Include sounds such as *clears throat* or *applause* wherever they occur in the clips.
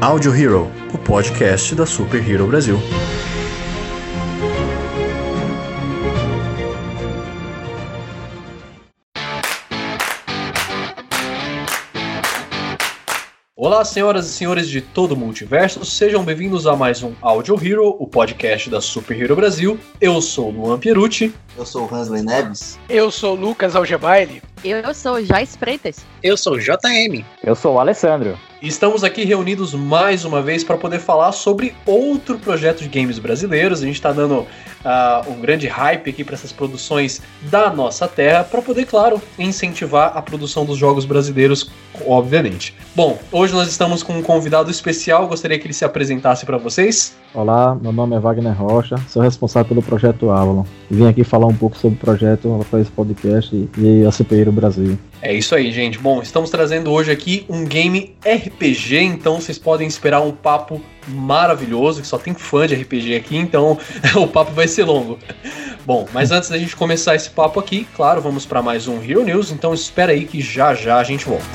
Audio Hero, o podcast da Super Hero Brasil. Olá, senhoras e senhores de todo o multiverso, sejam bem-vindos a mais um Audio Hero, o podcast da Super Hero Brasil. Eu sou Luan Pierucci. Eu sou o Hansley Neves. Eu sou o Lucas Algebaile. Eu sou o Jais Freitas. Eu sou o JM. Eu sou o Alessandro. E estamos aqui reunidos mais uma vez para poder falar sobre outro projeto de games brasileiros. A gente está dando uh, um grande hype aqui para essas produções da nossa terra, para poder, claro, incentivar a produção dos jogos brasileiros, obviamente. Bom, hoje nós estamos com um convidado especial. Gostaria que ele se apresentasse para vocês. Olá, meu nome é Wagner Rocha, sou responsável pelo projeto Avalon. Vim aqui falar um pouco sobre o projeto para esse podcast e a CPI Brasil. É isso aí, gente. Bom, estamos trazendo hoje aqui um game RPG, então vocês podem esperar um papo maravilhoso, que só tem fã de RPG aqui, então *laughs* o papo vai ser longo. Bom, mas antes da gente começar esse papo aqui, claro, vamos para mais um Hero News, então espera aí que já já a gente volta.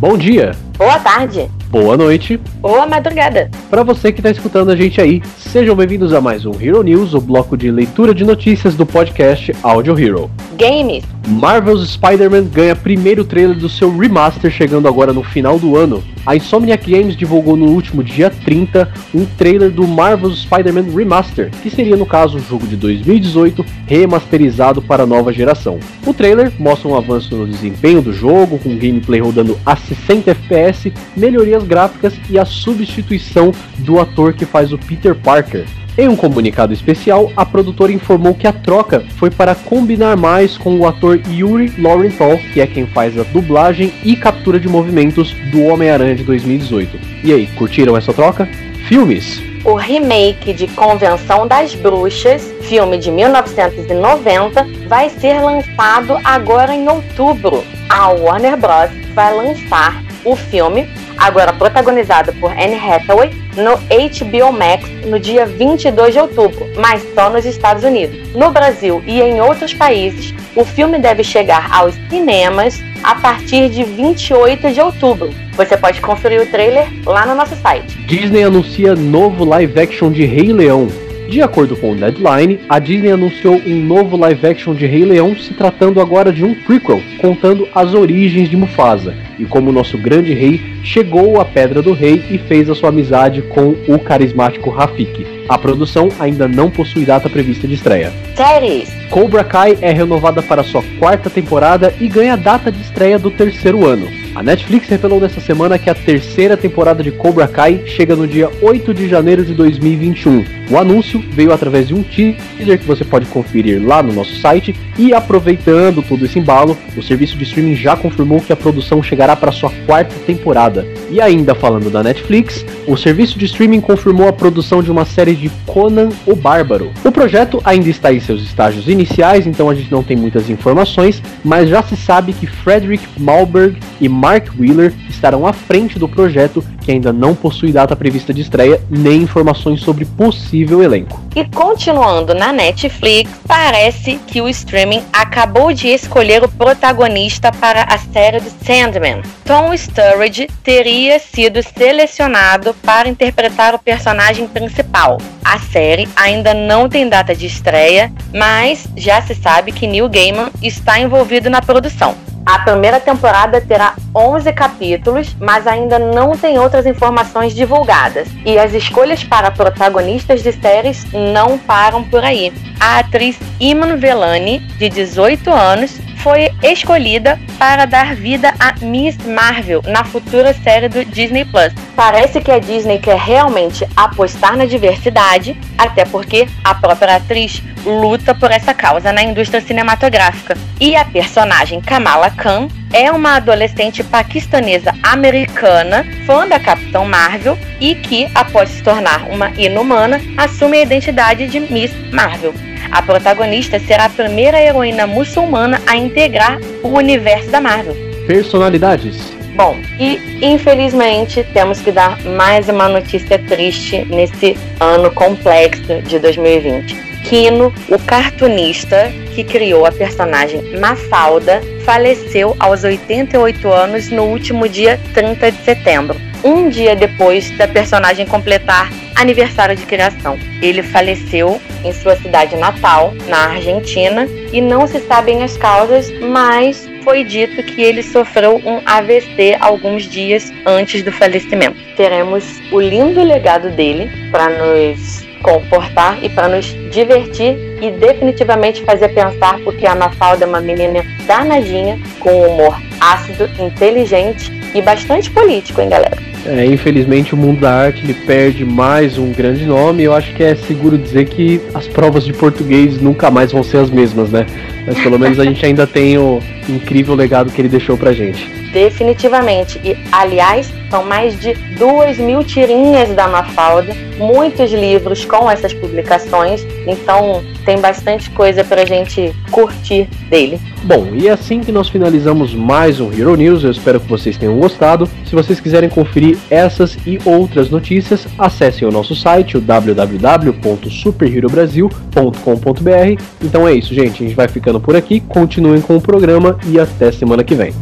Bom dia. Boa tarde. Boa noite. Boa madrugada. Para você que está escutando a gente aí, sejam bem-vindos a mais um Hero News, o bloco de leitura de notícias do podcast Audio Hero. Games. Marvel's Spider-Man ganha primeiro trailer do seu remaster chegando agora no final do ano. A Insomniac Games divulgou no último dia 30 um trailer do Marvel's Spider-Man Remaster, que seria no caso um jogo de 2018 remasterizado para a nova geração. O trailer mostra um avanço no desempenho do jogo, com gameplay rodando a 60 FPS, melhorias gráficas e a substituição do ator que faz o Peter Parker. Em um comunicado especial, a produtora informou que a troca foi para combinar mais com o ator Yuri Lowenthal, que é quem faz a dublagem e captura de movimentos do Homem-Aranha de 2018. E aí, curtiram essa troca? Filmes! O remake de Convenção das Bruxas, filme de 1990, vai ser lançado agora em outubro. A Warner Bros. vai lançar o filme agora protagonizada por Anne Hathaway, no HBO Max no dia 22 de outubro, mas só nos Estados Unidos. No Brasil e em outros países, o filme deve chegar aos cinemas a partir de 28 de outubro. Você pode conferir o trailer lá no nosso site. Disney anuncia novo live action de Rei Leão. De acordo com o Deadline, a Disney anunciou um novo live action de Rei Leão se tratando agora de um prequel, contando as origens de Mufasa e como nosso grande rei chegou à Pedra do Rei e fez a sua amizade com o carismático Rafiki. A produção ainda não possui data prevista de estreia. Séries! Cobra Kai é renovada para sua quarta temporada e ganha data de estreia do terceiro ano. A Netflix revelou nesta semana que a terceira temporada de Cobra Kai chega no dia 8 de janeiro de 2021. O anúncio veio através de um teaser que você pode conferir lá no nosso site e aproveitando todo esse embalo, o serviço de streaming já confirmou que a produção chegará para sua quarta temporada. E ainda falando da Netflix, o serviço de streaming confirmou a produção de uma série de Conan o Bárbaro. O projeto ainda está em seus estágios iniciais, então a gente não tem muitas informações, mas já se sabe que Frederick Malberg e Mark Wheeler estarão à frente do projeto, que ainda não possui data prevista de estreia nem informações sobre possível elenco. E continuando na Netflix, parece que o streaming acabou de escolher o protagonista para a série do Sandman. Tom Sturridge teria sido selecionado para interpretar o personagem principal. A série ainda não tem data de estreia, mas já se sabe que Neil Gaiman está envolvido na produção. A primeira temporada terá 11 capítulos, mas ainda não tem outras informações divulgadas. E as escolhas para protagonistas de séries não param por aí. A atriz Iman Velani, de 18 anos, foi escolhida para dar vida a Miss Marvel na futura série do Disney Plus. Parece que a Disney quer realmente apostar na diversidade, até porque a própria atriz luta por essa causa na indústria cinematográfica. E a personagem Kamala Khan é uma adolescente paquistanesa americana, fã da Capitão Marvel e que, após se tornar uma inumana, assume a identidade de Miss Marvel. A protagonista será a primeira heroína muçulmana a integrar o universo da Marvel. Personalidades Bom, e infelizmente temos que dar mais uma notícia triste nesse ano complexo de 2020. Kino, o cartunista que criou a personagem Mafalda, faleceu aos 88 anos no último dia 30 de setembro, um dia depois da personagem completar aniversário de criação. Ele faleceu em sua cidade natal, na Argentina, e não se sabem as causas, mas foi dito que ele sofreu um AVC alguns dias antes do falecimento. Teremos o lindo legado dele para nos comportar e para nos divertir e definitivamente fazer pensar, porque a Mafalda é uma menina danadinha, com humor ácido, inteligente e bastante político, hein, galera? É, infelizmente o mundo da arte ele perde mais um grande nome. Eu acho que é seguro dizer que as provas de português nunca mais vão ser as mesmas, né? Mas pelo menos a gente ainda tem o incrível legado que ele deixou pra gente. Definitivamente. E, aliás, são mais de duas mil tirinhas da Mafalda, muitos livros com essas publicações, então tem bastante coisa pra gente curtir dele. Bom, e assim que nós finalizamos mais um Hero News. Eu espero que vocês tenham gostado. Se vocês quiserem conferir essas e outras notícias, acessem o nosso site, o www.superherobrasil.com.br. Então é isso, gente. A gente vai ficando por aqui. Continuem com o programa e até semana que vem.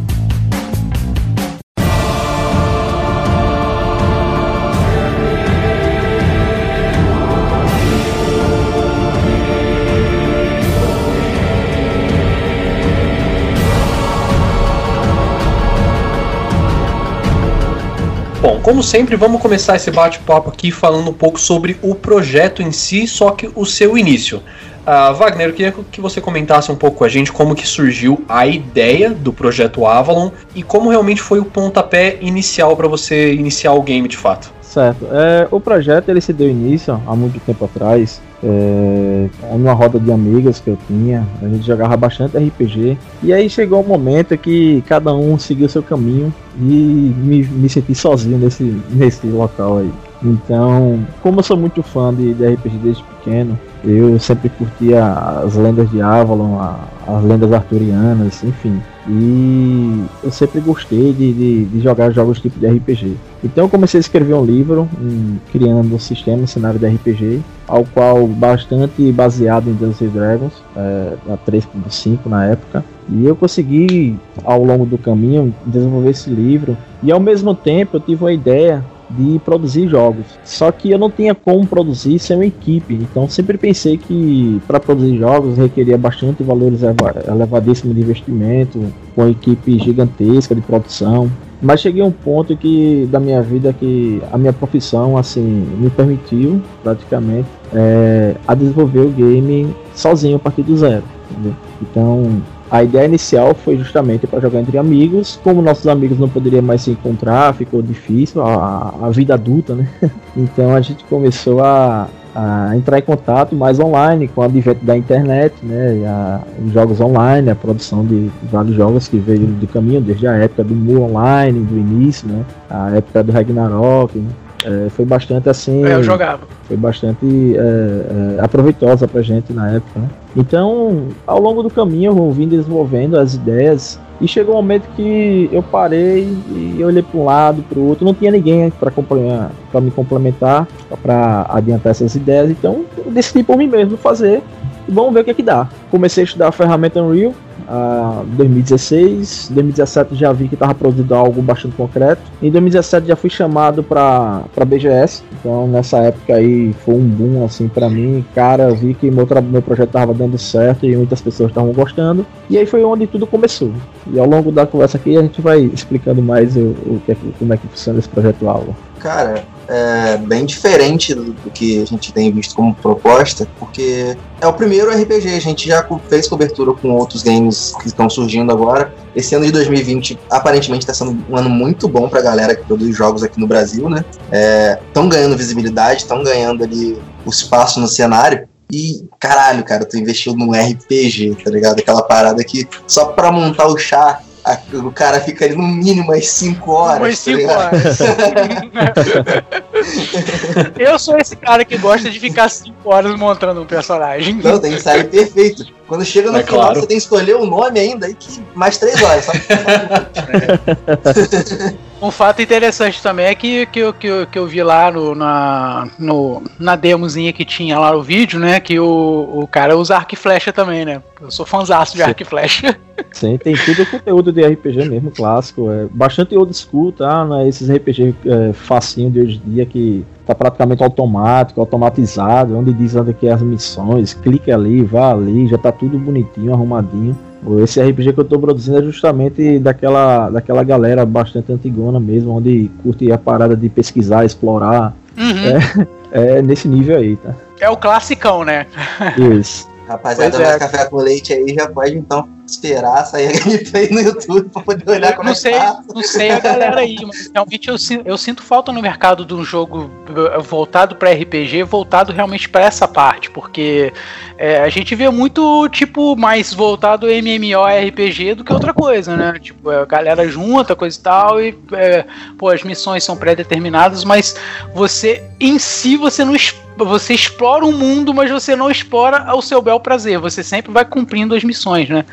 Bom, como sempre, vamos começar esse bate-papo aqui falando um pouco sobre o projeto em si, só que o seu início. Uh, Wagner, eu queria que você comentasse um pouco com a gente como que surgiu a ideia do projeto Avalon e como realmente foi o pontapé inicial para você iniciar o game de fato. Certo. É, o projeto ele se deu início há muito tempo atrás, é, numa roda de amigas que eu tinha. A gente jogava bastante RPG. E aí chegou um momento que cada um seguiu seu caminho e me, me senti sozinho nesse, nesse local aí. Então, como eu sou muito fã de, de RPG desde pequeno, eu sempre curtia as lendas de Avalon, a, as lendas arturianas, enfim. E eu sempre gostei de, de, de, jogar jogos tipo de RPG. Então eu comecei a escrever um livro, um, criando um sistema, um cenário de RPG, ao qual bastante baseado em Dungeons Dragons, é, a 3.5 na época. E eu consegui, ao longo do caminho, desenvolver esse livro. E ao mesmo tempo eu tive uma ideia de produzir jogos. Só que eu não tinha como produzir sem uma equipe. Então sempre pensei que para produzir jogos requeria bastante valores elevadíssimos de investimento, com uma equipe gigantesca de produção. Mas cheguei a um ponto que da minha vida que a minha profissão assim me permitiu praticamente é, a desenvolver o game sozinho a partir do zero. Entendeu? Então a ideia inicial foi justamente para jogar entre amigos. Como nossos amigos não poderiam mais se encontrar, ficou difícil a, a vida adulta, né? *laughs* Então a gente começou a, a entrar em contato mais online com o advento da internet, né? A, os jogos online, a produção de vários jogos que veio do caminho desde a época do Mu Online, do início, né? A época do Ragnarok. Né? É, foi bastante assim. É, eu jogava. Foi bastante é, é, aproveitosa pra gente na época. Né? Então, ao longo do caminho, eu vim desenvolvendo as ideias. E chegou um momento que eu parei e olhei para um lado, para o outro. Não tinha ninguém para me complementar, para adiantar essas ideias. Então, eu decidi por mim mesmo fazer. E vamos ver o que é que dá. Comecei a estudar a ferramenta Unreal uh, 2016. 2017 já vi que estava produzindo algo bastante concreto. Em 2017 já fui chamado para BGS. Então nessa época aí foi um boom assim para mim. Cara, vi que meu, meu projeto estava dando certo e muitas pessoas estavam gostando. E aí foi onde tudo começou. E ao longo da conversa aqui a gente vai explicando mais o, o que é, como é que funciona esse projeto Aula. Cara, é bem diferente do, que a gente tem visto como proposta, porque é o primeiro RPG, a gente já fez cobertura com outros games que estão surgindo agora. Esse ano de 2020 aparentemente está sendo um ano muito bom para a galera que produz jogos aqui no Brasil, né? Estão é, ganhando visibilidade, estão ganhando ali o espaço no cenário. E, caralho, cara, eu tô investindo num RPG, tá ligado? Aquela parada que só pra montar o char a- o cara fica ali no mínimo umas 5 horas. Umas tá 5 ligado? horas. *laughs* Eu sou esse cara que gosta de ficar 5 horas montando um personagem. Não, tem que sair perfeito. Quando chega no É final, claro. você tem que escolher o nome ainda, aí que mais 3 horas. Só *laughs* *laughs* Um fato interessante também é que, que, eu- que, eu- que eu vi lá no, na, no, na demozinha que tinha lá no vídeo, né? Que o, o cara usa arco e flecha também, né? Eu sou fãzaço de Sim. arco e flecha. *laughs* Sim, tem tudo o conteúdo de RPG mesmo, clássico. É bastante old school, tá? Não é esses RPG é, facinho de hoje em dia que tá praticamente automático, automatizado, onde diz onde que é as missões, clica ali, vá ali, já tá tudo bonitinho, arrumadinho. Esse RPG que eu tô produzindo é justamente daquela, daquela galera bastante antigona mesmo, onde curte a parada de pesquisar, explorar. Uhum. É nesse nível aí, tá? É o classicão, né? Isso. Rapaziada, é. mais café com leite aí já pode então esperar sair a gameplay no YouTube pra poder olhar como não é sei, tá. não sei a galera aí, mas realmente eu, eu sinto falta no mercado de um jogo eh, voltado pra RPG, voltado realmente pra essa parte, porque eh, a gente vê muito tipo mais voltado MMORPG do que outra coisa, né? Tipo, a galera junta, coisa e tal, e eh, pô, as missões são pré-determinadas, mas você em si você não você explora o mundo, mas você não explora ao seu bel prazer. Você sempre vai cumprindo as missões, né?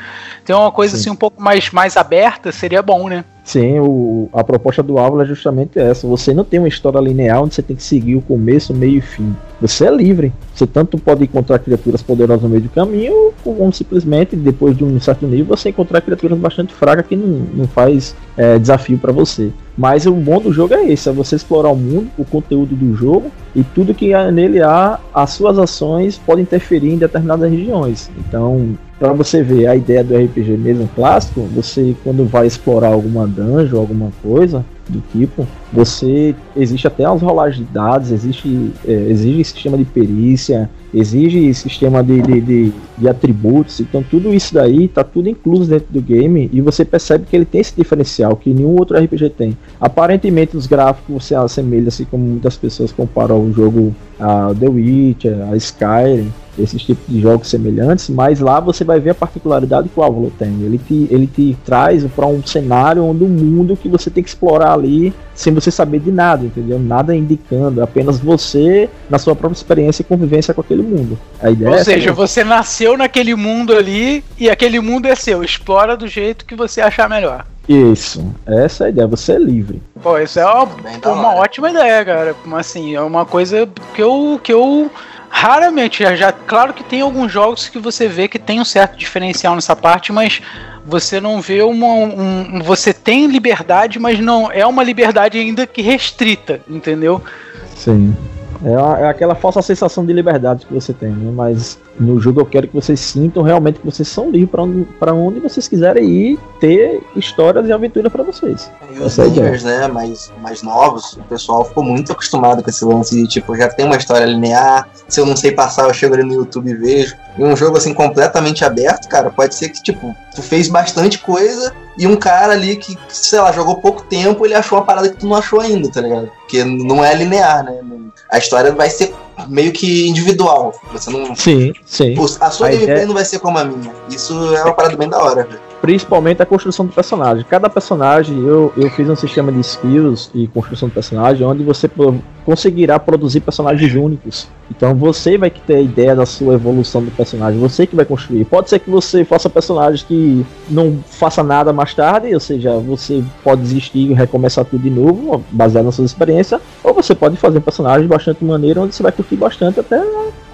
Então uma coisa Sim. assim um pouco mais, mais aberta seria bom, né? Sim, o, a proposta do Ávila é justamente essa. Você não tem uma história linear onde você tem que seguir o começo, meio e fim. Você é livre. Você tanto pode encontrar criaturas poderosas no meio do caminho, como simplesmente, depois de um certo nível, você encontrar criaturas bastante fracas que não, não faz é, desafio para você. Mas o bom do jogo é esse, é você explorar o mundo, o conteúdo do jogo e tudo que nele há, as suas ações podem interferir em determinadas regiões. Então, para você ver a ideia do RPG mesmo clássico, você quando vai explorar alguma dungeon, alguma coisa do tipo, você existe até as rolagens de dados, existe é, exige sistema de perícia, exige sistema de, de, de, de atributos, então tudo isso daí tá tudo incluso dentro do game e você percebe que ele tem esse diferencial que nenhum outro RPG tem. Aparentemente os gráficos você assemelha assim como muitas pessoas comparam ao jogo a The Witcher, a Skyrim, esses tipos de jogos semelhantes, mas lá você vai ver a particularidade que o Ávalo tem. Ele te, ele te traz para um cenário onde um mundo que você tem que explorar ali sem você saber de nada, entendeu? Nada indicando, apenas você na sua própria experiência e convivência com aquele mundo. A ideia Ou é seja, essa, você nasceu naquele mundo ali e aquele mundo é seu. Explora do jeito que você achar melhor. isso. Essa é a ideia, você é livre. Pô, isso é uma, uma ótima ideia, cara. Assim, é uma coisa que eu, que eu raramente, já, já- claro que tem alguns jogos que você vê que tem um certo diferencial nessa parte, mas você não vê uma, um, você tem liberdade, mas não é uma liberdade ainda que restrita, entendeu? Sim. É, é aquela falsa sensação de liberdade que você tem, né? Mas no jogo eu quero que vocês sintam realmente que vocês são livres pra onde, pra onde vocês quiserem ir ter histórias e aventuras pra vocês. E os é gamers, né, mais, mais novos, o pessoal ficou muito acostumado com esse lance de, tipo, já tem uma história linear, se eu não sei passar, eu chego ali no YouTube e vejo. E um jogo, assim, completamente aberto, cara, pode ser que, tipo, tu fez bastante coisa e um cara ali que, sei lá, jogou pouco tempo, ele achou uma parada que tu não achou ainda, tá ligado? Porque não é linear, né? A história vai ser meio que individual. Você não... Sim, sim. A sua A gameplay ideia- não vai ser como a minha. Isso é uma parada bem da hora, velho. Principalmente a construção do personagem. Cada personagem, eu, eu fiz um sistema de skills e construção do personagem onde você conseguirá produzir personagens únicos. Então você vai ter a ideia da sua evolução do personagem, você que vai construir. Pode ser que você faça personagens que não faça nada mais tarde, ou seja, você pode desistir e recomeçar tudo de novo, baseado na sua experiência, ou você pode fazer personagem bastante maneiro onde você vai curtir bastante até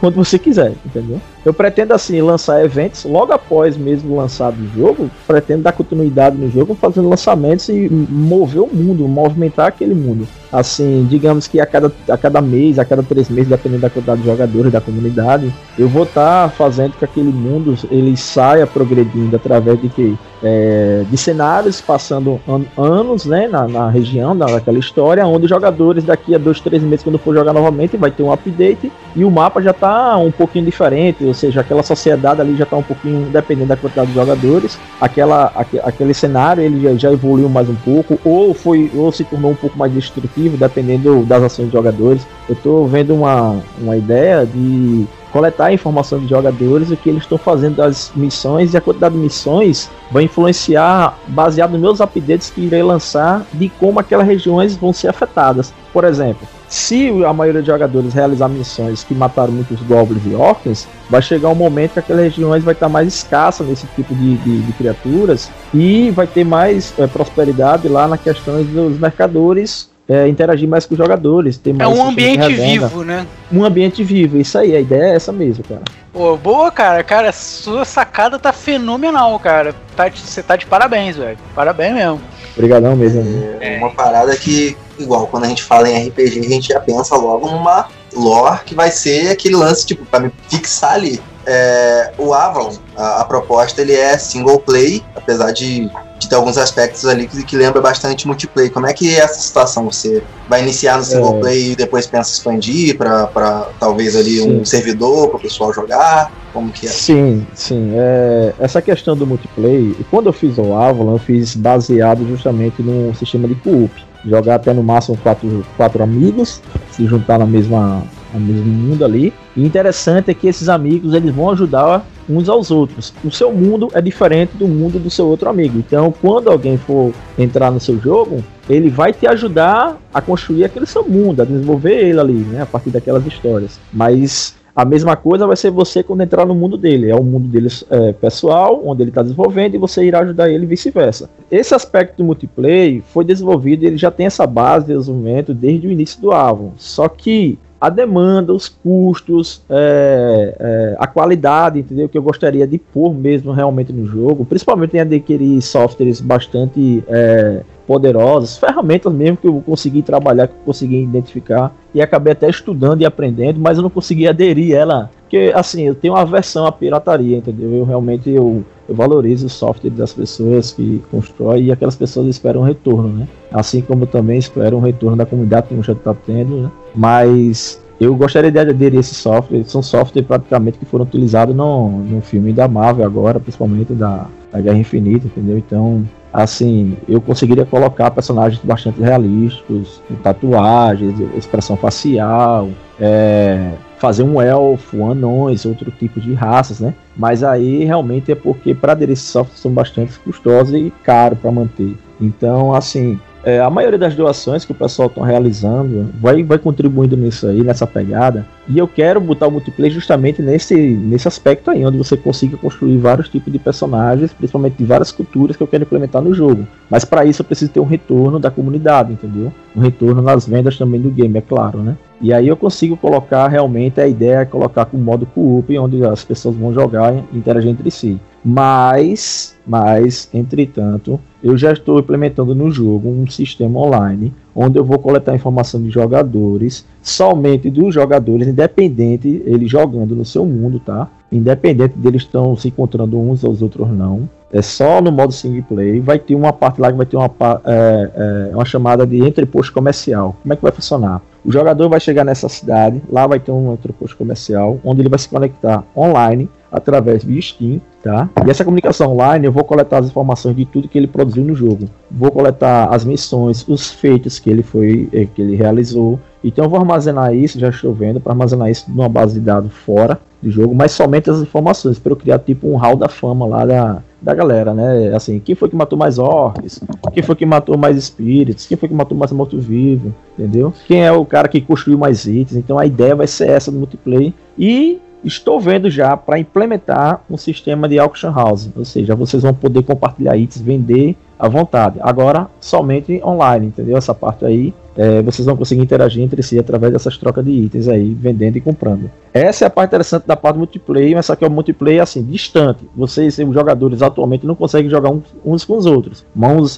quando você quiser, entendeu? Eu pretendo assim lançar eventos logo após mesmo lançado o jogo, pretendo dar continuidade no jogo fazendo lançamentos e mover o mundo, movimentar aquele mundo. Assim, digamos que a cada, a cada mês, a cada três meses, dependendo da quantidade de jogadores da comunidade, eu vou estar fazendo que aquele mundo ele saia progredindo através de que é, de cenários passando an- anos né, na, na região da- daquela história, onde os jogadores daqui a dois, três meses, quando for jogar novamente, vai ter um update e o mapa já tá um pouquinho diferente, Ou seja, aquela sociedade ali já está um pouquinho dependendo da quantidade de jogadores. Aquela, aquele cenário ele já, já, evoluiu mais um pouco, ou foi ou se tornou um pouco mais destrutivo, dependendo das ações de jogadores. Eu estou vendo uma, uma ideia de coletar informação de jogadores, o que eles estão fazendo das missões e a quantidade de missões vai influenciar baseado nos meus updates que irei lançar de como aquelas regiões vão ser afetadas. Por exemplo, se a maioria de jogadores realizar missões que mataram muitos goblins e orcs, vai chegar um momento que aquelas regiões vai estar mais escassa nesse tipo de, de, de criaturas e vai ter mais é, prosperidade lá na questão dos mercadores é, interagir mais com os jogadores. Ter é um ambiente vivo, né? Um ambiente vivo, isso aí, a ideia é essa mesmo, cara. Pô, boa, cara. Cara, sua sacada tá fenomenal, cara. Tá, você tá de parabéns, velho. Parabéns mesmo. Obrigadão mesmo. É, uma parada que, igual, quando a gente fala em RPG, a gente já pensa logo numa lore que vai ser aquele lance, tipo, pra me fixar ali. É, o Avalon, a, a, proposta, ele é single play, apesar de ter alguns aspectos ali que, que lembra bastante multiplayer. Como é que é essa situação? Você vai iniciar no single é. play e depois pensa expandir para talvez ali sim. um servidor para o pessoal jogar? Como que é? Sim, sim. É, essa questão do multiplayer, quando eu fiz o Avalon, eu fiz baseado justamente num sistema de co-op. Jogar até no máximo quatro, quatro amigos, se juntar na mesma, no mesmo mundo ali. E interessante é que esses amigos eles vão ajudar uns aos outros. O seu mundo é diferente do mundo do seu outro amigo. Então, quando alguém for entrar no seu jogo, ele vai te ajudar a construir aquele seu mundo, a desenvolver ele ali, né, a partir daquelas histórias. Mas a mesma coisa vai ser você quando entrar no mundo dele. É o mundo dele é, pessoal, onde ele está desenvolvendo, e você irá ajudar ele vice-versa. Esse aspecto do multiplayer foi desenvolvido, ele já tem essa base de desenvolvimento desde o início do Avon. Só que a demanda, os custos, é, é, a qualidade, entendeu? Que eu gostaria de pôr mesmo realmente no jogo, principalmente em adquirir softwares bastante é, poderosos, ferramentas mesmo que eu consegui trabalhar, que eu consegui identificar e acabei até estudando e aprendendo, mas eu não consegui aderir ela, porque assim, eu tenho uma aversão à pirataria, entendeu? Eu realmente eu, eu valorizo o software das pessoas que constroem e aquelas pessoas esperam um retorno, né? Assim como também espero um retorno da comunidade que já está tendo, né? Mas eu gostaria de aderir a esse software, são softwares praticamente que foram utilizados no, no filme da Marvel agora, principalmente da, da Guerra Infinita, entendeu? Então, assim, eu conseguiria colocar personagens bastante realísticos, com tatuagens, expressão facial, é, fazer um elfo, anões, outro tipo de raças, né? Mas aí realmente é porque para aderir esses são bastante custosos e caro para manter. Então, assim, é, a maioria das doações que o pessoal está realizando vai, vai contribuindo nisso aí, nessa pegada. E eu quero botar o multiplayer justamente nesse, nesse aspecto aí, onde você consiga construir vários tipos de personagens, principalmente de várias culturas que eu quero implementar no jogo. Mas para isso eu preciso ter um retorno da comunidade, entendeu? Um retorno nas vendas também do game, é claro, né? E aí eu consigo colocar realmente a ideia é colocar com o modo co-op, onde as pessoas vão jogar e interagir entre si. Mas, mas, entretanto, eu já estou implementando no jogo um sistema online onde eu vou coletar informação de jogadores, somente dos jogadores, independente eles jogando no seu mundo, tá? Independente deles estão se encontrando uns aos outros não. É só no modo single play. Vai ter uma parte lá que vai ter uma, é, é, uma chamada de entreposto comercial. Como é que vai funcionar? O jogador vai chegar nessa cidade, lá vai ter um entreposto comercial, onde ele vai se conectar online através do Steam, tá? E essa comunicação online eu vou coletar as informações de tudo que ele produziu no jogo. Vou coletar as missões, os feitos que ele foi, eh, que ele realizou. Então eu vou armazenar isso, já estou vendo, para armazenar isso numa base de dados fora do jogo, mas somente as informações, para eu criar tipo um hall da fama lá da, da galera, né? Assim, quem foi que matou mais orcs? Quem foi que matou mais espíritos? Quem foi que matou mais morto-vivo? Entendeu? Quem é o cara que construiu mais itens? Então a ideia vai ser essa do multiplayer. E Estou vendo já para implementar um sistema de auction house, ou seja, vocês vão poder compartilhar itens, vender à vontade. Agora somente online, entendeu? Essa parte aí, é, vocês vão conseguir interagir entre si através dessas trocas de itens aí, vendendo e comprando. Essa é a parte interessante da parte do multiplayer, mas só que é um multiplayer assim, distante. Vocês, os jogadores atualmente não conseguem jogar uns com os outros,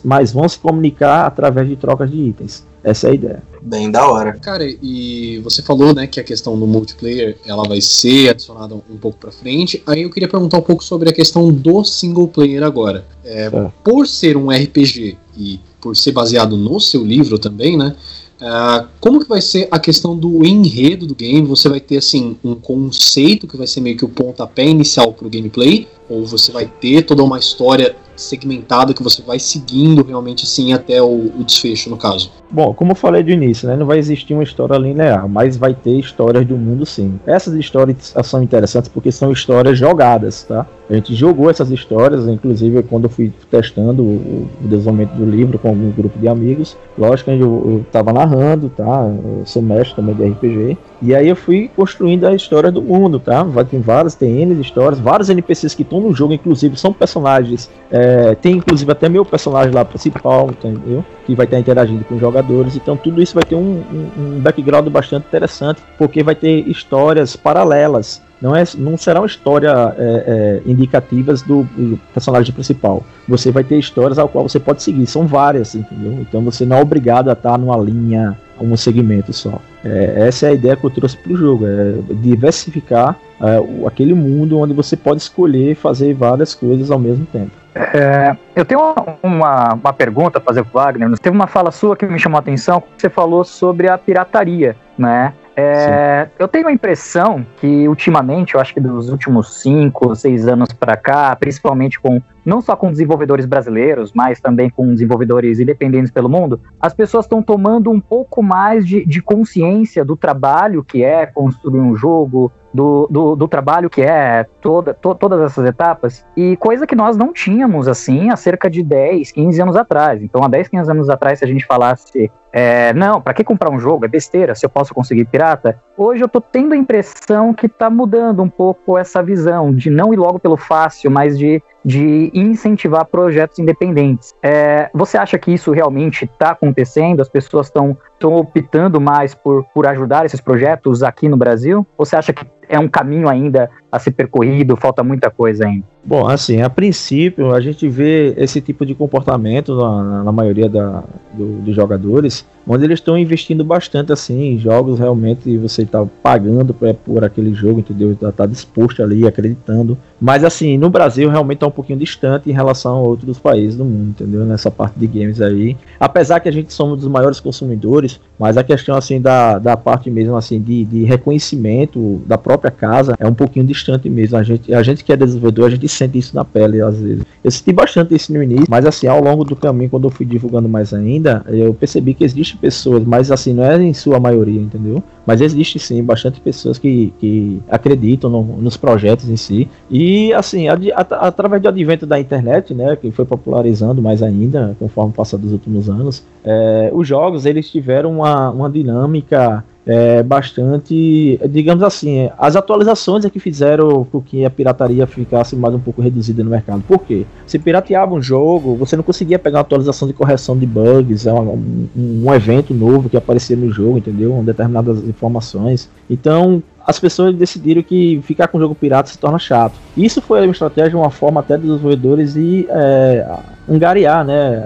mas vão se comunicar através de trocas de itens. Essa é a ideia. Bem da hora. Cara, e você falou, né, que a questão do multiplayer, ela vai ser adicionada um pouco para frente. Aí eu queria perguntar um pouco sobre a questão do single player agora. É, Por ser um RPG e por ser baseado no seu livro também, né? Uh, como que vai ser a questão do enredo do game? Você vai ter assim um conceito que vai ser meio que o pontapé inicial para o gameplay, ou você vai ter toda uma história segmentada que você vai seguindo realmente assim até o, o, desfecho no caso? Bom, como eu falei de início, né, não vai existir uma história linear, mas vai ter histórias do mundo sim. Essas histórias são interessantes porque são histórias jogadas, tá? A gente jogou essas histórias, inclusive quando eu fui testando o, o desenvolvimento do livro com um grupo de amigos. Lógico que eu, estava narrando, tá? Eu sou mestre também de RPG. E aí eu fui construindo a história do mundo, tá? Tem várias, tem N histórias, vários NPCs que estão no jogo, inclusive, são personagens. É, tem inclusive até meu personagem lá principal, entendeu? Que vai estar interagindo com os jogadores. Então tudo isso vai ter um, um, um background bastante interessante, porque vai ter histórias paralelas não, é, não serão histórias é, é, indicativas do, do, personagem principal. Você vai ter histórias ao qual você pode seguir, são várias, entendeu? Então você não é obrigado a estar numa linha, um segmento só. É, essa é a ideia que eu trouxe para o jogo, é diversificar é, aquele mundo onde você pode escolher fazer várias coisas ao mesmo tempo. É, eu tenho uma, uma pergunta a fazer para Wagner. Teve uma fala sua que me chamou a atenção, você falou sobre a pirataria, né? É, eu tenho a impressão que ultimamente, eu acho que dos últimos cinco, seis anos para cá, principalmente com não só com desenvolvedores brasileiros, mas também com desenvolvedores independentes pelo mundo, as pessoas estão tomando um pouco mais de, de consciência do trabalho que é construir um jogo, do, do, do, trabalho que é toda, to, todas essas etapas, e coisa que nós não tínhamos assim há cerca de 10, 15 anos atrás. Então, há 10, 15 anos atrás, se a gente falasse, é, não, para que comprar um jogo? É besteira, se eu posso conseguir pirata. Hoje eu tô tendo a impressão que tá mudando um pouco essa visão de não ir logo pelo fácil, mas de de incentivar projetos independentes. É, você acha que isso realmente está acontecendo? As pessoas estão optando mais por, por ajudar esses projetos aqui no Brasil? Você acha que é um caminho ainda a ser percorrido, falta muita coisa ainda? Bom, assim, a princípio a gente vê esse tipo de comportamento na, na maioria da, do, dos jogadores, onde eles estão investindo bastante assim em jogos realmente você está pagando por, por aquele jogo, entendeu? Está tá disposto ali, acreditando. Mas assim, no Brasil realmente está um pouquinho distante em relação a outros países do mundo, entendeu? Nessa parte de games aí. Apesar que a gente somos dos maiores consumidores, mas a questão assim da, da parte mesmo assim de, de reconhecimento da própria casa é um pouquinho distante mesmo. A gente, a gente que é desenvolvedor, a gente sente isso na pele às vezes. Eu senti bastante isso no início, mas assim, ao longo do caminho, quando eu fui divulgando mais ainda, eu percebi que existem pessoas, mas assim, não é em sua maioria, entendeu? Mas existe sim bastante pessoas que, que acreditam no, nos projetos em si. E assim, através do advento da internet, né, que foi popularizando mais ainda, conforme passar dos últimos anos, é, os jogos eles tiveram uma, uma dinâmica é, bastante, digamos assim, as atualizações é que fizeram com que a pirataria ficasse mais um pouco reduzida no mercado. Por quê? Se pirateava um jogo, você não conseguia pegar uma atualização de correção de bugs, é um, um, evento novo que aparecia no jogo, entendeu? Determinadas informações. Então, as pessoas decidiram que ficar com o jogo pirata se torna chato. Isso foi uma estratégia, uma forma até dos desenvolvedores de é, angariar, né,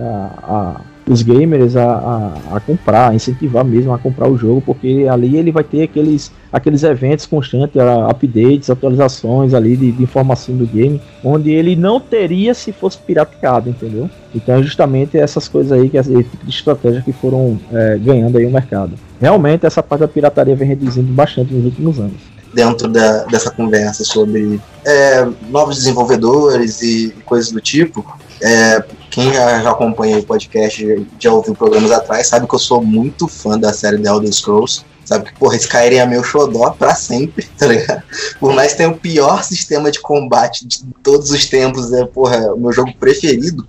a, a os gamers a, a, a, comprar, incentivar mesmo a comprar o jogo, porque ali ele vai ter aqueles, aqueles eventos constantes, updates, atualizações ali de, de, informação do game, onde ele não teria se fosse pirateado, entendeu? Então é justamente essas coisas aí, que esse tipo de estratégia que foram é, ganhando aí o mercado. Realmente essa parte da pirataria vem reduzindo bastante nos últimos anos dentro da, dessa conversa sobre é, novos desenvolvedores e coisas do tipo, é, quem já, já, acompanha o podcast, já ouviu programas atrás, sabe que eu sou muito fã da série The Elder Scrolls. Sabe que, porra, Skyrim é meu xodó pra sempre, *laughs* tá ligado? Por mais que tenha o pior sistema de combate de todos os tempos, é, porra, o meu jogo preferido.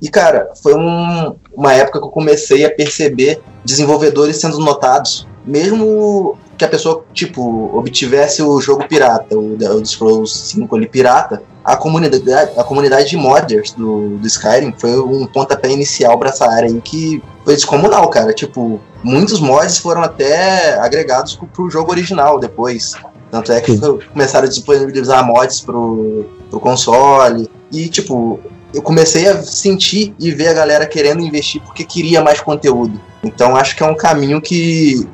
E, cara, foi um, uma época que eu comecei a perceber desenvolvedores sendo notados, mesmo que a pessoa, tipo, obtivesse o jogo pirata, o Elder Scrolls 5 ali pirata, a comunidade, a comunidade de modders do, do Skyrim foi um pontapé inicial para essa área aí que foi descomunal, cara. Tipo, muitos mods foram até agregados pro jogo original depois. Tanto é que começaram a disponibilizar mods pro, pro console. E, tipo, eu comecei a sentir e ver a galera querendo investir porque queria mais conteúdo. Então acho que é um caminho que.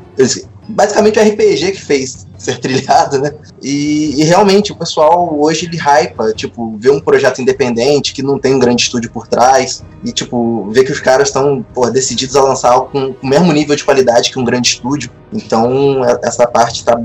Basicamente o RPG que fez ser trilhado, né? E, e, realmente o pessoal hoje ele hypa, tipo, vê um projeto independente que não tem um grande estúdio por trás e, tipo, vê que os caras estão decididos a lançar com, com o mesmo nível de qualidade que um grande estúdio. Então, é, essa parte tá.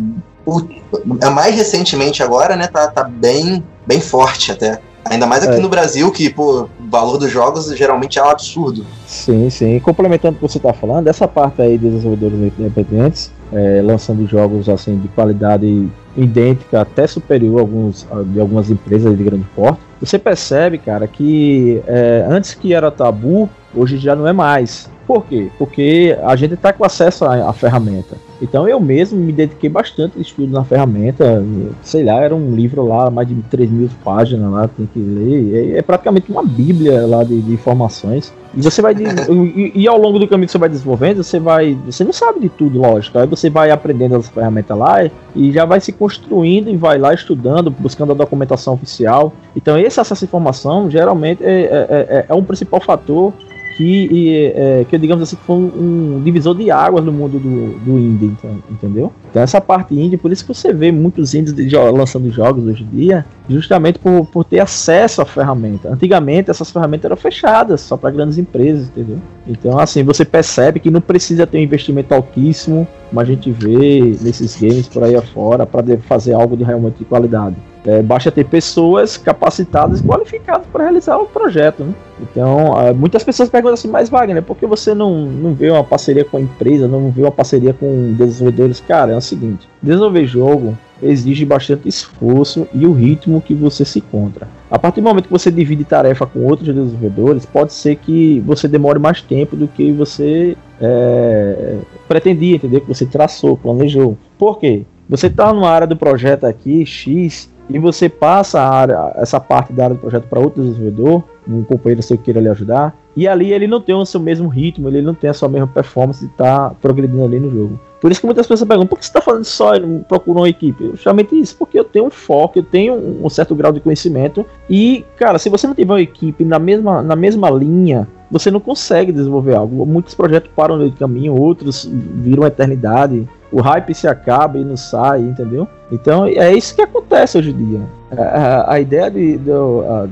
É mais recentemente agora, né? Tá, tá bem, bem forte até. Ainda mais aqui é. no Brasil, que pô, o valor dos jogos geralmente é um absurdo. Sim, sim. complementando o que você está falando, essa parte aí de desenvolvedores independentes, é, lançando jogos assim de qualidade idêntica, até superior a alguns, de algumas empresas de grande porte, você percebe, cara, que é, antes que era tabu, hoje já não é mais. Por quê? Porque a gente está com acesso à, à, ferramenta. Então eu mesmo me dediquei bastante de estudo na ferramenta. Sei lá, era um livro lá, mais de 3 mil páginas lá, tem que ler. É, é praticamente uma bíblia lá de, de informações. E você vai. *laughs* e, e, ao longo do caminho que você vai desenvolvendo, você vai. Você não sabe de tudo, lógico. Aí você vai aprendendo as ferramentas lá e já vai se construindo e vai lá estudando, buscando a documentação oficial. Então esse acesso à informação geralmente é, é, é, é um principal fator que, é, que digamos assim, foi um, um, divisor de águas no mundo do, do indie, então, entendeu? Então essa parte indie, por isso que você vê muitos indies de, lançando jogos hoje em dia, justamente por, por ter acesso à ferramenta. Antigamente essas ferramentas eram fechadas só para grandes empresas, entendeu? Então assim, você percebe que não precisa ter um investimento altíssimo, como a gente vê nesses games por aí afora, para fazer algo de realmente de qualidade. É, basta ter pessoas capacitadas e qualificadas para realizar o projeto. Né? Então, é, muitas pessoas perguntam assim, mas Wagner, por que você não, não vê uma parceria com a empresa, não vê uma parceria com desenvolvedores? Cara, é o seguinte: desenvolver jogo exige bastante esforço e o ritmo que você se encontra. A partir do momento que você divide tarefa com outros desenvolvedores, pode ser que você demore mais tempo do que você é, pretendia, entender Que você traçou, planejou. Por quê? Você está numa área do projeto aqui, X, e você passa área, essa parte da área do projeto para outro desenvolvedor, um companheiro seu que queira lhe ajudar, e ali ele não tem o seu mesmo ritmo, ele não tem a sua mesma performance de estar tá progredindo ali no jogo. Por isso que muitas pessoas perguntam, por que você está fazendo só e não procura uma equipe? Justamente isso, porque eu tenho um foco, eu tenho um certo grau de conhecimento, e, cara, se você não tiver uma equipe na mesma, na mesma linha, você não consegue desenvolver algo. Muitos projetos param no meio do caminho, outros viram eternidade o hype se acaba e não sai, entendeu? Então é isso que acontece hoje em dia. A, a ideia de, de,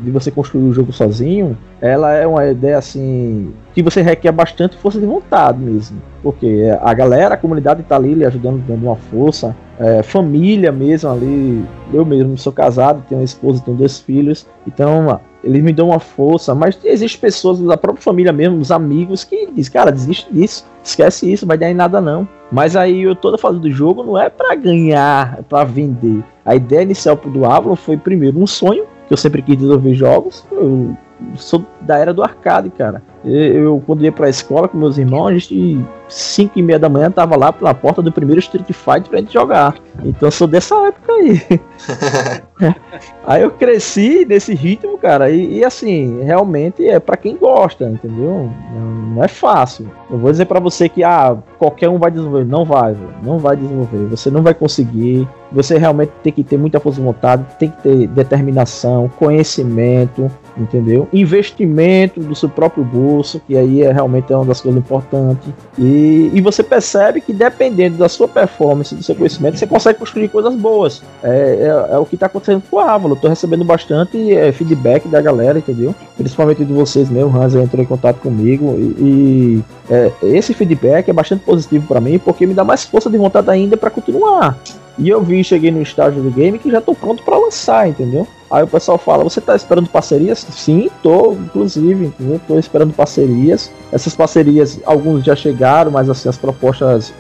de, você construir o jogo sozinho, ela é uma ideia assim que você requer bastante força de vontade mesmo, porque a galera, a comunidade está ali lhe ajudando, dando uma força, é, família mesmo ali. Eu mesmo sou casado, tenho uma esposa, tenho dois filhos, então eles me dão uma força, mas existem pessoas da própria família mesmo, os amigos, que dizem, cara, desiste disso, esquece isso, vai dar em nada não. Mas aí eu toda fase do jogo não é para ganhar, é para vender. A ideia inicial do Avalon foi primeiro um sonho, que eu sempre quis desenvolver jogos. Eu sou da era do arcade, cara. Eu, quando ia pra escola com meus irmãos, a gente, 5 e meia da manhã, tava lá pela porta do primeiro Street Fighter pra gente jogar. Então eu sou dessa época aí. *laughs* aí eu cresci nesse ritmo, cara, e, e assim, realmente é para quem gosta, entendeu? Não, não, é fácil. Eu vou dizer para você que ah, qualquer um vai desenvolver. Não vai, não vai desenvolver. Você não vai conseguir. Você realmente tem que ter muita força de vontade, tem que ter determinação, conhecimento, entendeu? Investimento do seu próprio bolso, que aí é realmente é uma das coisas importantes. E, e você percebe que dependendo da sua performance, do seu conhecimento, você consegue construir coisas boas. É, é, é o que está acontecendo com a Ávalo. Estou recebendo bastante é, feedback da galera, entendeu? Principalmente de vocês mesmo, Hans entrou em contato comigo e, e é, esse feedback é bastante positivo para mim, porque me dá mais força de vontade ainda para continuar. E eu vi, cheguei no estágio do game que já tô pronto para lançar, entendeu? Aí o pessoal fala: Você tá esperando parcerias? Sim, tô, inclusive? Tô esperando parcerias. Essas parcerias, alguns já chegaram, mas assim, as propostas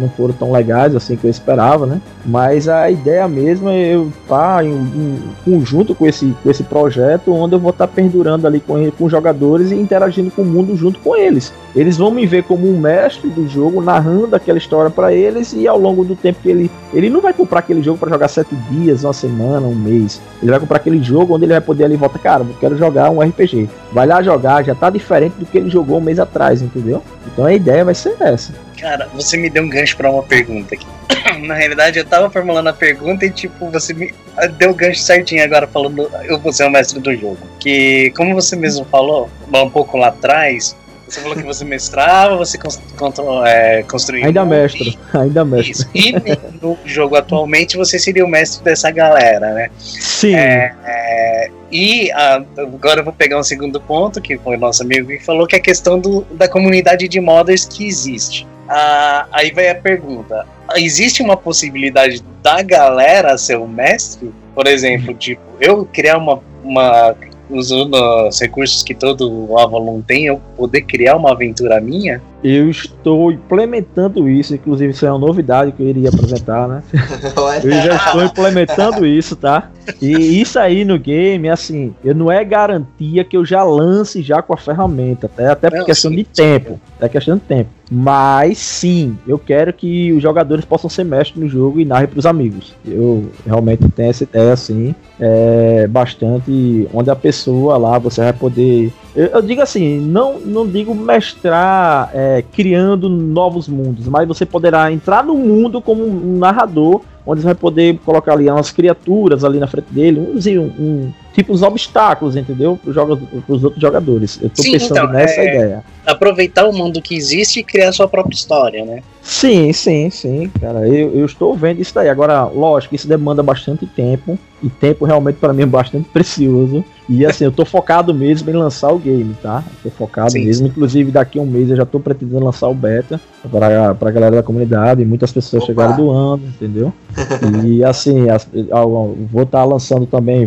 não foram tão legais assim que eu esperava, né? Mas a ideia mesmo é eu estar tá em, em, conjunto com esse, com esse projeto, onde eu vou estar tá perdurando ali com, com jogadores e interagindo com o mundo junto com eles. Eles vão me ver como um mestre do jogo, narrando aquela história para eles, e ao longo do tempo que ele. Ele não vai comprar aquele jogo para jogar sete dias, uma semana, um mês. Ele vai comprar para aquele jogo onde ele vai poder ali voltar, cara, eu quero jogar um RPG. Vai lá jogar, já tá diferente do que ele jogou um mês atrás, entendeu? Então a ideia vai ser essa. Cara, você me deu um gancho para uma pergunta aqui. *clears throat* Na realidade, eu tava formulando a pergunta e, tipo, você me deu o gancho certinho agora falando eu vou ser o mestre do jogo. Que, como você mesmo falou, um pouco lá atrás, Você falou que você mestrava, você cons- contro- é, construiu. Ainda mestre, ainda mestre. E no jogo atualmente você seria o mestre dessa galera, né? Sim, É, e ah, agora eu vou pegar um segundo ponto, que foi o nosso amigo que falou, que é a questão do, da comunidade de modders que existe. Ah, aí vai a pergunta: existe uma possibilidade da galera ser o mestre? Por exemplo, tipo, eu criar uma. uma usando os recursos que todo Avalon tem, eu poder criar uma aventura minha? Eu estou implementando isso, inclusive isso é uma novidade que eu iria apresentar, né? *laughs* Eu já estou implementando isso, tá? E isso aí no game, assim, eu não é garantia que eu já lance já com a ferramenta, até, até por Não, questão sim, de tempo. É questão de tempo. Mas sim, eu quero que os jogadores possam ser mestres no jogo e narrem pros amigos. Eu realmente tenho essa ideia assim, é bastante onde a pessoa lá você vai poder. Eu, eu digo assim, não, não digo mestrar é, criando novos mundos, mas você poderá entrar no mundo como um narrador onde você vai poder colocar ali umas criaturas ali na frente dele, um, um, tipo uns obstáculos, entendeu? Para os outros jogadores. Eu tô Sim, pensando então, nessa é- ideia. Aproveitar o mundo que existe e criar sua própria história, né? Sim, sim, sim, cara. Eu, eu estou vendo isso daí. Agora, lógico, isso demanda bastante tempo. E tempo realmente para mim é bastante precioso. E assim, eu tô focado mesmo em lançar o game, tá? Eu tô focado Sim, mesmo. Inclusive, daqui a um mês eu já tô pretendendo lançar o beta pra, pra galera da comunidade. Muitas pessoas Opa. chegaram doando, entendeu? *laughs* E assim, as- eu vou estar lançando também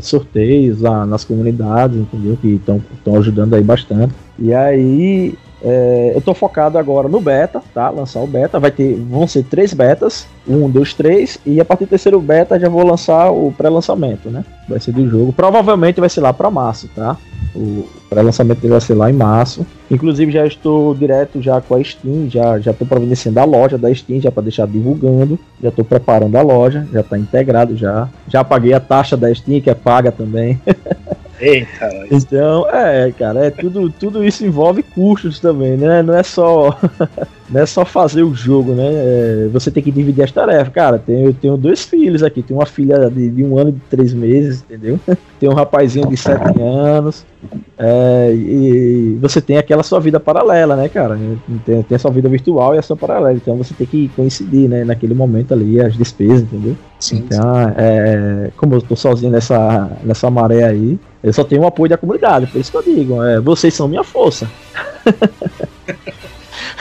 sorteios lá nas comunidades, entendeu? Que estão ajudando aí bastante. E aí, é, eu tô focado agora no beta, tá? Lançar o beta. Vai ter, vão ser três betas, um, dois, três, e a partir do terceiro beta já vou lançar o pré-lançamento, né? Vai ser do jogo. Provavelmente vai ser lá para março, tá? O pré-lançamento vai ser lá em março. Inclusive já estou direto já com a Steam, já já estou providenciando a loja da Steam já para deixar divulgando. Já estou preparando a loja, já está integrado já. Já paguei a taxa da Steam que é paga também. *laughs* Eita, Então, é, cara, é tudo, tudo isso envolve custos também, né? Não é só *laughs* não é só fazer o jogo, né? É, você tem que dividir as tarefas, cara. Tenho, eu tenho dois filhos aqui, tenho uma filha de, de um ano e de três meses, entendeu? *laughs* Tem um rapazinho de sete anos. É, e você tem aquela sua vida paralela, né, cara? Tem, tem a sua vida virtual e a sua paralela. Então você tem que coincidir, né, naquele momento ali, as despesas, entendeu? sim. Então, é, como eu tô sozinho nessa, nessa maré aí, eu só tenho o apoio da comunidade, por isso que eu digo, é, vocês são minha força.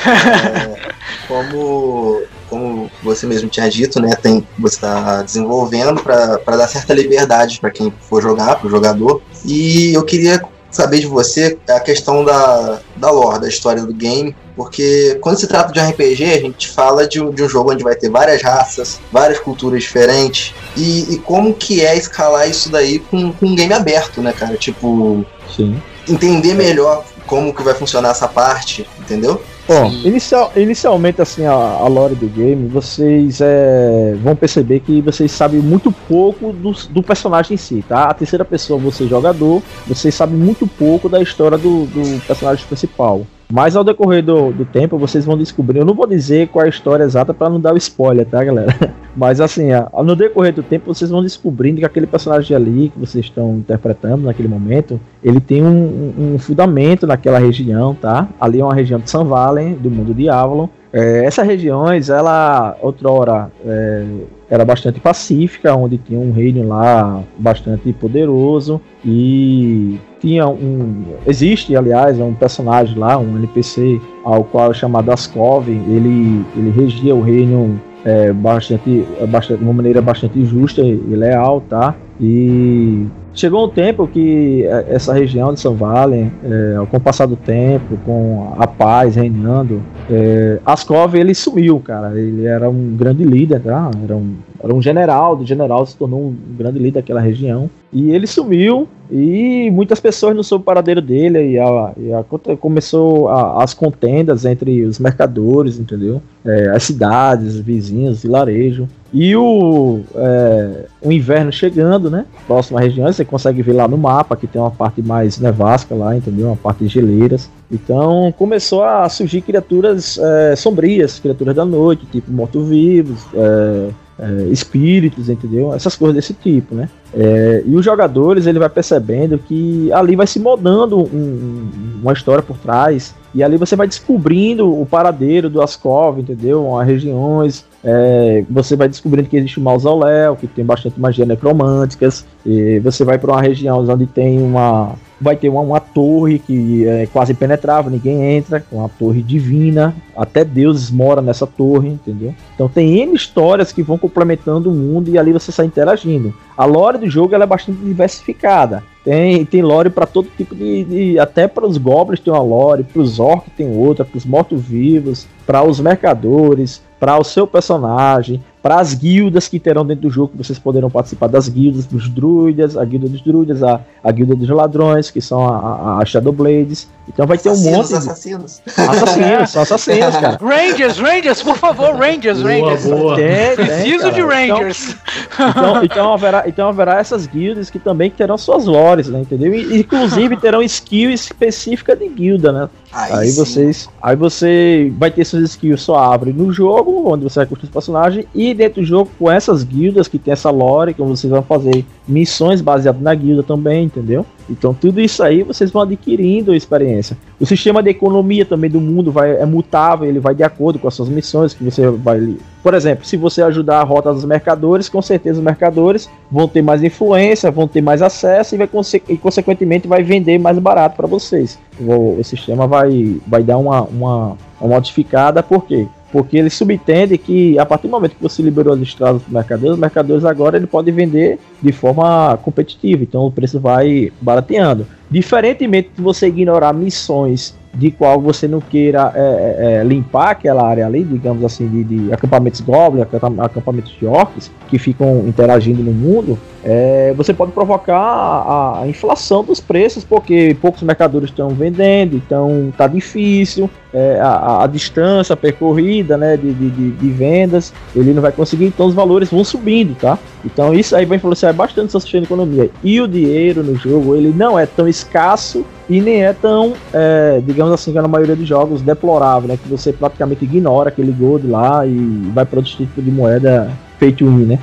É, *laughs* como, como você mesmo tinha dito, né, tem, você está desenvolvendo para dar certa liberdade para quem for jogar, para o jogador. E eu queria saber de você a questão da, da lore, da história do game, porque quando se trata de um RPG, a gente fala de, um- de um jogo onde vai ter várias raças, várias culturas diferentes, e, e como que é escalar isso daí com, com um game aberto, né, cara? Tipo, Sim. entender melhor como que vai funcionar essa parte, entendeu? Bom, inicial, inicialmente, assim, a, a lore do game, vocês é, vão perceber que vocês sabem muito pouco do, do personagem em si, tá? A terceira pessoa, você jogador, vocês sabem muito pouco da história do, do personagem principal. Mas ao decorrer do, do tempo, vocês vão descobrir. Eu não vou dizer qual é a história exata para não dar o spoiler, tá, galera? *laughs* Mas assim, no decorrer do tempo, vocês vão descobrindo que aquele personagem ali que vocês estão interpretando naquele momento, ele tem um, um- fundamento naquela região, tá? Ali é uma região de Sun Valley, do mundo de Avalon. É, essas regiões, ela outrora é, era bastante pacífica, onde tinha um reino lá bastante poderoso e tinha um existe aliás um personagem lá, um NPC ao qual é chamado Askov, ele ele regia o reino é, bastante, é, bastante de uma maneira bastante justa e leal, tá? E chegou um tempo que é, essa região de São Valen, é, com o passar do tempo, com a paz reinando, é, Askov ele sumiu, cara. Ele era um grande líder, tá? Era um, era um general, do general se tornou um grande líder daquela região. E ele sumiu e muitas pessoas não soube o paradeiro dele e, a, e a- começou a- as contendas entre os mercadores, entendeu? É, as cidades, os vizinhos, vilarejo. E o, é, o inverno chegando, né? Próxima região, você consegue ver lá no mapa que tem uma parte mais nevasca lá, entendeu? Uma parte de geleiras. Então começou a surgir criaturas é, sombrias, criaturas da noite, tipo mortos-vivos, é, é, espíritos, entendeu? Essas coisas desse tipo, né? É, e os jogadores, ele vai percebendo que ali vai se modando um, uma história por trás, e ali você vai descobrindo o paradeiro do Ascov, entendeu? As regiões, é, você vai descobrindo que existe um mausoléu, que tem bastante magia necromânticas, e você vai para uma região onde tem uma, vai ter uma, uma, torre que é quase impenetrável, ninguém entra, uma torre divina, até deuses moram nessa torre, entendeu? Então tem N histórias que vão complementando o mundo e ali você sai interagindo. A lore do jogo é bastante diversificada. Tem, tem lore para todo tipo de, de até para os goblins tem uma lore, para os orcs tem outra, para os mortos-vivos, para os mercadores, para o seu personagem, para as guildas que terão dentro do jogo, que vocês poderão participar das guildas dos druidas, a guilda dos druidas, a, a guilda dos ladrões, que são a, a, a Shadow Blades. Então vai assassinos, ter um monte de. Assassinos. Assassinos, são assassinos, cara. *laughs* Rangers, Rangers, por favor, Rangers, Boa, Rangers. boa. Tem, Preciso cara. de Rangers. Então, então, então, haverá, então haverá essas guildas que também terão suas lores, né? Entendeu? E, inclusive terão skill específica de guilda, né? Aí sim. vocês. Aí você vai ter suas skills só abre no jogo, onde você vai construir os personagens, e dentro do jogo, com essas guildas que tem essa lore, que vocês vão fazer missões baseadas na guilda também, entendeu? Então tudo isso aí vocês vão adquirindo experiência. O sistema de economia também do mundo vai, é mutável, ele vai de acordo com as suas missões que você vai. Por exemplo, se você ajudar a rota dos mercadores, com certeza os mercadores vão ter mais influência, vão ter mais acesso e, vai, e consequentemente vai vender mais barato para vocês. O, o sistema vai, vai dar uma, uma, uma modificada, por quê? Porque ele subentende que a partir do momento que você liberou as estradas para os mercadores, os mercadores agora ele pode vender de forma competitiva, então o preço vai barateando. Diferentemente de você ignorar missões de qual você não queira é, é, é, limpar aquela área ali, digamos assim, de, de acampamentos goblins, acampa- acampamentos de orcs, que ficam interagindo no mundo, é, você pode provocar a, a inflação dos preços, porque poucos mercadores estão vendendo, então tá difícil, é, a, a- distância percorrida né, de, de, de- vendas, ele não vai conseguir, então os valores vão subindo, tá? Então isso aí vai influenciar bastante sua economia. E o dinheiro no jogo, ele não é tão escasso e nem é tão, é, digamos assim, que na maioria dos jogos, deplorável, né? Que você praticamente ignora aquele gold lá e vai para outro tipo de moeda feito né?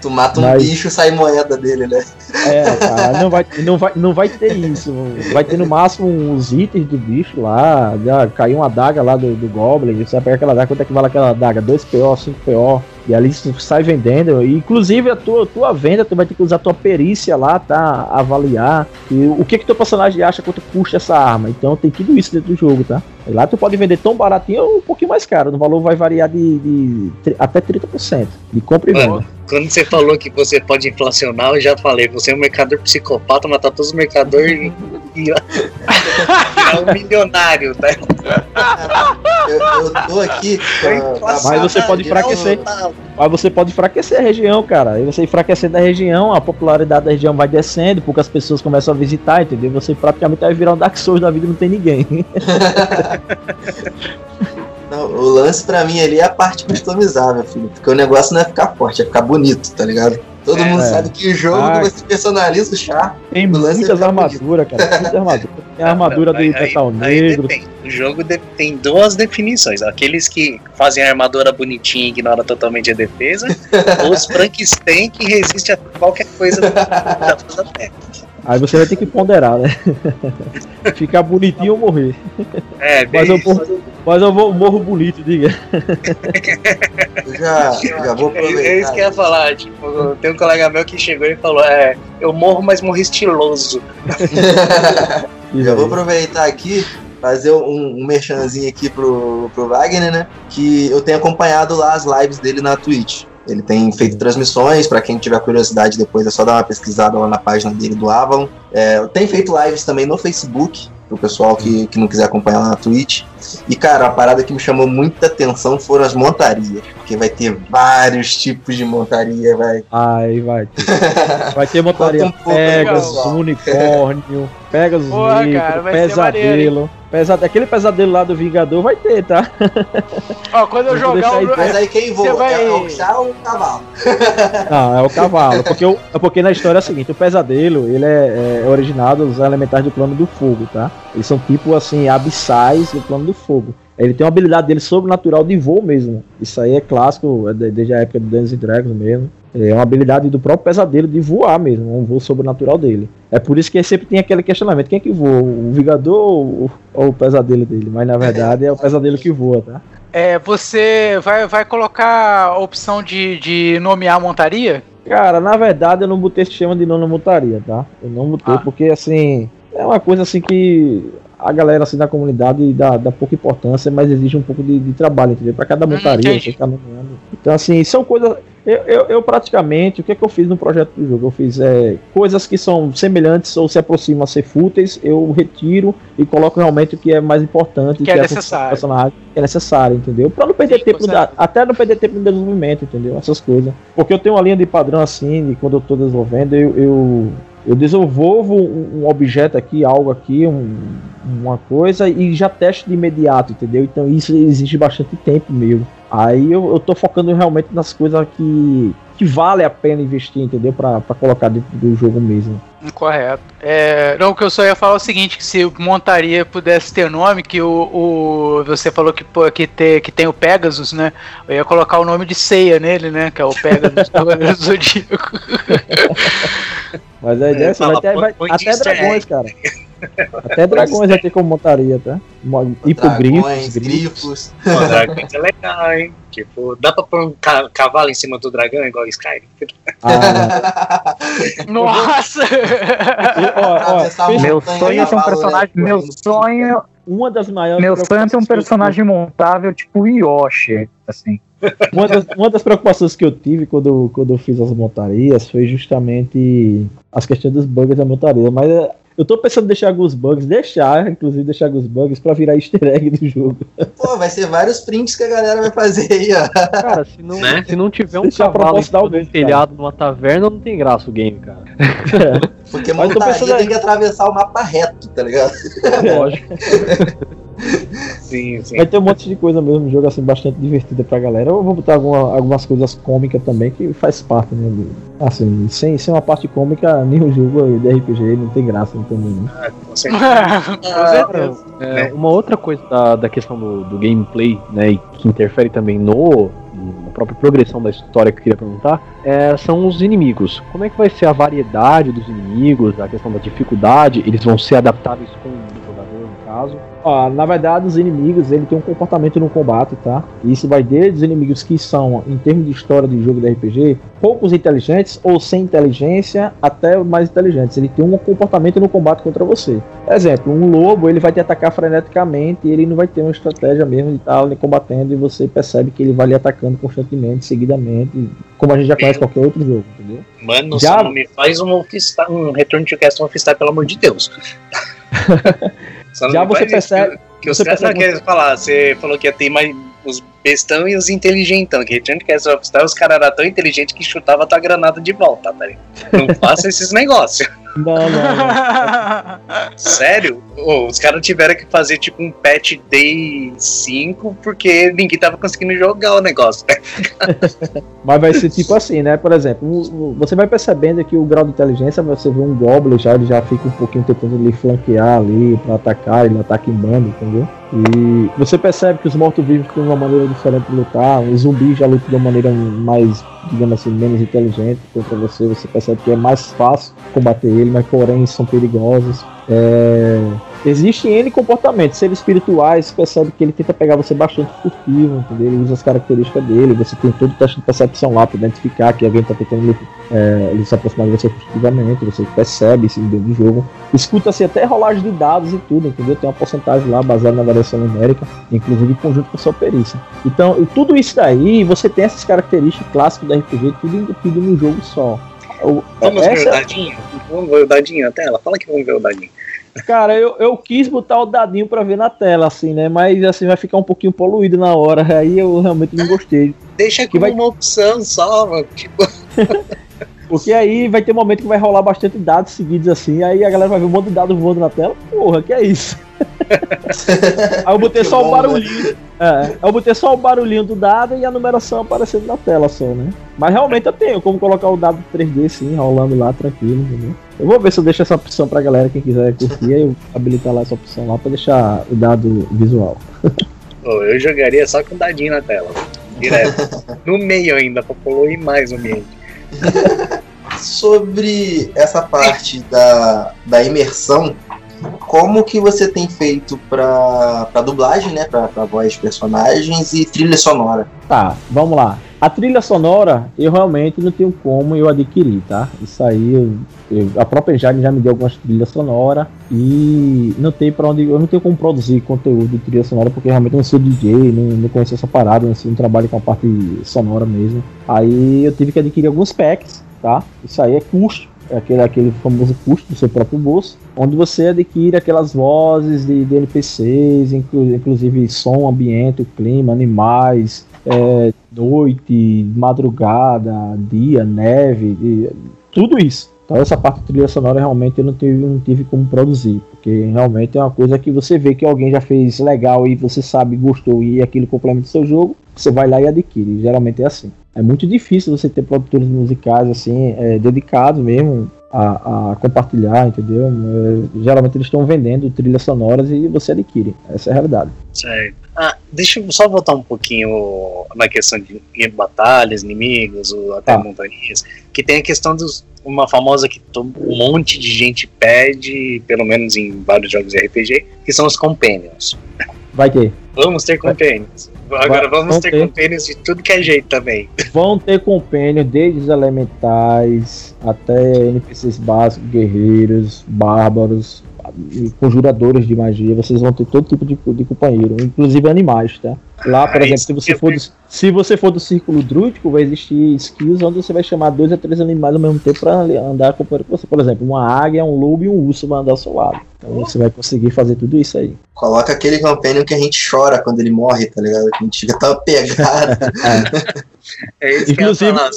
Tu mata um Mas- bicho e sai moeda dele, né? É, cara, não vai, não, vai, não vai ter isso. Vai ter no máximo uns itens do bicho lá. Já caiu uma daga lá do, do Goblin. Você vai pegar aquela daga, quanto é que vale aquela daga? 2 PO, 5 PO. E ali sai vendendo. E, inclusive a tua, tua venda, tu vai ter que usar a tua perícia lá, tá? Avaliar. E o que que teu personagem acha quanto custa essa arma. Então tem tudo isso dentro do jogo, tá? Lá tu pode vender tão baratinho ou um pouquinho mais caro. O valor vai variar de, de tri- até 30% de compra e venda. Mano, quando você falou que você pode inflacionar, eu já falei, você é um mercador psicopata, matar todos os mercadores e, e virar um milionário, né? Eu, eu tô aqui. com a- Mas você pode enfraquecer. Mas você pode enfraquecer a região, cara. E você enfraquecendo a região, a popularidade da região vai descendo, poucas pessoas começam a visitar, entendeu? Você praticamente vai virar um Dark Souls da vida não tem ninguém. *laughs* Não, o lance pra mim ali é a parte customizável, filho. Porque o negócio não é ficar forte, é ficar bonito, tá ligado? Todo É. mundo sabe que o jogo Ah. você personaliza o char. Tem é muitas ficar armaduras, cara. Muitas armaduras. Tem a *laughs* armadura do metal negro. depende. O jogo de- tem duas definições. Aqueles que fazem a armadura bonitinha e ignoram totalmente a defesa, *laughs* ou os Frankenstein que resistem a qualquer coisa da da terra. Aí você vai ter que ponderar, né? *laughs* Ficar bonitinho ou morrer. É, Mas bem eu, vou, mas eu vou morro bonito, diga. Eu já, já vou É, aproveitar. é isso que eu ia falar, tipo, tem um colega meu que chegou e falou, é, eu morro, mas morro estiloso. *laughs* Já vou aproveitar aqui, fazer um, um merchanzinho aqui pro, pro Wagner, né? Que eu tenho acompanhado lá as lives dele na Twitch. Ele tem feito transmissões, pra quem tiver curiosidade depois é só dar uma pesquisada lá na página dele do Avalon. É, tem feito lives também no Facebook, pro pessoal que, que não quiser acompanhar lá na Twitch. E, cara, a parada que me chamou muita atenção foram as montarias, porque vai ter vários tipos de montaria, vai. Aí vai ter. *laughs* Vai ter montaria um Pegasus, unicórnio, Pegasus Porra, negro, cara, pesadelo. Pesado, aquele pesadelo lá do Vingador vai ter, tá? Ó, quando eu jogar o. Mas aí quem voa? vai- É o ou o cavalo? Não, *laughs* é o cavalo. Porque, o- é porque na história é o seguinte, o pesadelo, ele é, é originado dos elementais do plano do fogo, tá? Eles são tipo assim, abissais do plano do fogo. Ele tem uma habilidade dele sobrenatural de voo mesmo. Isso aí é clássico, é de- desde a época do Dungeons and Dragons mesmo. É uma habilidade do próprio pesadelo de voar mesmo, um voo sobrenatural dele. É por isso que sempre tem aquele questionamento: quem é que voa? O Vingador ou, ou o pesadelo dele? Mas na verdade é o pesadelo que voa, tá? É, você vai, vai colocar a opção de, de nomear a montaria? Cara, na verdade eu não botei esse sistema de não montaria, tá? Eu não botei Ah. porque assim, é uma coisa assim que a galera assim da comunidade dá, dá pouca importância, mas exige um pouco de, de trabalho, entendeu? Pra cada montaria, você ficar nomeando. Então assim, são coisas. Eu, eu, eu praticamente, o que é que eu fiz no projeto do jogo? Eu fiz é, coisas que são semelhantes ou se aproximam a ser fúteis, eu retiro e coloco realmente o que é mais importante, Que é a função do necessário. personagem, que é necessário, entendeu? Pra não perder Sim, tempo, da- até não perder tempo no desenvolvimento, entendeu? Essas coisas. Porque eu tenho uma linha de padrão assim, de quando eu tô desenvolvendo, eu, eu, eu desenvolvo um, objeto aqui, algo aqui, um- uma coisa, e já testo de imediato, entendeu? Então isso exige bastante tempo meu. Aí eu, eu tô focando realmente nas coisas que, que vale a pena investir, entendeu? Pra, pra colocar dentro do jogo mesmo. Correto. É, não, o que eu só ia falar é o seguinte, que se montaria pudesse ter nome, que o, o você falou que, pô, que, ter, que tem o Pegasus, né? Eu ia colocar o nome de Ceia nele, né? Que é o Pegasus do *laughs* Zodíaco. Mas a ideia é essa, fala, vai ter, vai- põe até dragões, cara. Até dragões vai ter como montaria, tá? Hipogrifos, Dragões, grifos. Pô, dragões é *laughs* legal, hein? Tipo, dá pra pôr um ca- cavalo em cima do dragão igual Skyrim? Ah, *laughs* Nossa! e, ó, ó, Meu sonho é ter um cavalo personagem. Meu sonho, uma das maiores meu sonho é ter um personagem montável tipo Yoshi, assim. *laughs* Uma das, uma das preocupações que eu tive quando, quando eu fiz as montarias foi justamente as questões dos bugs da montaria. Mas eu tô pensando em deixar alguns bugs, deixar, inclusive deixar alguns bugs pra virar easter egg do jogo. Pô, vai ser vários prints que a galera vai fazer aí, ó. Cara, se não, Né? se não tiver um Deixa a cavalo em um telhado numa taverna, não tem graça o game, cara. Porque Mas eu tô montaria aí- tem que atravessar o mapa reto, tá ligado? Lógico. *laughs* Sim, sim. Vai ter um monte de coisa mesmo no jogo, assim, bastante divertida pra galera. Eu vou botar alguma- algumas coisas cômicas também, que faz parte, né? do- Assim, sem, sem uma parte cômica, *laughs* nenhum jogo de RPG não tem graça, não tem nenhum. Ah, com certeza. *laughs* Com certeza. É, uma outra coisa da, da questão do, do gameplay, né, e que interfere também no, na própria progressão da história que eu queria perguntar, é, são os inimigos. Como é que vai ser a variedade dos inimigos, a questão da dificuldade? Eles vão ser adaptáveis com o jogador, no caso? Na verdade, os inimigos ele tem um comportamento no combate, tá? E isso vai desde os inimigos que são, em termos de história de jogo de RPG, poucos inteligentes ou sem inteligência, até mais inteligentes. Ele tem um comportamento no combate contra você. Exemplo, um lobo ele vai te atacar freneticamente e ele não vai ter uma estratégia mesmo de estar lhe combatendo e você percebe que ele vai lhe atacando constantemente, seguidamente, como a gente já conhece qualquer outro jogo, entendeu? Mano, Já- não me faz um, um Return to Castle Wolfenstein, pelo amor de Deus. *laughs* Só Já você percebe- Que, que os você caras não percebe- querem falar. Você falou que ia ter mais os bestão e os inteligentão. Que Return to Castle Wolfenstein, os caras eram tão inteligentes que chutava a tua granada de volta, tá ligado? Não *laughs* faça esses negócios. Não, não, não. *laughs* Sério? Ô, os caras tiveram que fazer tipo um patch day 5 porque ninguém tava conseguindo jogar o negócio. *laughs* Mas vai ser tipo assim, né? Por exemplo, você vai percebendo que o grau de inteligência, você vê um Goblin já, ele já fica um pouquinho tentando lhe flanquear ali pra atacar, ele ataca em bando, entendeu? E você percebe que os mortos-vivos têm uma maneira diferente de lutar, os zumbis já lutam de uma maneira mais, digamos assim, menos inteligente contra você, você percebe que é mais fácil combater ele, mas porém são perigosos. É... Existem N comportamentos, seres espirituais, você percebe que ele tenta pegar você bastante furtivo, entendeu? Ele usa as características dele, você tem todo o teste de percepção lá para identificar que alguém está tentando é, ele se aproximar de você furtivamente, você percebe isso dentro do jogo. Escuta-se até rolagem de dados e tudo, entendeu? Tem uma porcentagem lá baseada na variação numérica, inclusive em conjunto com a sua perícia. Então, tudo isso daí, você tem essas características clássicas da RPG, tudo embutido num jogo só. Vamos ver o essa- dadinho? Vamos ver o dadinho na tela? Fala que vamos ver o dadinho. Cara, eu, eu quis botar o dadinho pra ver na tela, assim, né? Mas assim vai ficar um pouquinho poluído na hora. Aí eu realmente não gostei. Deixa Que como vai- uma opção só, mano. Tipo, *laughs* Porque aí vai ter um momento que vai rolar bastante dados seguidos assim. Aí a galera vai ver um monte de dados voando na tela. Porra, que é isso? *laughs* aí eu botei Que só o bom, barulhinho. É, aí eu botei só o barulhinho do dado e a numeração aparecendo na tela só, né? Mas realmente eu tenho como colocar o dado 3D sim, rolando lá tranquilo, entendeu? Eu vou ver se eu deixo essa opção pra galera, quem quiser curtir, aí eu habilitar lá essa opção lá pra deixar o dado visual. *laughs* pô, eu jogaria só com o dadinho na tela. Direto. *laughs* no meio ainda, pra poluir mais o ambiente. *laughs* Sobre essa parte da, da imersão, como que você tem feito pra dublagem, né? Pra voz de personagens e trilha sonora? Tá, vamos lá. A trilha sonora, eu realmente não tenho como eu adquirir, tá? Isso aí, eu, eu, a própria Jade já me deu algumas trilhas sonoras e não tem para onde, eu não tenho como produzir conteúdo de trilha sonora porque realmente eu não sou DJ, não, não conheço essa parada, não, não trabalho com a parte sonora mesmo. Aí eu tive que adquirir alguns packs, tá? Isso aí é custo, aquele, aquele famoso custo do seu próprio bolso, onde você adquire aquelas vozes de, de NPCs, inclu, inclusive som, ambiente, clima, animais, é, noite, madrugada, dia, neve, e, tudo isso. Então essa parte de trilha sonora realmente eu não tive, não tive como produzir, porque realmente é uma coisa que você vê que alguém já fez legal e você sabe, gostou e aquilo complementa o seu jogo, você vai lá e adquire. Geralmente é assim. É muito difícil você ter produtores musicais assim, é, dedicados mesmo a, a, compartilhar, entendeu? É, geralmente eles estão vendendo trilhas sonoras e você adquire. Essa é a realidade. Certo. Ah, deixa eu só voltar um pouquinho na questão de batalhas, inimigos, ou até ah. montanhas, que tem a questão dos uma famosa que um monte de gente pede, pelo menos em vários jogos de RPG, que são os companions. Vai ter. Vamos ter companions. Agora vamos ter, ter companions de tudo que é jeito também. *laughs* Vão ter companions desde os elementais até NPCs básicos, guerreiros, bárbaros, conjuradores de magia, vocês vão ter todo tipo de, de companheiro, inclusive animais, tá? Lá, por ah, exemplo, se você, for do, se você for do círculo druídico, vai existir skills onde você vai chamar dois a três animais ao mesmo tempo para andar com você. Por exemplo, uma águia, um lobo e um urso vão andar ao seu lado. Então você vai conseguir fazer tudo isso aí. Coloca aquele companion que a gente chora quando ele morre, tá ligado? Que a gente fica tão apegado. *laughs* é isso inclusive, que eu falar,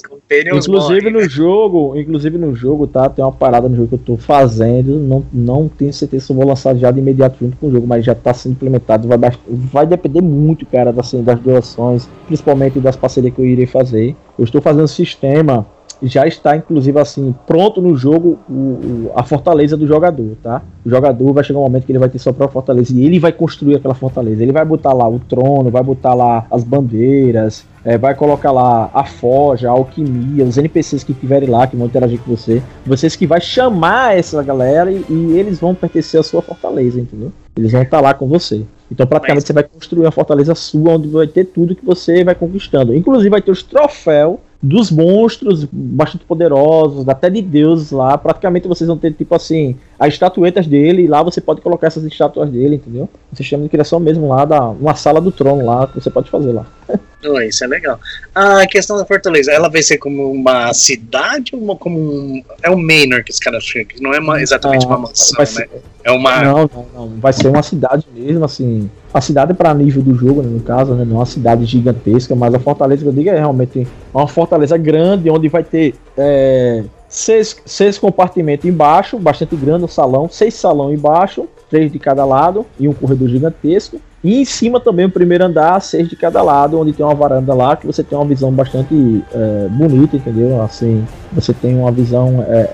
inclusive no jogo, inclusive no jogo, tá? Tem uma parada no jogo que eu tô fazendo, não, não tenho certeza se eu vou lançar já de imediato junto com o jogo, mas já tá sendo implementado, vai, vai depender muito, cara, das, das doações, principalmente das parcerias que eu irei fazer. Eu estou fazendo um sistema já está inclusive assim pronto no jogo o, o, a fortaleza do jogador, tá? O jogador vai chegar um momento que ele vai ter sua própria fortaleza e ele vai construir aquela fortaleza. Ele vai botar lá o trono, vai botar lá as bandeiras, é, vai colocar lá a forja, a alquimia, os NPCs que estiverem lá, que vão interagir com você. Vocês que vai chamar essa galera e, e eles vão pertencer à sua fortaleza, entendeu? Eles vão estar lá com você. Então, praticamente, Mas... você vai construir uma fortaleza sua onde vai ter tudo que você vai conquistando. Inclusive, vai ter os troféus dos monstros bastante poderosos, até de deuses lá. Praticamente vocês vão ter, tipo assim, as estatuetas dele, e lá você pode colocar essas estátuas dele, entendeu? Você chama de criação mesmo lá, da, uma sala do trono lá, que você pode fazer lá. *laughs* Oh, isso é legal. A questão da Fortaleza, ela vai ser como uma cidade ou uma, como um. É um manor que os caras que não é uma, exatamente uma mansão, né? É uma. Não, não, não. Vai ser uma cidade mesmo, assim. A cidade é para nível do jogo, né, no caso, né? Não é uma cidade gigantesca, mas a fortaleza que eu digo é realmente uma fortaleza grande, onde vai ter. É, seis, seis compartimentos embaixo, bastante grande o salão, seis salão embaixo, três de cada lado e um corredor gigantesco. E em cima também o primeiro andar, seis de cada lado, onde tem uma varanda lá que você tem uma visão bastante é, bonita, entendeu? Assim, você tem uma visão, é,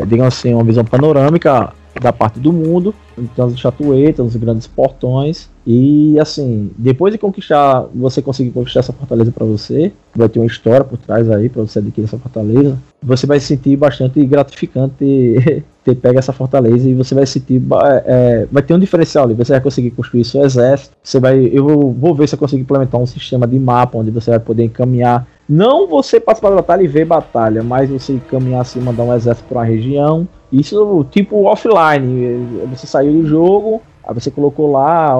é, digamos assim, uma visão panorâmica da parte do mundo, então as chatuetas, os grandes portões e assim, depois de conquistar, você conseguir conquistar essa fortaleza para você, vai ter uma história por trás aí para você adquirir essa fortaleza. Você vai se sentir bastante gratificante ter, *laughs* ter pego essa fortaleza e você vai sentir é, vai ter um diferencial ali. Você vai conseguir construir seu exército. Você vai, eu vou ver se eu consigo implementar um sistema de mapa onde você vai poder encaminhar. Não você participar da batalha e ver batalha, mas você caminhar assim, mandar um exército para uma região. Isso tipo offline. Você saiu do jogo, Aí você colocou lá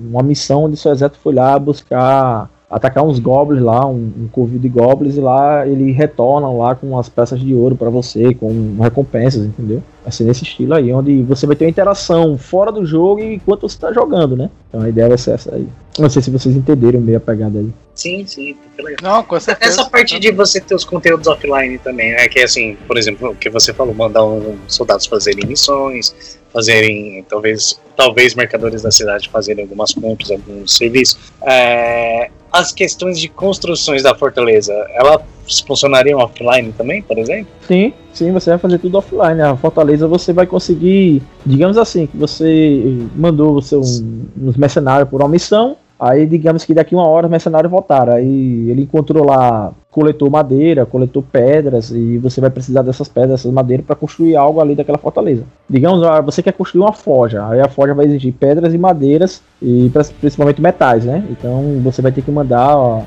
uma missão onde seu exército foi lá buscar atacar uns goblins lá, um, um covil de goblins, e lá ele retorna lá com as peças de ouro para você, com recompensas, entendeu? Ser nesse estilo aí, onde você vai ter uma interação fora do jogo enquanto você está jogando, né? Então a ideia vai ser essa aí. Não sei se vocês entenderam meio a pegada aí. Sim, sim, Não, com certeza. Essa parte de você ter os conteúdos offline também, é que assim, por exemplo, o que você falou, mandar um, soldados fazerem missões, fazerem, talvez, talvez mercadores da cidade fazerem algumas compras, alguns serviços. É, as questões de construções da fortaleza, elas funcionariam offline também, por exemplo? Sim, sim, você vai fazer tudo offline. A fortaleza você vai conseguir, digamos assim, que você mandou o seu, uns mercenários por uma missão, Aí, digamos que daqui uma hora os mercenários voltaram. Aí ele encontrou lá, coletou madeira, coletou pedras, e você vai precisar dessas pedras, dessas madeiras, para construir algo ali daquela fortaleza. Digamos, ah, você quer construir uma forja. Aí a forja vai exigir pedras e madeiras, e principalmente metais, né? Então você vai ter que mandar ó,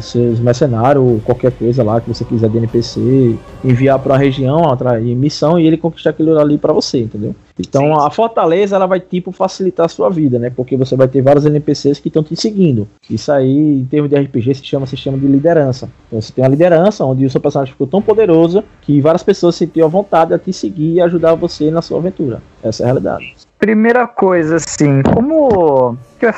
seus mercenários, ou qualquer coisa lá que você quiser de NPC, enviar para uma região, atrair missão, e ele conquistar aquilo ali para você, entendeu? Então a fortaleza ela vai tipo facilitar a sua vida, né? Porque você vai ter vários NPCs que estão te seguindo. Isso aí, em termos de RPG, se chama, chama de liderança. Então você tem uma liderança onde o seu personagem ficou tão poderoso que várias pessoas sentiam a vontade de te seguir e ajudar você na sua aventura. Essa é a realidade. Primeira coisa, assim, como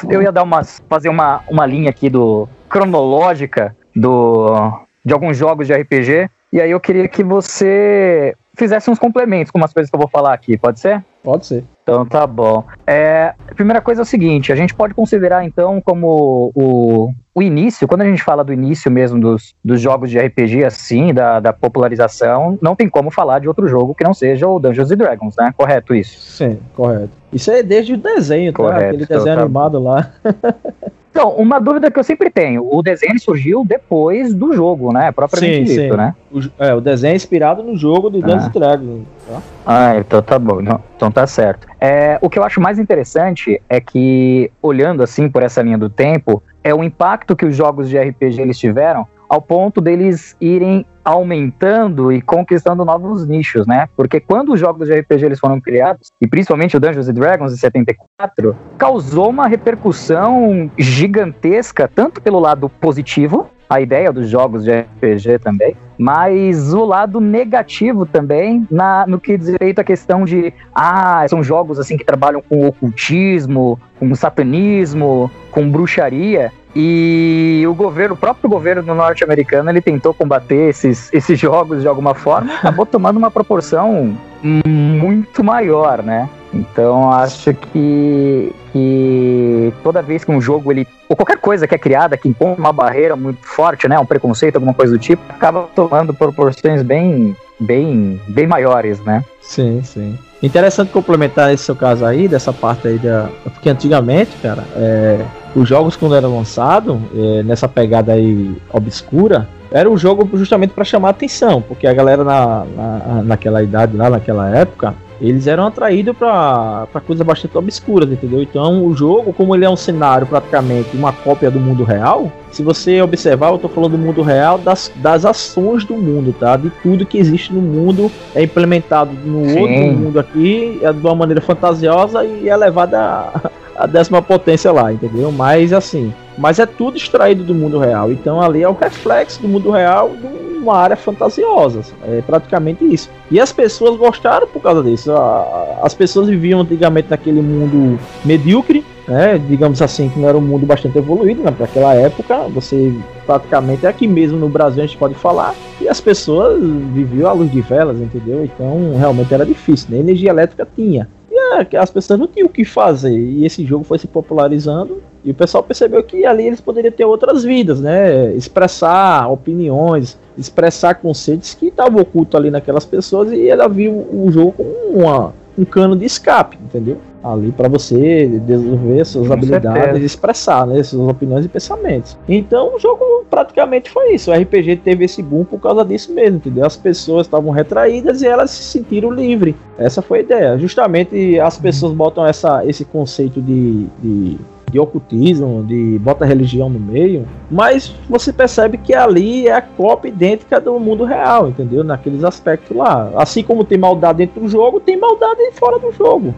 eu- ia dar umas, fazer uma, uma linha aqui do cronológica do de alguns jogos de RPG, e aí eu queria que você fizesse uns complementos com umas coisas que eu vou falar aqui, pode ser? Pode ser. Então tá bom. É, a primeira coisa é o seguinte: a gente pode considerar então como o, o início, quando a gente fala do início mesmo dos, dos jogos de RPG, assim, da, da popularização, não tem como falar de outro jogo que não seja o Dungeons and Dragons, né? Correto isso? Sim, correto. Isso é desde o desenho, tá? Correto, Aquele desenho tá- animado lá. *laughs* Então, uma dúvida que eu sempre tenho: o desenho surgiu depois do jogo, né? Propriamente Sim, dito, sim. né? O, é, o desenho é inspirado no jogo do Dungeons Ah. Dragons. Tá? Ah, então tá bom. Então, então tá certo. É, o que eu acho mais interessante é que, olhando assim por essa linha do tempo, é o impacto que os jogos de RPG eles tiveram ao ponto deles irem aumentando e conquistando novos nichos, né? Porque quando os jogos de RPG eles foram criados, e principalmente o Dungeons and Dragons em 74, causou uma repercussão gigantesca, tanto pelo lado positivo, a ideia dos jogos de RPG também, mas o lado negativo também na, no que diz respeito à questão de ah, são jogos assim que trabalham com ocultismo, com satanismo, com bruxaria. E o governo, o próprio governo norte-americano, ele tentou combater esses, esses jogos de alguma forma, acabou tomando uma proporção muito maior, né? Então acho que, que toda vez que um jogo ele ou qualquer coisa que é criada que impõe uma barreira muito forte, né, um preconceito, alguma coisa do tipo, acaba tomando proporções bem bem bem maiores, né? Sim, sim. Interessante complementar esse seu caso aí, dessa parte aí da. Porque antigamente, cara, é, os jogos quando eram lançados, é, nessa pegada aí obscura, era um jogo justamente para chamar atenção, porque a galera na, na, naquela idade lá, naquela época, eles eram atraídos para coisas bastante obscuras, entendeu? Então o jogo, como ele é um cenário praticamente uma cópia do mundo real, se você observar, eu tô falando do mundo real, das, das ações do mundo, tá? De tudo que existe no mundo é implementado no Sim. outro mundo aqui, é de uma maneira fantasiosa e é levado a, a décima potência lá, entendeu? Mas assim, mas é tudo extraído do mundo real. Então ali é o reflexo do mundo real numa área fantasiosa. É praticamente isso. E as pessoas gostaram por causa disso. As pessoas viviam antigamente naquele mundo medíocre, né? Digamos assim, que não era um mundo bastante evoluído, né? Naquela época, você praticamente aqui mesmo no Brasil a gente pode falar. E as pessoas viviam à luz de velas, entendeu? Então realmente era difícil, né? Energia elétrica tinha. E é, as pessoas não tinham o que fazer. E esse jogo foi se popularizando. E o pessoal percebeu que ali eles poderiam ter outras vidas, né? Expressar opiniões, expressar conceitos que estavam ocultos ali naquelas pessoas. E ela viu o jogo como uma, um cano de escape, entendeu? Ali para você desenvolver suas Com habilidades certeza. e expressar, né? Suas opiniões e pensamentos. Então o jogo praticamente foi isso. O RPG teve esse boom por causa disso mesmo, entendeu? As pessoas estavam retraídas e elas se sentiram livres. Essa foi a ideia. Justamente as pessoas botam essa, esse conceito de, de, de ocultismo, de bota religião no meio, mas você percebe que ali é a cópia idêntica do mundo real, entendeu? Naqueles aspectos lá. Assim como tem maldade dentro do jogo, tem maldade fora do jogo.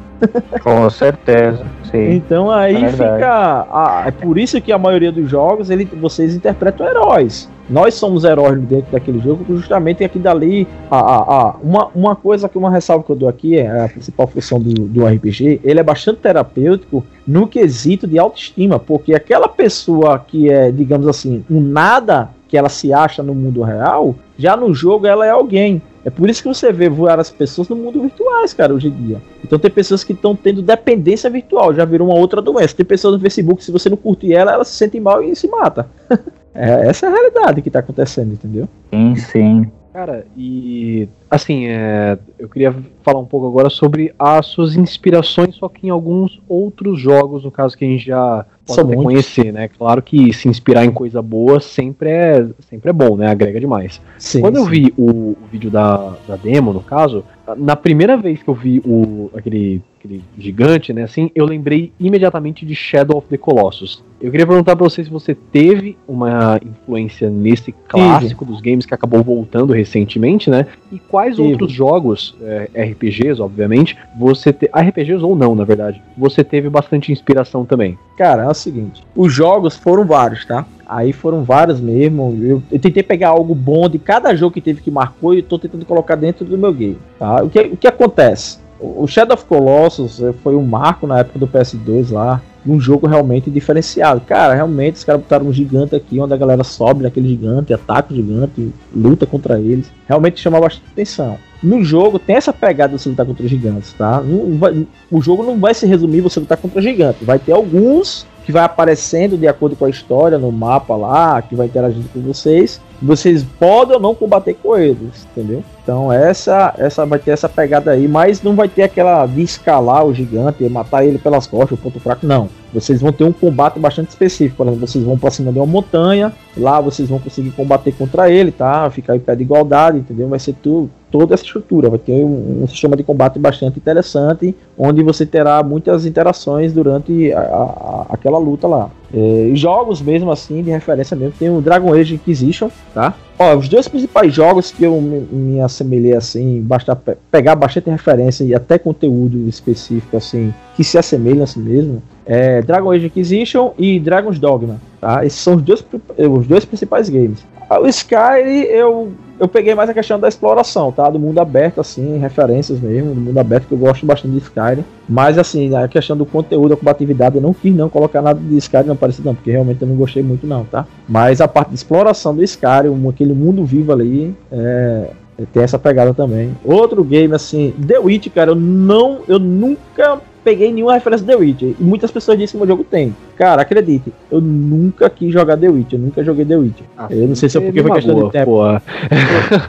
Com certeza. Então aí É fica. ah, é por isso que a maioria dos jogos ele, vocês interpretam heróis. Nós somos heróis dentro daquele jogo, justamente aqui dali. A, a, a- uma, uma coisa que uma ressalva que eu dou aqui é a principal função do, do RPG. Ele é bastante terapêutico no quesito de autoestima, porque aquela pessoa que é, digamos assim, um nada que ela se acha no mundo real, já no jogo ela é alguém. É por isso que você vê várias pessoas no mundo virtuais, cara, hoje em dia. Então tem pessoas que estão tendo dependência virtual, já virou uma outra doença. Tem pessoas no Facebook, se você não curtir ela, ela se sente mal e se mata. *laughs* É, essa é a realidade que tá acontecendo, entendeu? Sim, sim. Cara, e assim, é, eu queria falar um pouco agora sobre as suas inspirações, só que em alguns outros jogos, no caso que a gente já pode São até muitos. conhecer, né? Claro que se inspirar em coisa boa sempre é, sempre é bom, né? Agrega demais. Sim, Quando eu sim. vi o, o vídeo da, da demo, no caso, na primeira vez que eu vi o, aquele, aquele gigante, né, assim, eu lembrei imediatamente de Shadow of the Colossus. Eu queria perguntar pra você se você teve uma influência nesse clássico dos games que acabou voltando recentemente, né? E quais Tive. outros jogos, é, RPGs, obviamente, você te... RPGs ou não, na verdade, você teve bastante inspiração também. Cara, é o seguinte: os jogos foram vários, tá? Aí foram vários mesmo. Eu, eu tentei pegar algo bom de cada jogo que teve que marcou e tô tentando colocar dentro do meu game. Tá? O, que, o que acontece? O Shadow of Colossus eh, foi um marco na época do PS2 lá. Um jogo realmente diferenciado. Cara, realmente os caras botaram um gigante aqui, onde a galera sobe naquele gigante, ataca o gigante, luta contra eles. Realmente chama bastante atenção. No jogo tem essa pegada de você lutar contra gigantes, tá? Vai- o jogo não vai se resumir você lutar contra gigante. Vai ter alguns que vai aparecendo de acordo com a história no mapa lá, que vai interagindo com vocês. Vocês podem ou não combater com eles, entendeu? Então essa essa vai ter essa pegada aí, mas não vai ter aquela de escalar o gigante matar ele pelas costas, o ponto fraco, não. Vocês vão ter um combate bastante específico, por exemplo, vocês vão pra cima de uma montanha, lá vocês vão conseguir combater contra ele, tá? Ficar em pé de igualdade, entendeu? Vai ser tudo toda essa estrutura, vai ter um, um sistema de combate bastante interessante, onde você terá muitas interações durante a- a- aquela luta lá. É, jogos mesmo assim, de referência mesmo, tem o Dragon Age Inquisition, tá? Ó, os dois principais jogos que eu me, me assemelhei assim, basta pe- pegar bastante referência e até conteúdo específico assim, que se assemelham assim mesmo, é Dragon Age Inquisition e Dragon's Dogma, tá? Esses são os dois, os dois principais games. O Skyrim eu eu peguei mais a questão da exploração, tá? Do mundo aberto, assim, referências mesmo, do mundo aberto, que eu gosto bastante de Skyrim. Mas, assim, a questão do conteúdo, a combatividade, eu não quis não colocar nada de Skyrim não parecido não, porque realmente eu não gostei muito não, tá? Mas a parte de exploração do Skyrim, aquele mundo vivo ali, é, tem essa pegada também. Outro game, assim, The Witch, cara, eu não, eu nunca peguei nenhuma referência de The Witch. E muitas pessoas dizem que o meu jogo tem. Cara, acredite, eu nunca quis jogar The Witch, eu nunca joguei The Witch. eu não sei se é porque foi questão de tempo. Porra. *laughs*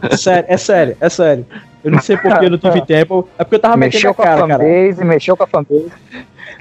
É sério, é sério, é sério. Eu não sei porque eu não tive *laughs* tempo. É porque eu tava metendo Mexeu com a cara, cara. fanbase, mexeu com a fanbase.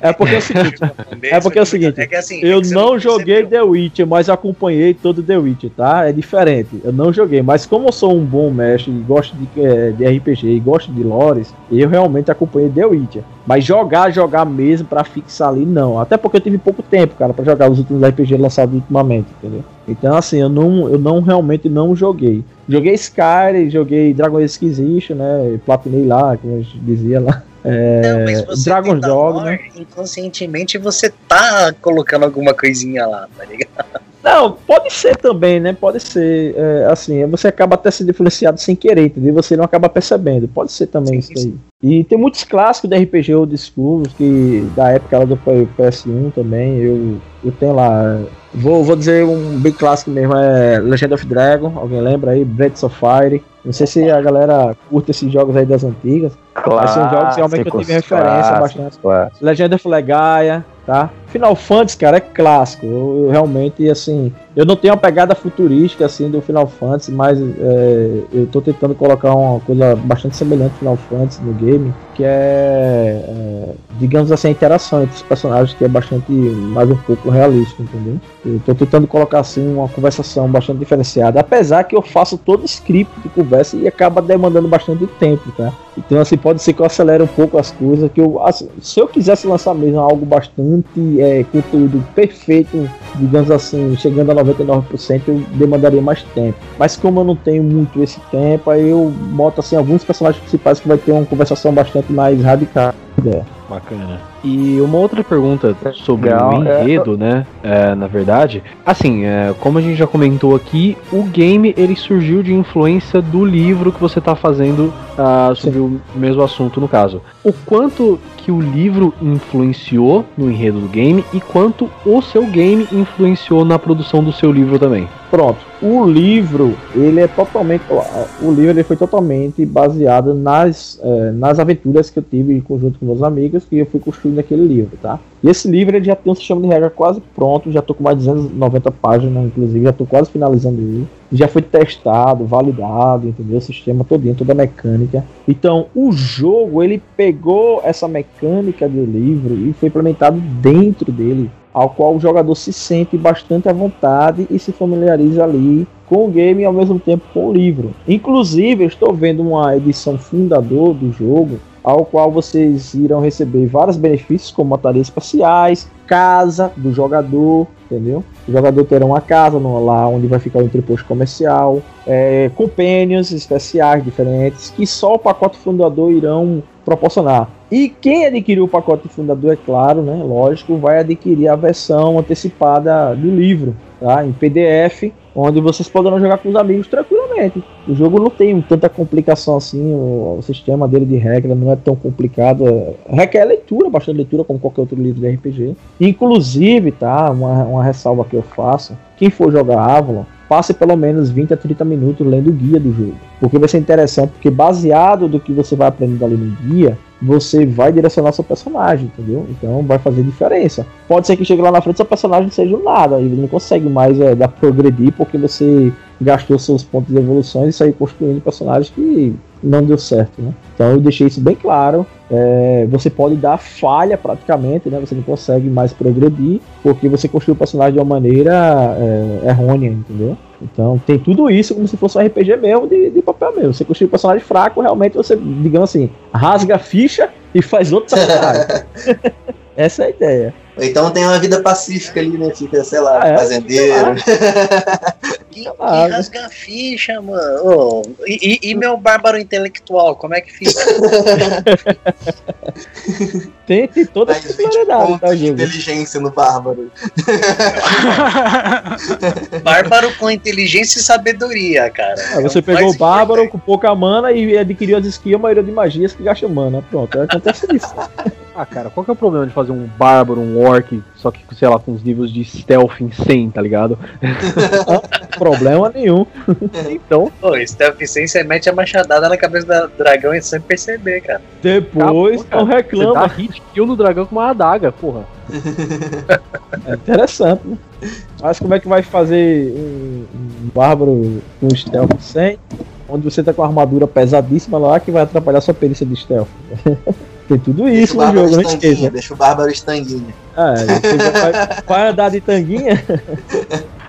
É porque é o seguinte, É porque é o seguinte, É assim, eu é você não joguei. The Witcher, mas acompanhei todo The Witcher, tá? É diferente. Eu não joguei, mas como eu sou um bom mestre e gosto de, de RPG e gosto de lores, eu realmente acompanhei The Witcher. Mas jogar, jogar mesmo pra fixar ali, não. Até porque eu tive pouco tempo, cara, pra jogar os últimos RPG lançados ultimamente, entendeu? Então, assim, eu não, eu não realmente não joguei. Joguei Skyrim, joguei Dragon Age Inquisition, né? Platinei lá, como a gente dizia lá. Não, mas você lore, inconscientemente você tá colocando alguma coisinha lá, tá ligado? Não, pode ser também, né? Pode ser. é, assim, você acaba até sendo influenciado sem querer, entendeu? Você não acaba percebendo. Pode ser também Sim, isso aí. E tem muitos clássicos da RPG old school, que da época lá do P- PS1 também. Eu, eu tenho lá. Vou, vou dizer um bem clássico mesmo, é Legend of Dragon. Alguém lembra aí? Breath of Fire. Não sei se a galera curte esses jogos aí das antigas. Mas são jogos realmente que eu tive referência bastante. clássicos. Legend of Legaia, tá? Final Fantasy, cara, é clássico. Eu, eu realmente, assim, eu não tenho uma pegada futurística, assim, do Final Fantasy, mas é, eu tô tentando colocar uma coisa bastante semelhante ao Final Fantasy no game, que é, é, digamos assim, a interação entre os personagens, que é bastante, mais um pouco realístico, entendeu? Eu tô tentando colocar, assim, uma conversação bastante diferenciada, apesar que eu faço todo script de conversa e acaba demandando bastante tempo, tá? Então, assim, pode ser que eu acelere um pouco as coisas, que eu, assim, se eu quisesse lançar mesmo algo bastante é, conteúdo perfeito, digamos assim, chegando a 99%, eu demandaria mais tempo. Mas como eu não tenho muito esse tempo, aí eu boto, assim, alguns personagens principais que vai ter uma conversação bastante mais radical. É. Bacana. E uma outra pergunta sobre Legal, o é, enredo, né? É, na verdade, assim, é, como a gente já comentou aqui, o game ele surgiu de influência do livro que você tá fazendo ah, sobre o mesmo assunto no caso. O quanto que o livro influenciou no enredo do game e quanto o seu game influenciou na produção do seu livro também. Pronto. O livro, ele é totalmente. O livro ele foi totalmente baseado nas, é, nas aventuras que eu tive em conjunto com meus amigos e eu fui construindo aquele livro, tá? E esse livro ele já tem um sistema de regra quase pronto, já estou com mais de 290 páginas, inclusive, já estou quase finalizando ele. Já foi testado, validado, entendeu? O sistema todinho, toda a mecânica. Então, o jogo, ele pegou essa mecânica do livro e foi implementado dentro dele ao qual o jogador se sente bastante à vontade e se familiariza ali com o game e ao mesmo tempo com o livro. Inclusive, eu estou vendo uma edição fundador do jogo, ao qual vocês irão receber vários benefícios, como matérias espaciais, casa do jogador, entendeu? O jogador terá uma casa no, lá onde vai ficar o entreposto comercial, é, companions especiais diferentes, que só o pacote fundador irão proporcionar. E quem adquiriu o pacote fundador, é claro, né, lógico, vai adquirir a versão antecipada do livro, tá, em PDF, onde vocês poderão jogar com os amigos tranquilamente. O jogo não tem tanta complicação assim, o, o sistema dele de regra não é tão complicado, é, requer leitura, bastante leitura, como qualquer outro livro de RPG. Inclusive, tá, uma, uma ressalva que eu faço, quem for jogar Avalon, passe pelo menos 20 a 30 minutos lendo o guia do jogo. Porque vai ser interessante, porque baseado do que você vai aprendendo ali no guia, você vai direcionar seu personagem, entendeu? Então vai fazer diferença. Pode ser que chegue lá na frente seu personagem seja um nada, e não consegue mais é, dar progredir porque você gastou seus pontos de evolução e saiu construindo personagens que não deu certo, né? Então eu deixei isso bem claro. É, você pode dar falha praticamente, né? Você não consegue mais progredir porque você construiu o personagem de uma maneira é, errônea, entendeu? Então tem tudo isso como se fosse um RPG mesmo de, de papel mesmo. Você construiu um personagem fraco, realmente você, digamos assim, rasga a ficha e faz outro *laughs* personagem. Essa é a ideia. Então tem uma vida pacífica ali, né? Fica, sei lá, ah, é? fazendeiro. *laughs* Que, que rasga a ficha, mano. Oh, e, e, meu bárbaro intelectual, como é que fica? tem, *laughs* tem toda essa variedade, tá, de inteligência no bárbaro. *laughs* bárbaro com inteligência e sabedoria, cara. Ah, você é pegou o bárbaro com pouca mana e adquiriu as skills, a maioria de magias que gastam mana. Pronto, acontece isso. *laughs* Ah, cara, qual que é o problema de fazer um bárbaro, um orc, só que, sei lá, com os níveis de stealth em 100, tá ligado? Problema nenhum. *laughs* então. Pô, 100 você mete a machadada na cabeça do dragão e sem perceber, cara. Depois não reclama. Você dá hit kill no dragão com uma adaga, porra. *laughs* é interessante, né? Mas como é que vai fazer um, um bárbaro com stealth 100? Onde você tá com uma armadura pesadíssima lá que vai atrapalhar sua perícia de stealth. *laughs* Tem tudo isso no jogo, não esqueça. Deixa o Bárbaro estanguinha. Ah, é, vai, andar de tanguinha?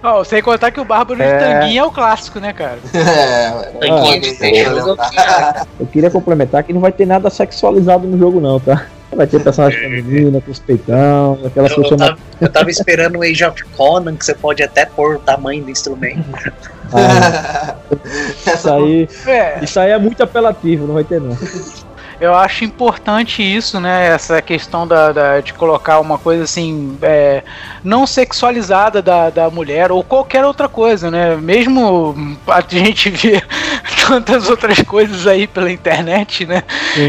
Oh, sem contar que o Bárbaro é... de Tanguinha é o clássico, né, cara? *laughs* É, ah, eu queria complementar que não vai ter nada sexualizado no jogo, não, tá? Vai ter personagem feminina, com os peitão, aquela eu, eu, tava, eu tava esperando o Age of Conan, que você pode até pôr o tamanho do instrumento. Ah, *laughs* isso, aí, é. isso aí é muito apelativo, não vai ter não eu acho importante isso, né? Essa questão da, da de colocar uma coisa assim, é, não sexualizada da, da mulher ou qualquer outra coisa, né? Mesmo a gente vê *laughs* tantas outras coisas aí pela internet, né?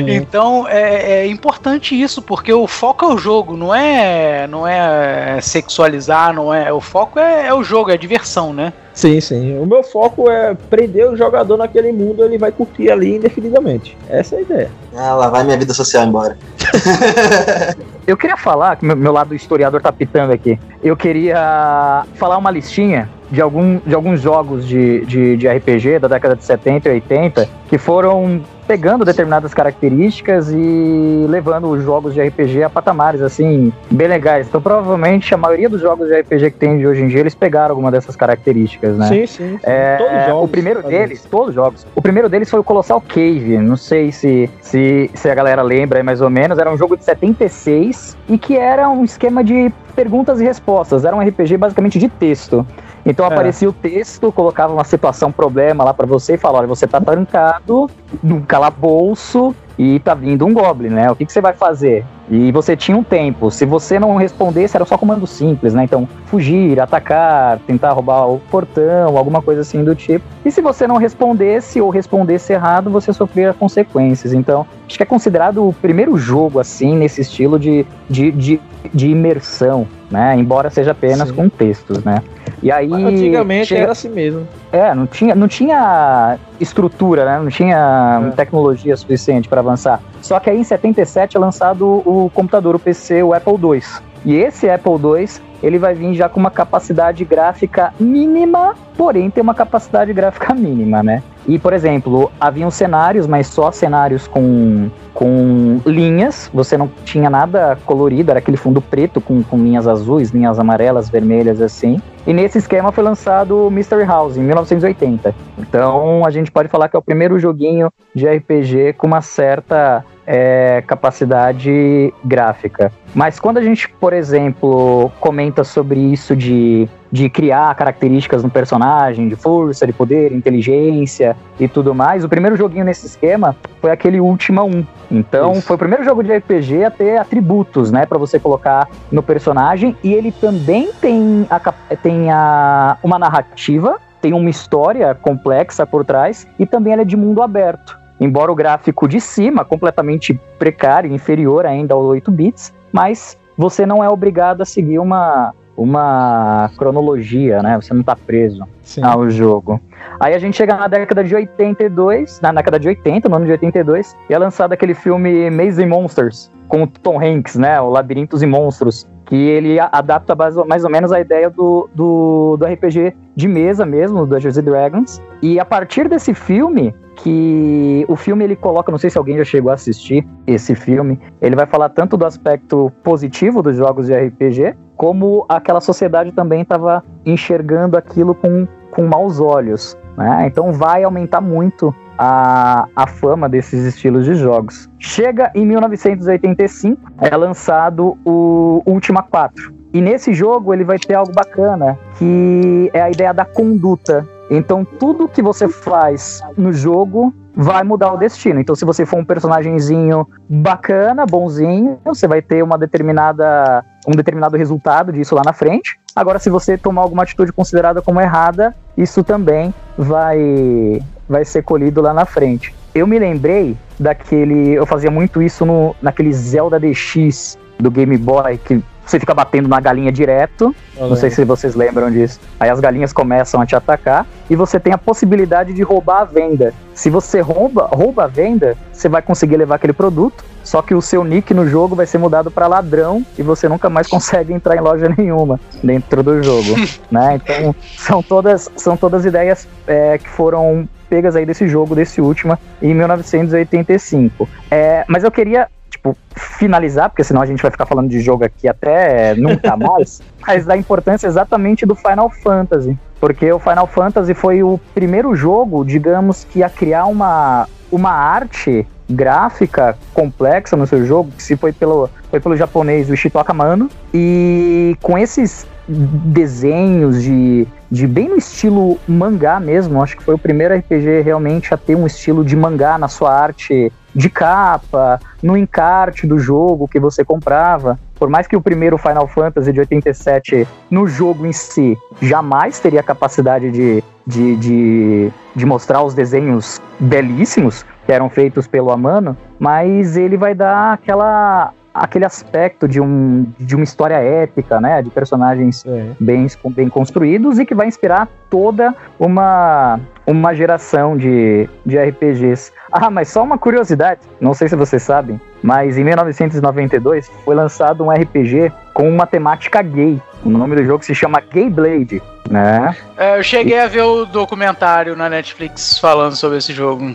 Então é, é, importante isso, porque o foco é o jogo, não é, não é sexualizar, não é. O foco é, é o jogo, é a diversão, né? Sim, sim. O meu foco é prender o jogador naquele mundo, ele vai curtir ali indefinidamente. Essa é a ideia. Ah, lá vai minha vida social embora. *laughs* Eu queria falar, que meu, meu lado historiador tá pitando aqui. Eu queria falar uma listinha de, algum, de alguns jogos de, de, de, RPG da década de 70 e 80 que foram pegando determinadas características e levando os jogos de RPG a patamares assim bem legais. Então provavelmente a maioria dos jogos de RPG que tem de hoje em dia eles pegaram alguma dessas características, né? Sim, sim. sim. É, todos os jogos. O primeiro deles, isso. todos os jogos. O primeiro deles foi o Colossal Cave. Não sei se, se, se a galera lembra mais ou menos. Era um jogo de 76 e que era um esquema de perguntas e respostas. Era um RPG basicamente de texto. Então é. aparecia o texto, colocava uma situação, problema lá para você e falava: olha, você tá trancado num calabouço e tá vindo um Goblin, né? O que, que você vai fazer? E você tinha um tempo. Se você não respondesse, era só comando simples, né? Então, fugir, atacar, tentar roubar o portão, alguma coisa assim do tipo. E se você não respondesse ou respondesse errado, você sofria consequências. Então, acho que é considerado o primeiro jogo, assim, nesse estilo de, de, de, de imersão né? Embora seja apenas Sim. com textos, né? E aí Antigamente chega- era assim mesmo. é, não tinha, não tinha estrutura, né? Não tinha É. tecnologia suficiente para avançar. Só que aí em 77 é lançado o computador, o PC, o Apple II. E esse Apple II, ele vai vir já com uma capacidade gráfica mínima, porém tem uma capacidade gráfica mínima, né? E, por exemplo, haviam cenários, mas só cenários com, com linhas, você não tinha nada colorido, era aquele fundo preto com, com linhas azuis, linhas amarelas, vermelhas, assim. E nesse esquema foi lançado o Mystery House, em 1980. Então a gente pode falar que é o primeiro joguinho de RPG com uma certa é, capacidade gráfica. Mas quando a gente, por exemplo, comenta sobre isso de, de criar características no personagem, de força, de poder, inteligência e tudo mais, o primeiro joguinho nesse esquema foi aquele Ultima 1. Então Isso. foi o primeiro jogo de RPG a ter atributos, né, para você colocar no personagem e ele também tem a, tem a uma narrativa, tem uma história complexa por trás e também ele é de mundo aberto. Embora o gráfico de cima completamente precário, inferior ainda aos 8 bits, mas você não é obrigado a seguir uma uma cronologia, né? Você não tá preso Sim. ao jogo. Aí a gente chega na década de 82, na década de 80, no ano de 82, e é lançado aquele filme Amazing Monsters, com o Tom Hanks, né? O Labirintos e Monstros, que ele adapta mais ou, menos a ideia do, do, do RPG de mesa mesmo, do Dungeons Dragons. E a partir desse filme, que o filme ele coloca, não sei se alguém já chegou a assistir esse filme, ele vai falar tanto do aspecto positivo dos jogos de RPG, como aquela sociedade também estava enxergando aquilo com, com maus olhos. Né? Então vai aumentar muito a, a fama desses estilos de jogos. Chega em 1985, é lançado o Ultima 4. E nesse jogo ele vai ter algo bacana, que é a ideia da conduta. Então tudo que você faz no jogo vai mudar o destino. Então se você for um personagemzinho bacana, bonzinho, você vai ter uma determinada um determinado resultado disso lá na frente. Agora se você tomar alguma atitude considerada como errada, isso também vai vai ser colhido lá na frente. Eu me lembrei daquele, eu fazia muito isso no naquele Zelda DX do Game Boy que você fica batendo na galinha direto não sei se vocês lembram disso. Aí as galinhas começam a te atacar e você tem a possibilidade de roubar a venda. Se você rouba, rouba a venda, você vai conseguir levar aquele produto. Só que o seu nick no jogo vai ser mudado para ladrão e você nunca mais consegue entrar em loja *laughs* nenhuma dentro do jogo, *laughs* né? Então são todas são todas ideias é, que foram pegas aí desse jogo, desse último, em 1985. É, mas eu queria tipo, finalizar, porque senão a gente vai ficar falando de jogo aqui até nunca *laughs* mais, mas da importância exatamente do Final Fantasy. Porque o Final Fantasy foi o primeiro jogo, digamos, que a criar uma, uma arte gráfica complexa no seu jogo, que se foi pelo, foi pelo japonês o Ishitoka Mano, e com esses desenhos de, de bem no estilo mangá mesmo, acho que foi o primeiro RPG realmente a ter um estilo de mangá na sua arte de capa, no encarte do jogo que você comprava. Por mais que o primeiro Final Fantasy de 87 no jogo em si jamais teria a capacidade de, de, de, de mostrar os desenhos belíssimos que eram feitos pelo Amano, mas ele vai dar aquela aquele aspecto de, um, de uma história épica, né, de personagens É. bem, bem construídos e que vai inspirar toda uma, uma geração de, de RPGs. Ah, mas só uma curiosidade, não sei se vocês sabem, mas em 1992 foi lançado um RPG com uma temática gay. O nome do jogo se chama Gay Blade, né? É, eu cheguei a ver o documentário na Netflix falando sobre esse jogo.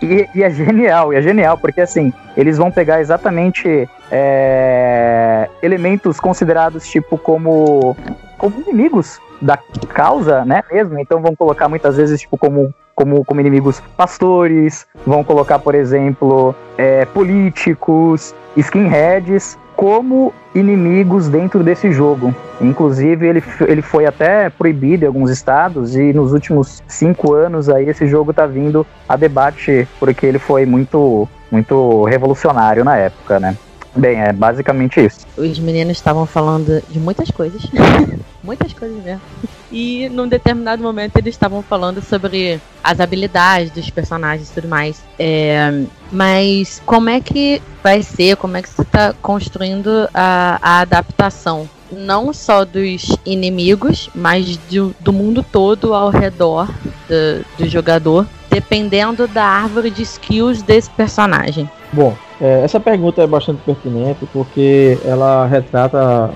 E, e é genial, e é genial, porque assim, eles vão pegar exatamente é, elementos considerados tipo como, como inimigos da causa, né, mesmo, então vão colocar muitas vezes tipo como como, como inimigos pastores, vão colocar, por exemplo, é, políticos, skinheads, como inimigos dentro desse jogo. Inclusive, ele, ele foi até proibido em alguns estados e nos últimos cinco anos aí esse jogo tá vindo a debate porque ele foi muito, muito revolucionário na época, né? Bem, é basicamente isso. Os meninos estavam falando de muitas coisas. *laughs* muitas coisas mesmo. E num determinado momento eles estavam falando sobre as habilidades dos personagens e tudo mais. É, mas como é que vai ser? Como é que você está construindo a, a adaptação não só dos inimigos, mas do, do mundo todo ao redor do, do jogador, dependendo da árvore de skills desse personagem. Bom, é, essa pergunta é bastante pertinente porque ela retrata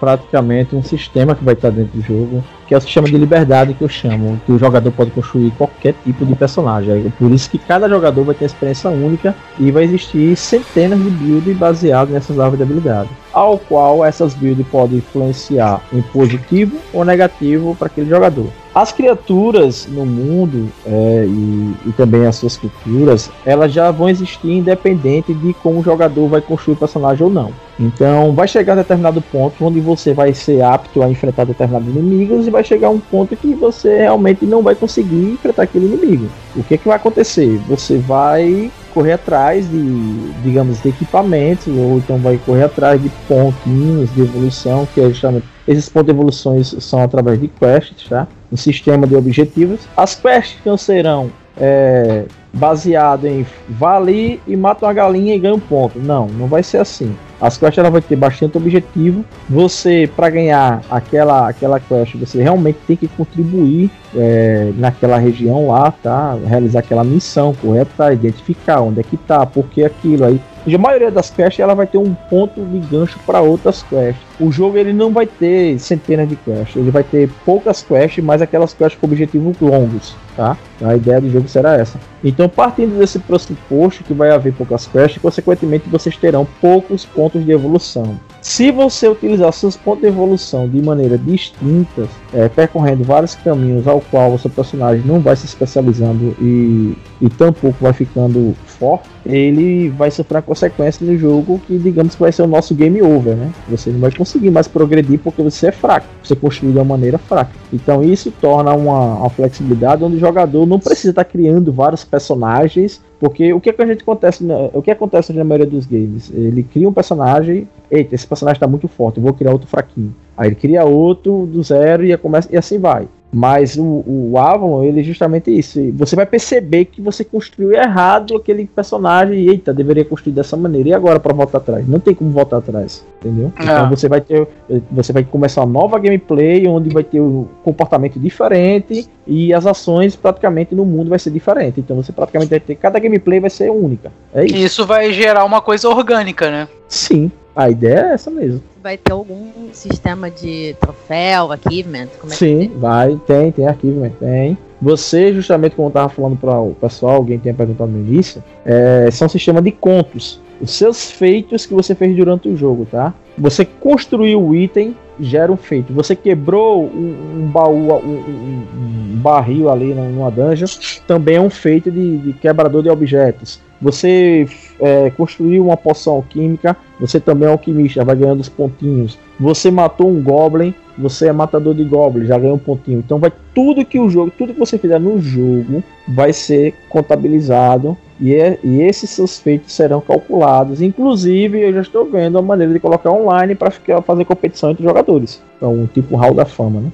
praticamente um sistema que vai estar dentro do jogo, que é o sistema de liberdade que eu chamo, que o jogador pode construir qualquer tipo de personagem. É por isso que cada jogador vai ter experiência única e vai existir centenas de builds baseados nessas árvores de habilidade, ao qual essas builds podem influenciar em positivo ou negativo para aquele jogador. As criaturas no mundo é, e, e, também as suas culturas, elas já vão existir independente de como o jogador vai construir o personagem ou não. Então vai chegar a determinado ponto onde você vai ser apto a enfrentar determinados inimigos e vai chegar um ponto que você realmente não vai conseguir enfrentar aquele inimigo. O que, é que vai acontecer? Você vai correr atrás de, digamos, de equipamentos, ou então vai correr atrás de pontinhos de evolução, que é justamente esses pontos de evoluções são através de quests, tá? Um sistema de objetivos. As quests não serão é, baseado em vá ali e mata uma galinha e ganha um ponto. Não, não vai ser assim. As quests ela vai ter bastante objetivo. Você, para ganhar aquela, aquela quest, você realmente tem que contribuir é, naquela região lá, tá? Realizar aquela missão, correr atrás, identificar onde é que tá, por que aquilo. Aí a maioria das quests ela vai ter um ponto de gancho para outras quests. O jogo ele não vai ter centenas de quests, ele vai ter poucas quests, mas aquelas quests com objetivos longos, tá? A ideia do jogo será essa. Então, partindo desse pressuposto que vai haver poucas quests, consequentemente vocês terão poucos pontos de evolução. Se você utilizar seus pontos de evolução de maneira distinta, é, percorrendo vários caminhos ao qual o seu personagem não vai se especializando e, e tampouco vai ficando forte, ele vai sofrer a consequência no jogo que digamos que vai ser o nosso game over, né? Você não vai conseguir mais progredir porque você é fraco, você construiu de uma maneira fraca. Então isso torna uma, uma flexibilidade onde o jogador não precisa estar criando vários personagens porque o que, é que a gente acontece, o que acontece na maioria dos games? Ele cria um personagem, eita, esse personagem está muito forte, eu vou criar outro fraquinho. Aí ele cria outro do zero e, começa, e assim vai. Mas o, o Avalon, ele é justamente isso. Você vai perceber que você construiu errado aquele personagem e, eita, deveria construir dessa maneira. E agora para voltar atrás? Não tem como voltar atrás, entendeu? É. Então você vai ter. Você vai começar uma nova gameplay onde vai ter um comportamento diferente e as ações praticamente no mundo vai ser diferente. Então você praticamente vai ter. Cada gameplay vai ser única. É isso. Isso vai gerar uma coisa orgânica, né? Sim. A ideia é essa mesmo. Vai ter algum sistema de troféu, achievement? É Sim, vai, tem, tem achievement, tem. Você, justamente como eu estava falando para o pessoal, alguém tinha perguntado no início, é, são um sistema de contos. Os seus feitos que você fez durante o jogo, tá? Você construiu o item, gera um feito. Você quebrou um, um baú, um, um, um, barril ali numa dungeon, também é um feito de, de quebrador de objetos. Você é, construiu uma poção alquímica, você também é alquimista, vai ganhando os pontinhos. Você matou um goblin, você é matador de goblins, já ganhou um pontinho. Então vai tudo que o jogo, tudo que você fizer no jogo vai ser contabilizado e, é, e esses seus feitos serão calculados. Inclusive, eu já estou vendo a maneira de colocar online para fazer competição entre jogadores. Então, um tipo Hall da Fama, né?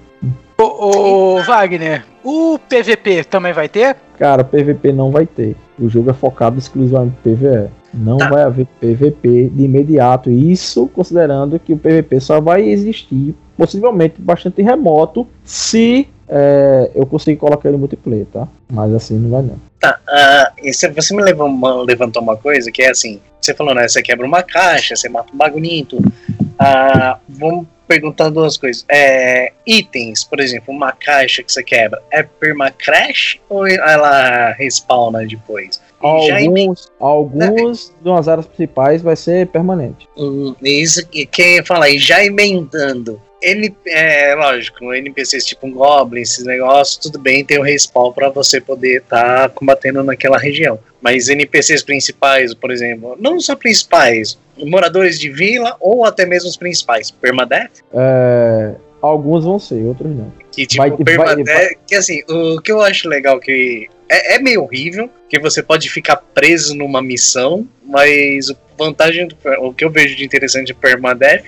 Ô, ô, Wagner, o PVP também vai ter? Cara, PVP não vai ter. O jogo é focado exclusivamente em PVE. Não tá. vai haver PVP de imediato. Isso considerando que o PVP só vai existir, possivelmente bastante remoto, se é, eu conseguir colocar ele no multiplayer, tá? Mas assim não vai não. Tá, uh, você me levantou uma coisa que é assim: você falou, né? Você quebra uma caixa, você mata um bagulhinho, tudo. Uh, vamos perguntar duas coisas. É, itens, por exemplo, uma caixa que você quebra, é permacrash ou ela respawna depois? Alguns, alguns é. das áreas principais vai ser permanente. Hum, isso que quem fala aí, já emendando. N, é lógico, NPCs tipo um Goblin, esses negócios, tudo bem, tem o respawn para você poder estar tá combatendo naquela região. Mas NPCs principais, por exemplo, não só principais, moradores de vila ou até mesmo os principais, permadeath? É, alguns vão ser, outros não. Que tipo, vai, permadeath, vai, que assim, o que eu acho legal que é, é, meio horrível, que você pode ficar preso numa missão, mas a vantagem, do, o que eu vejo de interessante de permadeath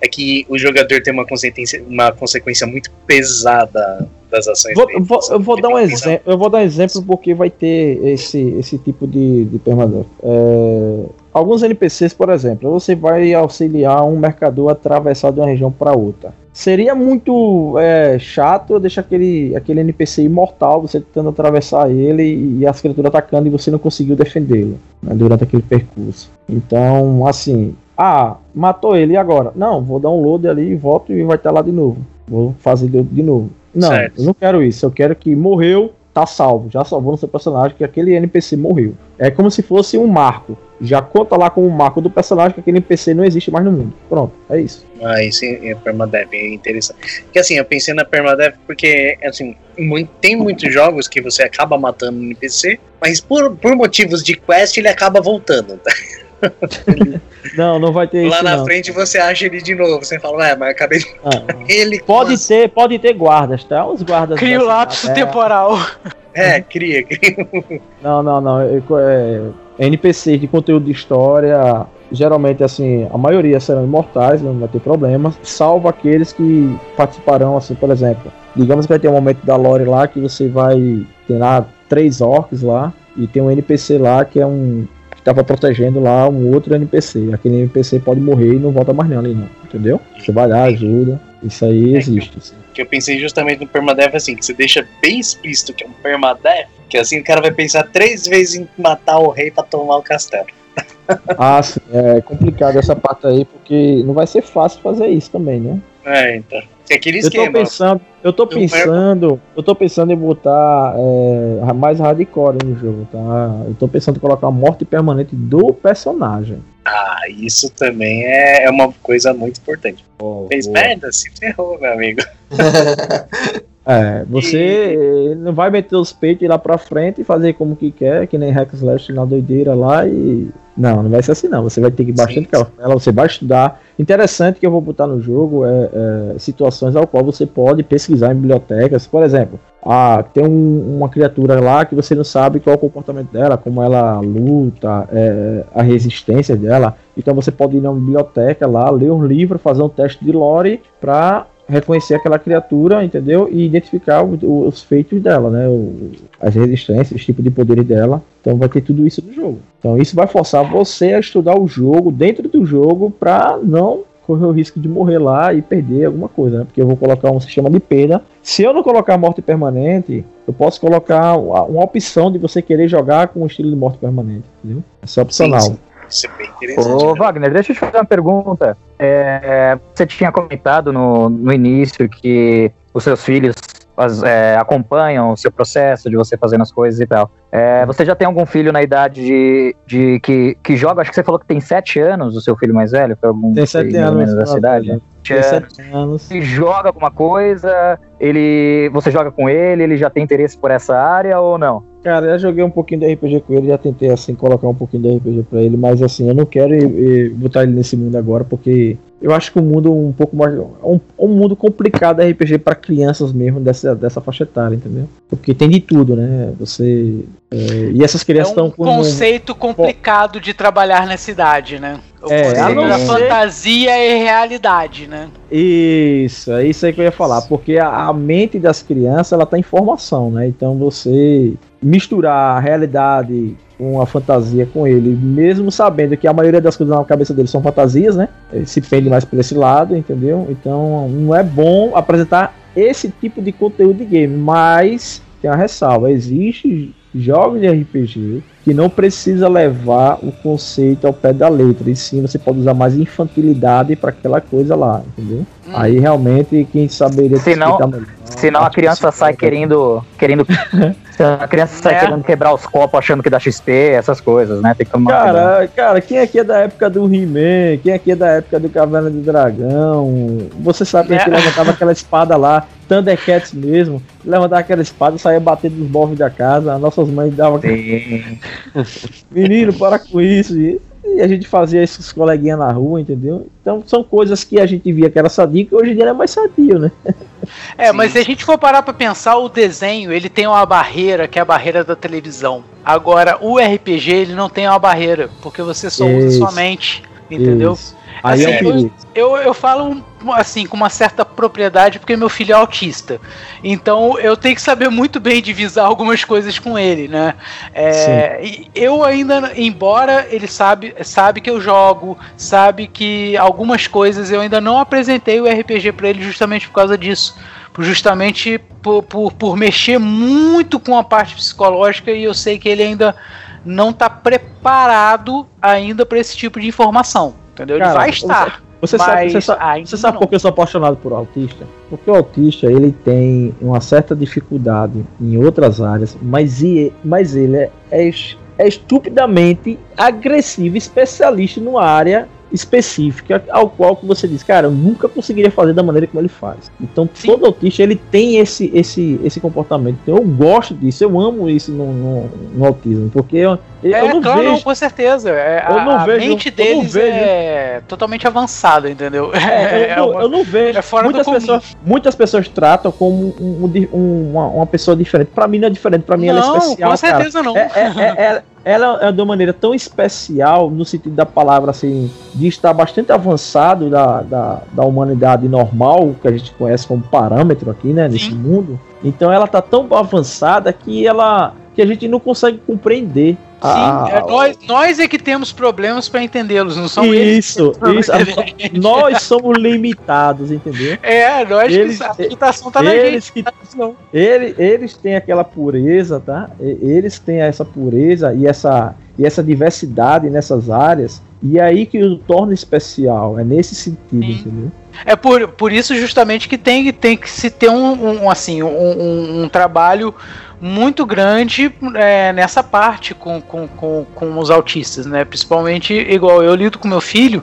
é que o jogador tem uma consequência, uma consequência muito pesada das ações vou, dele. Vou, eu vou dar um exemplo. Eu vou dar um exemplo porque vai ter esse, esse tipo de, de permadeath. É, alguns NPCs, por exemplo, você vai auxiliar um mercador a atravessar de uma região para outra. Seria muito é, chato eu deixar aquele, aquele NPC imortal, você tentando atravessar ele e as criaturas atacando e você não conseguiu defendê-lo né, durante aquele percurso. Então, assim, ah, matou ele e agora? Não, vou dar um load ali, volto e vai estar lá de novo. Vou fazer de novo. Não, Certo. eu não quero isso. Eu quero que morreu, tá salvo. Já salvou no seu personagem que aquele NPC morreu. É como se fosse um marco. Já conta lá como um marco do personagem que aquele NPC não existe mais no mundo. Pronto, é isso. Ah, isso é permadev, é interessante. Porque assim, eu pensei na permadev porque, assim, mui- tem muitos jogos que você acaba matando um NPC, mas por, por motivos de quest ele acaba voltando. tá? *laughs* *laughs* Não, não vai ter Lá isso na não. frente você acha ele de novo. Você fala, ué, mas acabei de Ah, *laughs* ele. pode as- ter, pode ter guardas, tá? Os guardas. Cria o cidade, é. temporal. É, cria, cria. *laughs* Não, não, não. É, é, NPCs de conteúdo de história, geralmente, assim, a maioria serão imortais, não vai ter problema, salvo aqueles que participarão, assim, por exemplo. Digamos que vai ter um momento da lore lá que você vai ter lá três orcs lá e tem um NPC lá que é um. Que tava protegendo lá um outro NPC. Aquele NPC pode morrer e não volta mais não ali, não. Entendeu? Você vai lá, ajuda. Isso aí existe. assim. que eu pensei justamente no permadev assim, que você deixa bem explícito que é um permadev, que assim o cara vai pensar três vezes em matar o rei pra tomar o castelo. *laughs* Ah, sim, é complicado essa parte aí, porque não vai ser fácil fazer isso também, né? É, então. É aquele Eu tô esquema. pensando, eu tô pensando, eu tô pensando em botar é, mais hardcore no jogo, tá? Eu tô pensando em colocar a morte permanente do personagem. Ah, isso também é, é uma coisa muito importante. Fez boa. merda? Se ferrou, meu amigo. *laughs* É, você eh, não vai meter os peitos e lá pra frente e fazer como que quer, que nem Hack Slash na doideira lá e. Não, não vai ser assim não. Você vai ter que bastante cautela, você vai estudar. Interessante que eu vou botar no jogo é, é, situações ao qual você pode pesquisar em bibliotecas. Por exemplo, ah, tem um- uma criatura lá que você não sabe qual é o comportamento dela, como ela luta, é, a resistência dela. Então você pode ir na biblioteca lá, ler um livro, fazer um teste de lore pra reconhecer aquela criatura, entendeu? E identificar o- o- os feitos dela, né? O- as resistências, os tipos de poderes dela. Então vai ter tudo isso no jogo. Então isso vai forçar você a estudar o jogo dentro do jogo pra não correr o risco de morrer lá e perder alguma coisa, né? Porque eu vou colocar um sistema de perda. Se eu não colocar morte permanente, eu posso colocar uma uma opção de você querer jogar com o estilo de morte permanente, entendeu? Isso é opcional. Sim, sim. Isso é bem interessante. Ô, né? Wagner, deixa eu te fazer uma pergunta. É, você tinha comentado no, no início que os seus filhos as- é, acompanham o seu processo de você fazendo as coisas e tal. É, você já tem algum filho na idade de, de que, que joga? Acho que você falou que tem sete anos, o seu filho mais velho? Foi algum Tem sete anos. menos dessa idade? Tem Sete anos. sete anos. Ele joga alguma coisa? Ele, você joga com ele? Ele já tem interesse por essa área ou não? Cara, já joguei um pouquinho de RPG com ele, já tentei assim colocar um pouquinho de RPG pra ele, mas assim, eu não quero botar ele nesse mundo agora porque eu acho que o mundo um pouco mais um, um mundo complicado de RPG pra crianças mesmo dessa, dessa faixa etária, entendeu? Porque tem de tudo, né? Você eh, e essas É crianças um estão com conceito complicado de trabalhar na cidade, né? O É, a não da ser- fantasia e realidade, né? Isso, é isso aí que eu ia falar, porque a, a mente das crianças ela tá em formação, né? Então você misturar a realidade com a fantasia com ele, mesmo sabendo que a maioria das coisas na cabeça dele são fantasias, né? Ele se pende mais por esse lado, entendeu? Então não é bom apresentar esse tipo de conteúdo de game, mas tem uma ressalva, existe jogos de RPG que não precisa levar o conceito ao pé da letra, e sim você pode usar mais infantilidade para aquela coisa lá, entendeu? Hum. Aí realmente quem saberia Senão- explicar melhor, Senão *laughs* a criança sai psicóloga. querendo. querendo a criança sai Né? querendo quebrar os copos achando que dá XP, essas coisas, né? Tem que tomar cuidado. Cara, cara, quem aqui é da época do He-Man? Quem aqui é da época do Caverna do Dragão? Você sabe que a gente Né? levantava aquela espada lá, Thundercats mesmo, levantava aquela espada e saía batendo nos móveis da casa, as nossas mães davam. Menino, para com isso. E, a gente fazia isso com os coleguinhas na rua, entendeu? Então são coisas que a gente via que era sadio, que hoje em dia não é mais sadio, né? É, mas se a gente for parar pra pensar, o desenho, ele tem uma barreira, que é a barreira da televisão. Agora, o RPG, ele não tem uma barreira, porque você só usa Isso. sua mente, entendeu? Isso. Aí é Assim, o perigo. Eu, eu falo assim com uma certa propriedade porque meu filho é autista. Então eu tenho que saber muito bem divisar algumas coisas com ele, né? É, eu ainda, embora ele sabe, sabe que eu jogo, sabe que algumas coisas eu ainda não apresentei o RPG pra ele justamente por causa disso. Justamente por, por, por mexer muito com a parte psicológica e eu sei que ele ainda não tá preparado ainda para esse tipo de informação. Entendeu? Ele Cara, vai estar. Você sabe, você sabe, você sabe por que eu sou apaixonado por autista? Porque o autista ele tem uma certa dificuldade em outras áreas, mas, e- mas ele é, é, é estupidamente agressivo, especialista numa área específica, ao qual que você diz, cara, eu nunca conseguiria fazer da maneira como ele faz. Então Sim. todo autista ele tem esse, esse, esse comportamento. Então, eu gosto disso, eu amo isso no, no, no autismo, porque eu, eu É, não claro, vejo. não, com certeza. É, eu a, não a vejo- mente eu não deles vejo- é totalmente avançada, entendeu? É, eu, *laughs* não, uma- eu não vejo. é fora do muitas, comum. pessoas, muitas pessoas tratam como um- um um- uma, uma pessoa diferente. Pra mim não é diferente, pra mim ela é não, especial. com cara. certeza não. É- é- é- é- ela é de uma maneira tão especial, no sentido da palavra, assim, de estar bastante avançado da, da, da humanidade normal, que a gente conhece como parâmetro aqui, né, nesse mundo. Então ela tá tão avançada que ela que a gente não consegue compreender. Sim, a- é, nós, nós é que temos problemas pra entendê-los, não são eles. Isso, isso. Nós somos limitados, entendeu? *laughs* É, nós Eles- que a limitação tá na eles gente. que. Ele- eles têm aquela pureza, tá? Eles têm essa pureza e essa, e essa diversidade nessas áreas. E é aí que o torna especial. É nesse sentido, Sim. entendeu? É por, por isso justamente que tem, tem que se ter um, um, assim, um, um- um trabalho muito grande é, nessa parte com, com, com, com os autistas, né? Principalmente, igual eu lido com meu filho,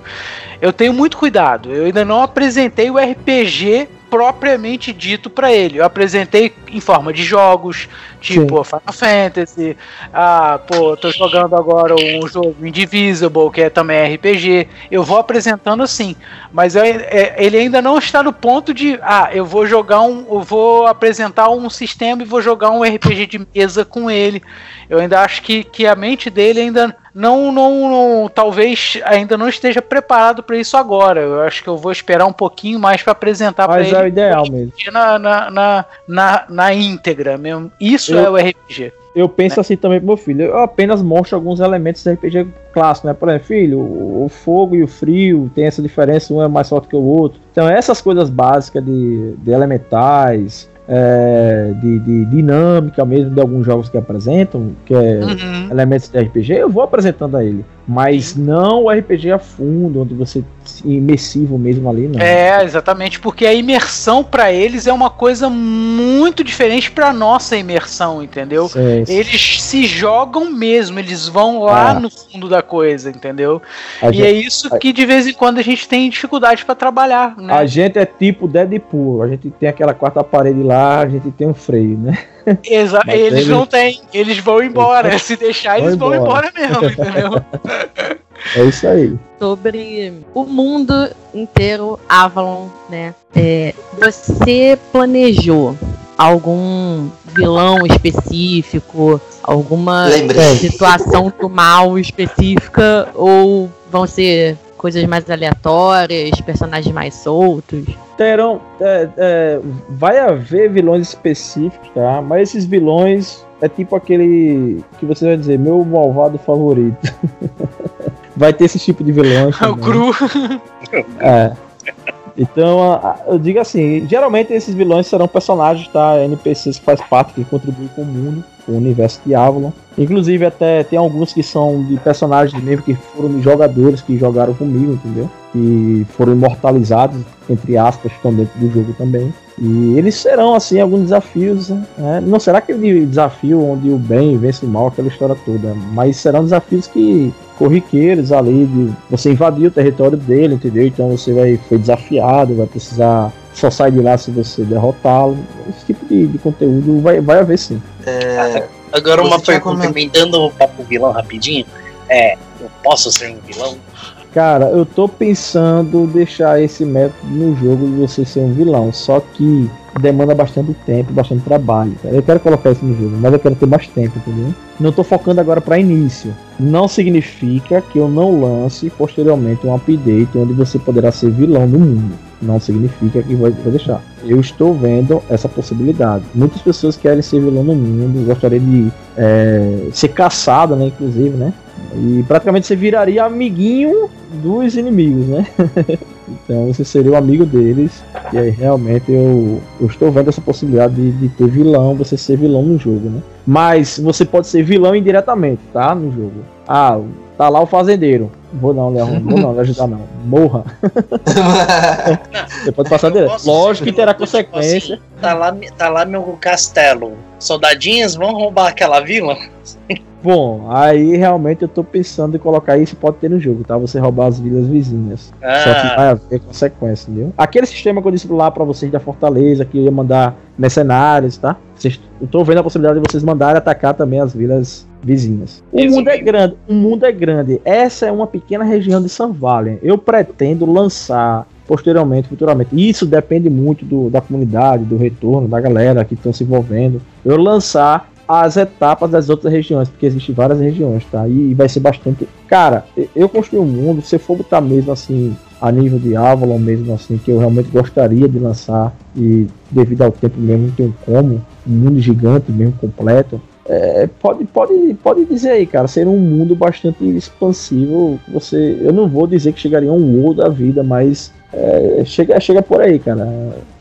eu tenho muito cuidado. Eu ainda não apresentei o RPG propriamente dito para ele. Eu apresentei em forma de jogos, tipo Final Fantasy. Ah, pô, tô jogando agora um jogo Indivisible, que é também RPG. Eu vou apresentando assim, mas eu- é- ele ainda não está no ponto de, ah, eu vou jogar um, eu vou apresentar um sistema e vou jogar um RPG de mesa com ele. Eu ainda acho que, que a mente dele ainda não, não, não- talvez ainda não esteja preparado para isso agora. Eu acho que eu vou esperar um pouquinho mais para apresentar para Mas ele é o ideal mesmo. na, na, na, na, na íntegra mesmo. Isso Eu- é o RPG. Eu penso assim também pro meu filho. Eu apenas mostro alguns elementos do RPG clássico, né? Por exemplo, filho, o, o fogo e o frio tem essa diferença, um é mais forte que o outro. Então, essas coisas básicas de, de elementais, é, de, de dinâmica mesmo de alguns jogos que apresentam, que é Uhum. elementos de RPG, eu vou apresentando a ele. Mas não o RPG a fundo, onde você imersivo mesmo ali, não. É, exatamente, porque a imersão para eles é uma coisa muito diferente para nossa imersão, entendeu? Sim, sim. Eles se jogam mesmo, eles vão lá Ah. no fundo da coisa, entendeu? A E gente- é isso que de vez em quando a gente tem dificuldade para trabalhar, né? A gente é tipo Deadpool, a gente tem aquela quarta parede lá, a gente tem um freio, né? Exa- mas eles eles- não têm, eles vão embora. Se deixar, eles Vão vão embora embora. mesmo, entendeu? *laughs* É isso aí. sobre o mundo inteiro Avalon, né? É, você planejou algum vilão específico, alguma Lembrei. *laughs* situação do mal específica ou vão ser coisas mais aleatórias, personagens mais soltos? Terão. é, é, vai haver vilões específicos, tá? Mas esses vilões é tipo aquele que você vai dizer, meu malvado favorito. *laughs* vai ter esse tipo de vilões. *laughs* O. Gru. É. Então, eu digo assim, geralmente esses vilões serão personagens, tá? NPCs que faz parte, que contribuem com o mundo, o universo de Avalon. Inclusive, até tem alguns que são de personagens mesmo que foram de jogadores que jogaram comigo, entendeu? Que foram imortalizados, entre aspas, estão dentro do jogo também. E eles serão, assim, alguns desafios, né? Não será aquele desafio onde o bem vence o mal, aquela história toda, mas serão desafios que corriqueiros ali, de você invadir o território dele, entendeu? Então você vai foi desafiado, vai precisar só sair de lá se você derrotá-lo. Esse tipo de, de conteúdo vai, vai haver sim. É, Agora uma pergunta, comentado- emendando o papo vilão rapidinho. É, eu posso ser um vilão? Cara, eu tô pensando deixar esse método no jogo de você ser um vilão. Só que demanda bastante tempo, bastante trabalho. Cara. Eu quero colocar isso no jogo, mas eu quero ter mais tempo, entendeu? Não tô focando agora para início. Não significa que eu não lance posteriormente um update onde você poderá ser vilão do mundo. Não significa que vai, vai deixar. Eu estou vendo essa possibilidade. Muitas pessoas querem ser vilão no mundo, gostaria de é, ser caçada, né? Inclusive, né? E praticamente você viraria amiguinho dos inimigos, né? *laughs* então você seria o amigo deles. E aí realmente eu, eu estou vendo essa possibilidade de, de, ter vilão, você ser vilão no jogo, né? Mas você pode ser vilão indiretamente, tá? No jogo. Ah, tá lá o fazendeiro. Vou não, Leão, *laughs* vou não, não ajudar não. Morra. você pode passar direto. Lógico que terá tipo assim, consequência. Assim, tá, lá, tá lá meu castelo. Soldadinhos vão roubar aquela vila? Bom, aí realmente eu tô pensando em colocar isso, pode ter no jogo, tá? Você roubar as vilas vizinhas. Ah. Só que vai haver consequência, entendeu? Aquele sistema que eu disse lá pra vocês da Fortaleza, que eu ia mandar mercenários, tá? Vocês, eu tô vendo a possibilidade de vocês mandarem atacar também as vilas vizinhas. O mundo é é grande, o mundo é grande. Essa é uma pequena região de San Valen. Eu pretendo lançar posteriormente, futuramente. Isso depende muito do, da comunidade, do retorno, da galera que estão se envolvendo. Eu lançar as etapas das outras regiões, porque existem várias regiões, tá? E, vai ser bastante. Cara, eu construí um mundo, se for botar mesmo assim, a nível de Avalon mesmo assim, que eu realmente gostaria de lançar, e devido ao tempo mesmo não tenho como, um mundo gigante mesmo, completo. É, pode, pode, pode dizer aí, cara, ser um mundo bastante expansivo. Você, eu não vou dizer que chegaria a um WoW da vida, mas é, chega, chega por aí, cara.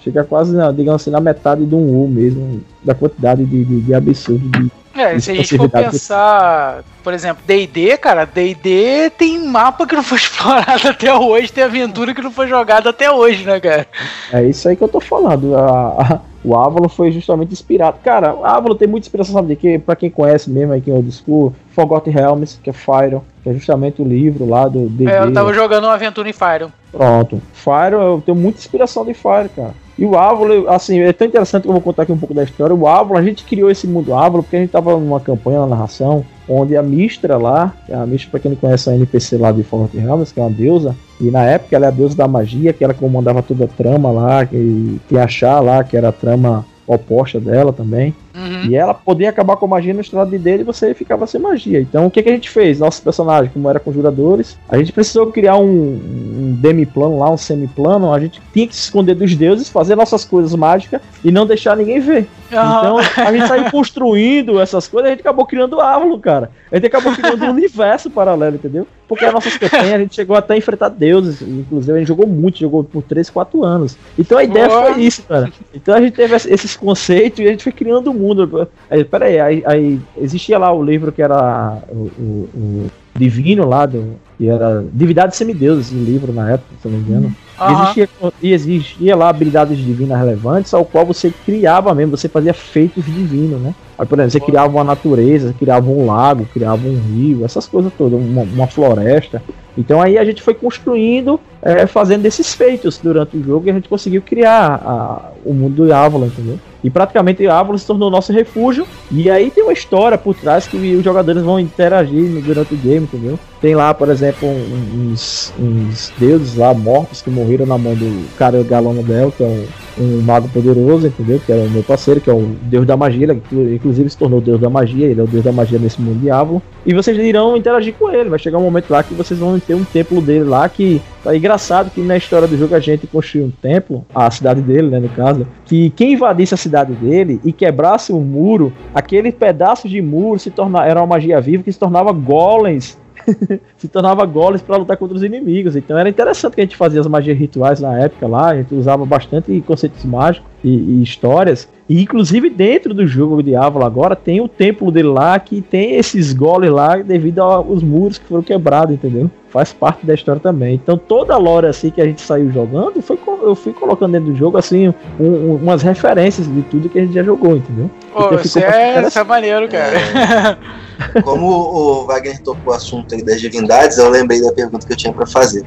Chega quase, digamos assim, na metade de um U mesmo, da quantidade de, de, de absurdo de. É, se a gente for pensar, por exemplo, DD, cara, DD tem mapa que não foi *laughs* explorado até hoje, tem aventura que não foi jogada até hoje, né, cara? É isso aí que eu tô falando. A, a, o Avalon foi justamente inspirado. Cara, o Avalon tem muita inspiração, sabe de quê? Pra quem conhece mesmo aí, quem é o School, Forgotten Realms, que é Fire, que é justamente o livro lá do DD. É, eu tava jogando uma aventura em Fire. Pronto. Fire, eu tenho muita inspiração de Fire, cara. E o Ávolo, assim, é tão interessante que eu vou contar aqui um pouco da história. O Ávolo, a gente criou esse mundo Ávolo porque a gente tava numa campanha na narração onde a Mistra lá, a Mistra, pra quem não conhece a NPC lá de Forgotten Realms, que é uma deusa, e na época ela é a deusa da magia, que ela comandava toda a trama lá, que, que achar lá, que era a trama oposta dela também. Uhum. E ela podia acabar com a magia no estrado dele e você ficava sem magia. Então o que, que a gente fez? Nossos personagens, como era conjuradores, a gente precisou criar um, um demi-plano lá, um semi-plano. A gente tinha que se esconder dos deuses, fazer nossas coisas mágicas e não deixar ninguém ver. Então a gente saiu construindo essas coisas, a gente acabou criando árvore, cara. A gente acabou criando um *laughs* universo paralelo, entendeu? Porque as nossas campanhas a gente chegou até a enfrentar deuses. Inclusive, a gente jogou muito, jogou por 3, 4 anos. Então a ideia foi isso, cara. Então a gente teve esses conceitos e a gente foi criando o mundo. Aí, peraí, aí, aí existia lá o livro que era o, o, o Divino lá, do, que era Divindade Semideuses, o livro na época, se não me engano. Uhum. Existia, existia lá habilidades divinas relevantes, ao qual você criava mesmo, você fazia feitos divinos, né? Aí, por exemplo, você criava uma natureza, criava um lago, criava um rio, essas coisas todas, uma, uma floresta. Então aí a gente foi construindo, é, fazendo esses feitos durante o jogo e a gente conseguiu criar a, o mundo do Avalon, entendeu? E praticamente Avalon se tornou nosso refúgio. E aí tem uma história por trás que os jogadores vão interagir durante o game, entendeu? Tem lá, por exemplo, uns, uns deuses lá mortos que morreram na mão do cara Galano Del, que é um um mago poderoso, entendeu? Que é o meu parceiro, que é o deus da magia, ele inclusive se tornou o deus da magia, ele é o deus da magia nesse mundo diabo. E vocês irão interagir com ele, vai chegar um momento lá que vocês vão ter um templo dele lá que tá engraçado que na história do jogo a gente construiu um templo, a cidade dele, né, no caso, que quem invadisse a cidade dele e quebrasse um muro, aquele pedaço de muro se tornava era uma magia viva que se tornava golems *laughs* se tornava golems para lutar contra os inimigos. Então era interessante que a gente fazia as magias rituais na época lá, a gente usava bastante conceitos mágicos e, e histórias. E inclusive dentro do jogo de Diablo agora tem o templo dele lá que tem esses golems lá devido aos muros que foram quebrados, entendeu? Faz parte da história também. Então toda a lore assim que a gente saiu jogando, foi, eu fui colocando dentro do jogo assim um, um, umas referências de tudo que a gente já jogou, entendeu? Pô, então, isso, é, isso é maneiro, cara. É, *laughs* como o Wagner tocou o assunto aí das divindades, eu lembrei da pergunta que eu tinha para fazer.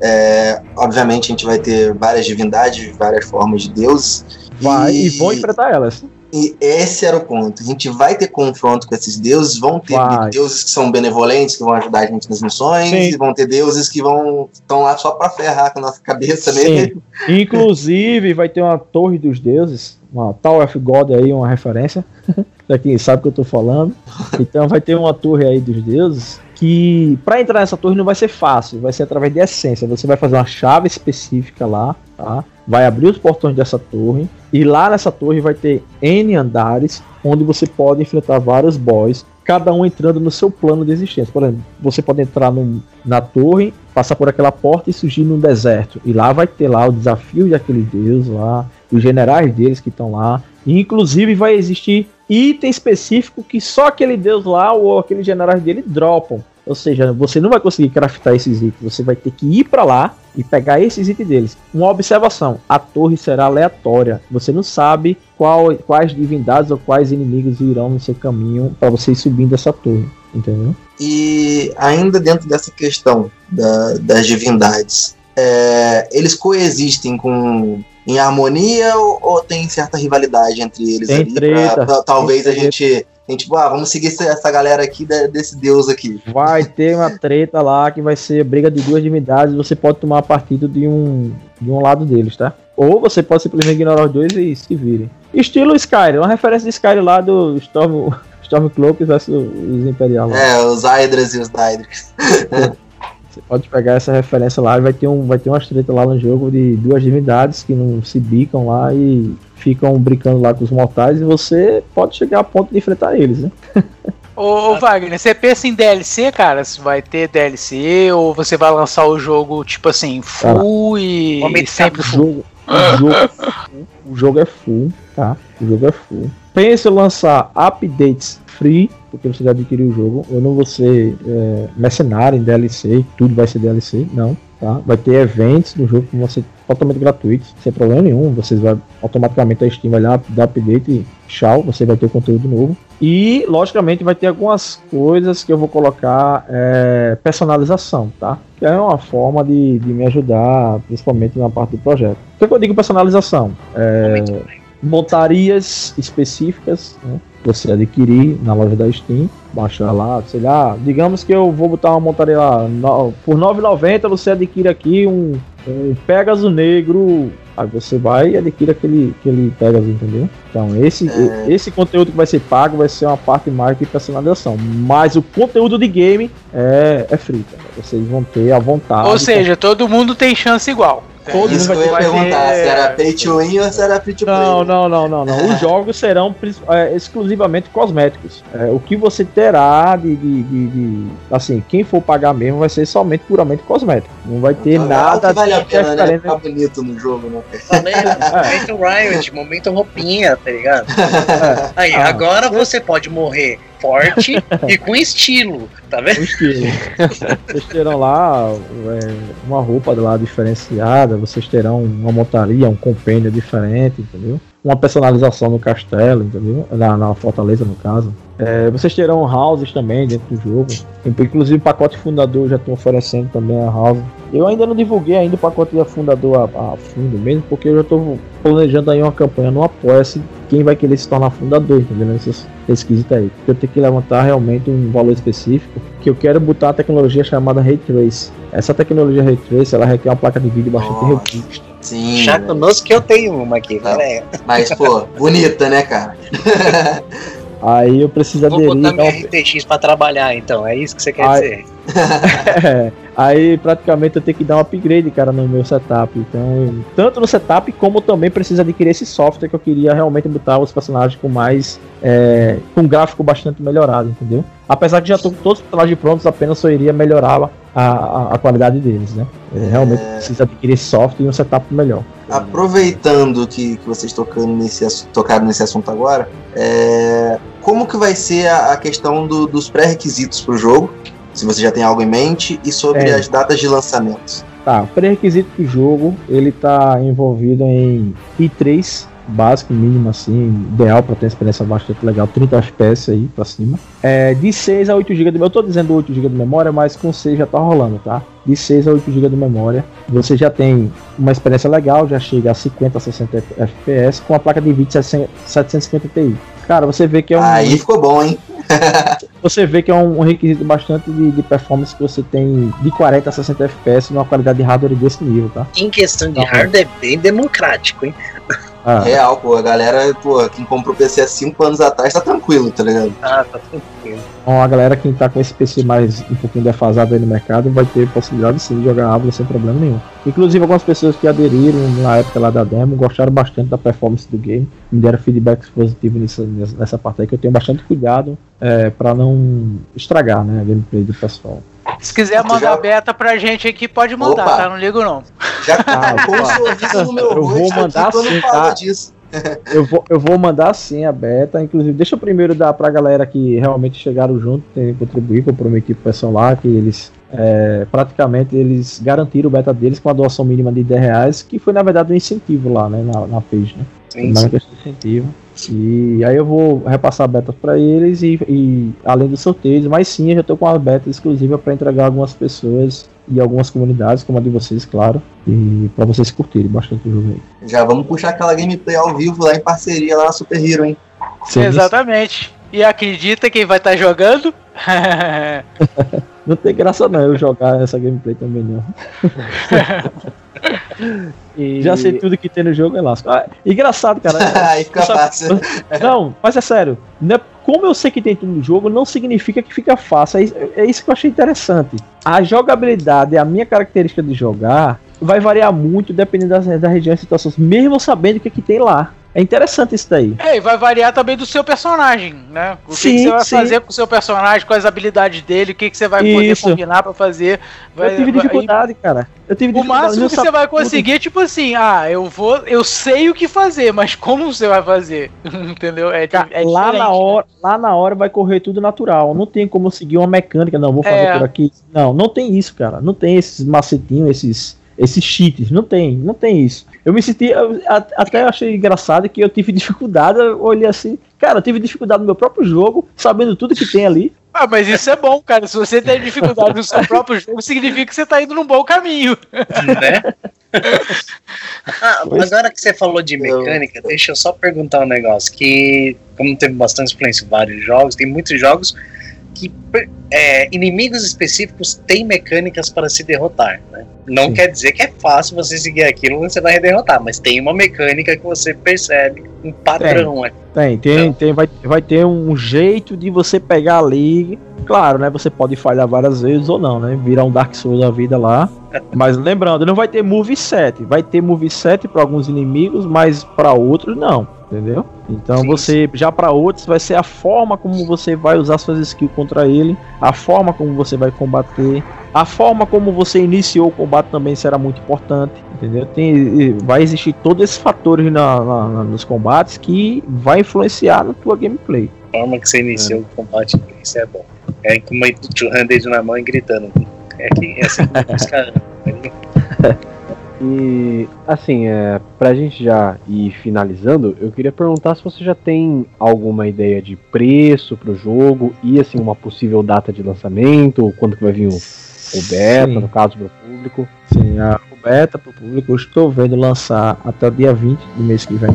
É, obviamente a gente vai ter várias divindades, várias formas de deuses Vai e, e vão enfrentar elas. E esse era o ponto. A gente vai ter confronto com esses deuses, vão ter Vai. deuses que são benevolentes, que vão ajudar a gente nas missões, Sim. e vão ter deuses que vão estão lá só pra ferrar com a nossa cabeça Sim. mesmo. *laughs* Inclusive, vai ter uma Torre dos Deuses, uma Tower of God aí, uma referência. *laughs* pra quem sabe o que eu tô falando. Então vai ter uma torre aí dos deuses que para entrar nessa torre não vai ser fácil, vai ser através de essência. Você vai fazer uma chave específica lá, tá? Vai abrir os portões dessa torre e lá nessa torre vai ter N andares onde você pode enfrentar vários boss, cada um entrando no seu plano de existência. Por exemplo, você pode entrar na torre, passar por aquela porta e surgir num deserto. E lá vai ter lá o desafio daquele deus lá, os generais deles que estão lá. E, inclusive vai existir item específico que só aquele deus lá ou aqueles generais dele dropam. Ou seja, você não vai conseguir craftar esses itens, você vai ter que ir para lá e pegar esses itens deles. Uma observação: a torre será aleatória. Você não sabe qual, quais divindades ou quais inimigos virão no seu caminho para você ir subindo essa torre. Entendeu? E ainda dentro dessa questão da- das divindades, é, eles coexistem com em harmonia ou, ou tem certa rivalidade entre eles Tem ali? pra- treta, pra- talvez tem a gente, gente, tipo, ah, vamos seguir essa, galera aqui de- desse deus aqui. Vai *laughs* ter uma treta lá que vai ser briga de duas divindades e você pode tomar partido de um, de um lado deles, tá? Ou você pode simplesmente ignorar os dois e se virem. Estilo Skyrim, uma referência de Skyrim lá do Storm, *laughs* Stormcloak versus os Imperial. É, os Hydras e os Daedrics. *laughs* Você pode pegar essa referência lá e vai ter, um, vai ter umas treta lá no jogo de duas divindades que não se bicam lá e ficam brincando lá com os mortais e você pode chegar a ponto de enfrentar eles, né? *laughs* Ô, ô, Wagner, você pensa em DLC, cara? Se vai ter DLC ou você vai lançar o jogo, tipo assim, full e Momento sempre O full? jogo, o, jogo é full, o jogo é full, tá? O jogo é full. Pensa em lançar updates free, porque você já adquiriu o jogo. Eu não vou ser é, mercenário em DLC, tudo vai ser DLC, não. Tá? Vai ter eventos no jogo que vão ser totalmente gratuitos, sem problema nenhum. Vocês vai automaticamente a Steam vai lá dar update e tchau, você vai ter conteúdo novo. E logicamente vai ter algumas coisas que eu vou colocar é, personalização, tá? Que é uma forma de, de me ajudar, principalmente na parte do projeto. O que, que eu digo personalização? É, montarias específicas, né? Você adquirir na loja da Steam, baixar lá, sei lá, digamos que eu vou botar uma montaria lá, no- por R$ 9,90 você adquire aqui um, um Pegasus negro, aí você vai e adquire aquele, aquele Pegasus, entendeu? Então esse, esse conteúdo que vai ser pago vai ser uma parte mais de personalização, mas o conteúdo de game é, é free, cara. vocês vão ter a vontade. Ou seja, todo mundo tem chance igual. Todo Isso que eu vai ia ter- perguntar, é, se era pay to win ou se era free to play. Não, não, não, não, não. Os jogos serão é, exclusivamente cosméticos. É, o que você terá de, de, de- de- Assim, quem for pagar mesmo vai ser somente puramente cosmético. Não vai ter Então, é nada que vale a pena, né? Ficar bonito no jogo, né? *laughs* Momento Riot, momento roupinha, tá ligado? *laughs* Aí, Ah. agora você pode morrer forte *laughs* e com estilo, tá vendo? estilo. *laughs* Vocês terão lá é, uma roupa lá diferenciada, vocês terão uma montaria, um compêndio diferente, entendeu? Uma personalização no castelo, entendeu? Na, na fortaleza, no caso. É, vocês terão houses também dentro do jogo. Inclusive o pacote fundador já estão oferecendo também a house. Eu ainda não divulguei ainda o pacote de fundador a, a fundo mesmo, porque eu já estou planejando aí uma campanha no Apoia-se quem vai querer se tornar fundador, entendeu? Nessas requisitos aí. Eu tenho que levantar realmente um valor específico, que eu quero botar a tecnologia chamada Ray Trace. Essa tecnologia Ray Trace, ela requer uma placa de vídeo bastante Nossa. robusta. Sim. Já conosco que eu tenho uma aqui, Tá. galera. Mas, pô, *laughs* bonita, né, cara? *laughs* Aí eu preciso Vou aderir. botar então- minha RTX pra trabalhar, então. É isso que você quer Ai. dizer? *laughs* É, aí praticamente eu tenho que dar um upgrade, cara, no meu setup. Então, tanto no setup como também preciso adquirir esse software que eu queria realmente botar os personagens com mais. É, com um gráfico bastante melhorado, entendeu? Apesar que já tô com todos os personagens prontos, apenas só iria melhorar a, a, a qualidade deles, né? Eu realmente preciso adquirir esse software e um setup melhor. Aproveitando que, que vocês tocando nesse, tocaram nesse assunto agora, é, como que vai ser a, a questão do- dos pré-requisitos pro jogo? Se você já tem algo em mente, e sobre É. as datas de lançamento. Tá, o pré-requisito do jogo, ele tá envolvido em i3 básico, mínimo assim, ideal para ter uma experiência bastante legal, 30 FPS aí pra cima. É, de 6 a 8 GB de Eu tô dizendo 8 GB de memória, mas com 6 já tá rolando, tá? De 6 a 8 GB de memória. Você já tem uma experiência legal, já chega a 50 a 60 FPS com a placa de vídeo 750 Ti. Cara, você vê que é um. Aí ficou bom, hein? *laughs* você vê que é um, requisito bastante de, de, performance que você tem de 40 a 60 FPS numa qualidade de hardware desse nível, tá? Em questão de hardware, é bem democrático, hein? *laughs* Ah. Real, pô, a galera, pô, quem comprou o PC há 5 anos atrás tá tranquilo, tá ligado? Ah, tá tranquilo. Então a galera que tá com esse PC mais um pouquinho defasado aí no mercado vai ter possibilidade sim, de jogar Ávila sem problema nenhum. Inclusive algumas pessoas que aderiram na época lá da demo gostaram bastante da performance do game, me deram feedbacks positivos nessa, nessa parte aí que eu tenho bastante cuidado é, para não estragar né, a gameplay do pessoal. Se quiser mandar já... beta pra gente aqui, pode mandar, Opa. tá? Não ligo não. Já *laughs* tá com um sorriso no meu eu vou mandar sim, tá? disso. eu, vou, eu vou mandar sim a beta. Inclusive, deixa eu primeiro dar pra galera que realmente chegaram junto, tem que contribuir, que eu prometi pro pessoal lá, que eles é, praticamente eles garantiram o beta deles com a doação mínima de 10 reais, que foi na verdade um incentivo lá, né, na, na page, né? Sim, sim. incentivo. E aí eu vou repassar betas para eles e, e, além dos sorteios, mas sim, eu já estou com uma beta exclusiva para entregar a algumas pessoas e algumas comunidades, como a de vocês, claro, e para vocês curtirem bastante o jogo aí. Já vamos puxar aquela gameplay ao vivo lá em parceria lá na Super Hero, hein? Sim, Exatamente. E acredita quem vai estar tá jogando? *laughs* não tem graça não eu jogar essa gameplay também não. *laughs* *laughs* E... Já sei tudo que tem no jogo, Elasco. Ah, engraçado, cara. *laughs* Aí fica fácil. *laughs* Não, mas é sério. Né, como eu sei que tem tudo no jogo, não significa que fica fácil. É, é isso que eu achei interessante. A jogabilidade, a minha característica de jogar, vai variar muito dependendo das, das regiões e situações, mesmo sabendo o que, é que tem lá. É interessante isso daí. É, e vai variar também do seu personagem, né? O sim, que, que, você vai sim. fazer com o seu personagem, quais as habilidades dele, o que, que você vai isso. poder combinar para fazer. Vai, eu tive dificuldade, vai... cara. Eu tive o máximo que você vai conseguir é tipo assim, ah, eu vou, eu sei o que fazer, mas como você vai fazer? *laughs* Entendeu? É, é lá na hora, né? lá na hora vai correr tudo natural. Não tem como seguir uma mecânica, não, vou fazer é. por aqui. Não, não tem isso, cara. Não tem esses macetinhos, esses esses cheats. Não tem, não tem isso. Eu me senti, eu, até achei engraçado que eu tive dificuldade, eu olhei assim, cara, eu tive dificuldade no meu próprio jogo, sabendo tudo que tem ali. Ah, mas isso é bom, cara. Se você tem dificuldade no seu próprio jogo, significa que você tá indo num bom caminho. Né? ah, agora que você falou de mecânica, deixa eu só perguntar um negócio. Que, como teve bastante influência em vários jogos, tem muitos jogos que é, inimigos específicos têm mecânicas para se derrotar. Né? Não Sim. quer dizer que é fácil você seguir aquilo e você vai derrotar, mas tem uma mecânica que você percebe, um padrão. Tem, tem, tem, então, tem vai, vai ter um jeito de você pegar ali. Claro, né? Você pode falhar várias vezes ou não, né? Virar um Dark Souls da vida lá. *laughs* mas lembrando, não vai ter move set. Vai ter move set para alguns inimigos, mas para outros não entendeu? Então sim, você já para outros vai ser a forma como você vai usar suas skills contra ele, a forma como você vai combater, a forma como você iniciou o combate também será muito importante, entendeu? Tem, vai existir todos esses fatores na, na, nos combates que vai influenciar na tua gameplay. A forma que você iniciou é. o combate, isso é bom. É com uma two-handed na mão e gritando. É que é assim que *laughs* os caras. E assim, é, pra gente já ir finalizando, eu queria perguntar se você já tem alguma ideia de preço pro jogo e assim uma possível data de lançamento, ou quando que vai vir o, o beta, Sim. no caso, pro público. Sim, a, o beta pro público eu estou vendo lançar até o dia 20 do mês que vem.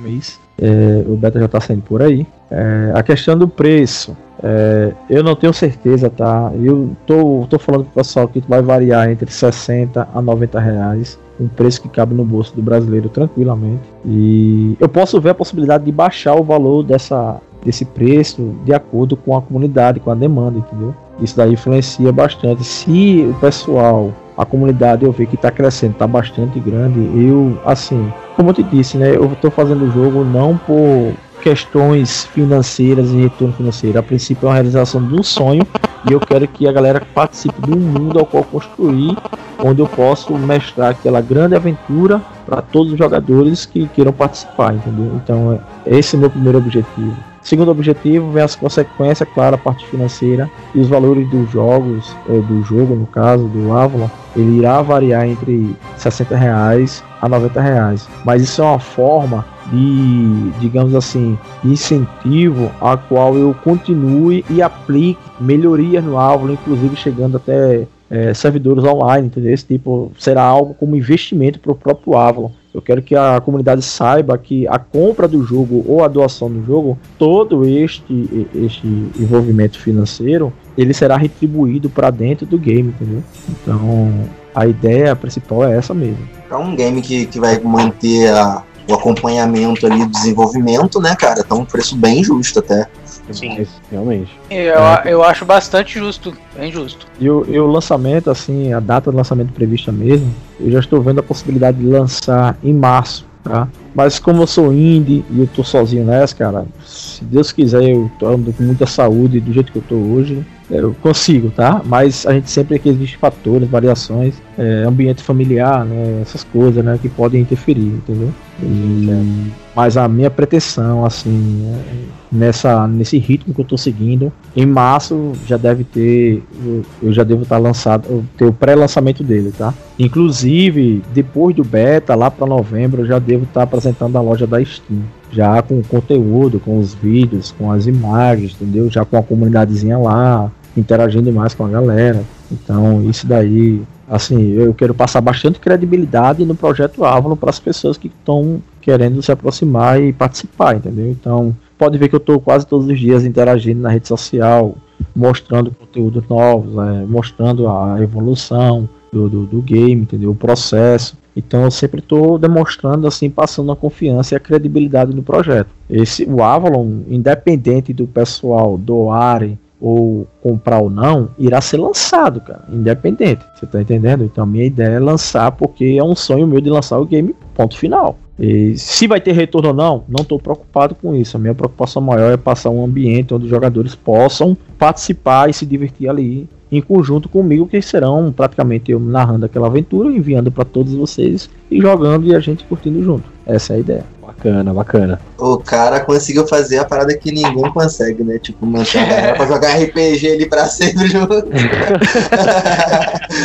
Mês. É, o beta já tá saindo por aí. É, a questão do preço, é, eu não tenho certeza, tá? Eu tô, tô falando pro pessoal que vai variar entre 60 a 90 reais. Um preço que cabe no bolso do brasileiro tranquilamente. E eu posso ver a possibilidade de baixar o valor dessa, desse preço de acordo com a comunidade, com a demanda, entendeu? Isso daí influencia bastante. Se o pessoal, a comunidade eu ver que está crescendo, está bastante grande, eu, assim, como eu te disse, né? Eu estou fazendo o jogo não por questões financeiras e retorno financeiro. A princípio é uma realização de um sonho e eu quero que a galera participe de um mundo ao qual construir, onde eu posso mestrar aquela grande aventura para todos os jogadores que queiram participar, entendeu? Então, esse é o meu primeiro objetivo. Segundo objetivo, vem as consequências, claro, a parte financeira e os valores dos jogos, ou do jogo, no caso, do Avalon, ele irá variar entre 60 reais a 90 reais. Mas isso é uma forma de, digamos assim, incentivo a qual eu continue e aplique melhorias no Avalon, inclusive chegando até é, servidores online, entendeu? Esse tipo será algo como investimento para o próprio Avalon. Eu quero que a comunidade saiba que a compra do jogo ou a doação do jogo, todo este, este envolvimento financeiro, ele será retribuído para dentro do game, entendeu? Então, a ideia principal é essa mesmo. É um game que, que vai manter a, o acompanhamento ali do desenvolvimento, né, cara? Tá um preço bem justo até. Sim. Realmente. Eu, eu acho bastante justo, bem justo. E o, e o lançamento, assim, a data do lançamento prevista mesmo, eu já estou vendo a possibilidade de lançar em março, tá? Mas como eu sou indie e eu tô sozinho nessa, cara, se Deus quiser, eu tô ando com muita saúde do jeito que eu tô hoje, eu consigo, tá? Mas a gente sempre que existe fatores, variações, é, ambiente familiar, né? Essas coisas, né? Que podem interferir, entendeu? E, mas a minha pretensão, assim, é, nessa, nesse ritmo que eu tô seguindo, em março já deve ter, eu, eu já devo estar tá lançado, ter o pré-lançamento dele, tá? Inclusive, depois do beta, lá para novembro, eu já devo estar tá apresentando a loja da Steam já com conteúdo, com os vídeos, com as imagens, entendeu? Já com a comunidadezinha lá, interagindo mais com a galera. Então, isso daí, assim, eu quero passar bastante credibilidade no projeto Avalon para as pessoas que estão querendo se aproximar e participar, entendeu? Então, pode ver que eu estou quase todos os dias interagindo na rede social, mostrando conteúdos novos, é, mostrando a evolução do, do, do game, entendeu? O processo. Então eu sempre estou demonstrando assim, passando a confiança e a credibilidade no projeto. Esse o Avalon, independente do pessoal doarem ou comprar ou não, irá ser lançado, cara, independente. Você tá entendendo? Então minha ideia é lançar porque é um sonho meu de lançar o game ponto final. E se vai ter retorno ou não, não estou preocupado com isso. A minha preocupação maior é passar um ambiente onde os jogadores possam participar e se divertir ali em conjunto comigo, que serão praticamente eu narrando aquela aventura, enviando para todos vocês e jogando e a gente curtindo junto. Essa é a ideia. Bacana, bacana. O cara conseguiu fazer a parada que ninguém consegue, né? Tipo, manter a galera pra jogar RPG ali pra sempre *laughs* junto.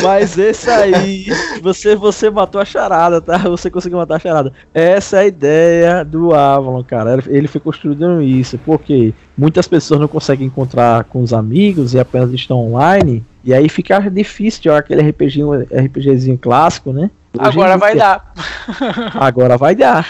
Mas esse aí, você, você matou a charada, tá? Você conseguiu matar a charada. Essa é a ideia do Avalon, cara. Ele foi construído isso, porque muitas pessoas não conseguem encontrar com os amigos e apenas estão online. E aí fica difícil jogar aquele RPG, RPGzinho clássico, né? *laughs* Agora vai dar. Agora vai dar.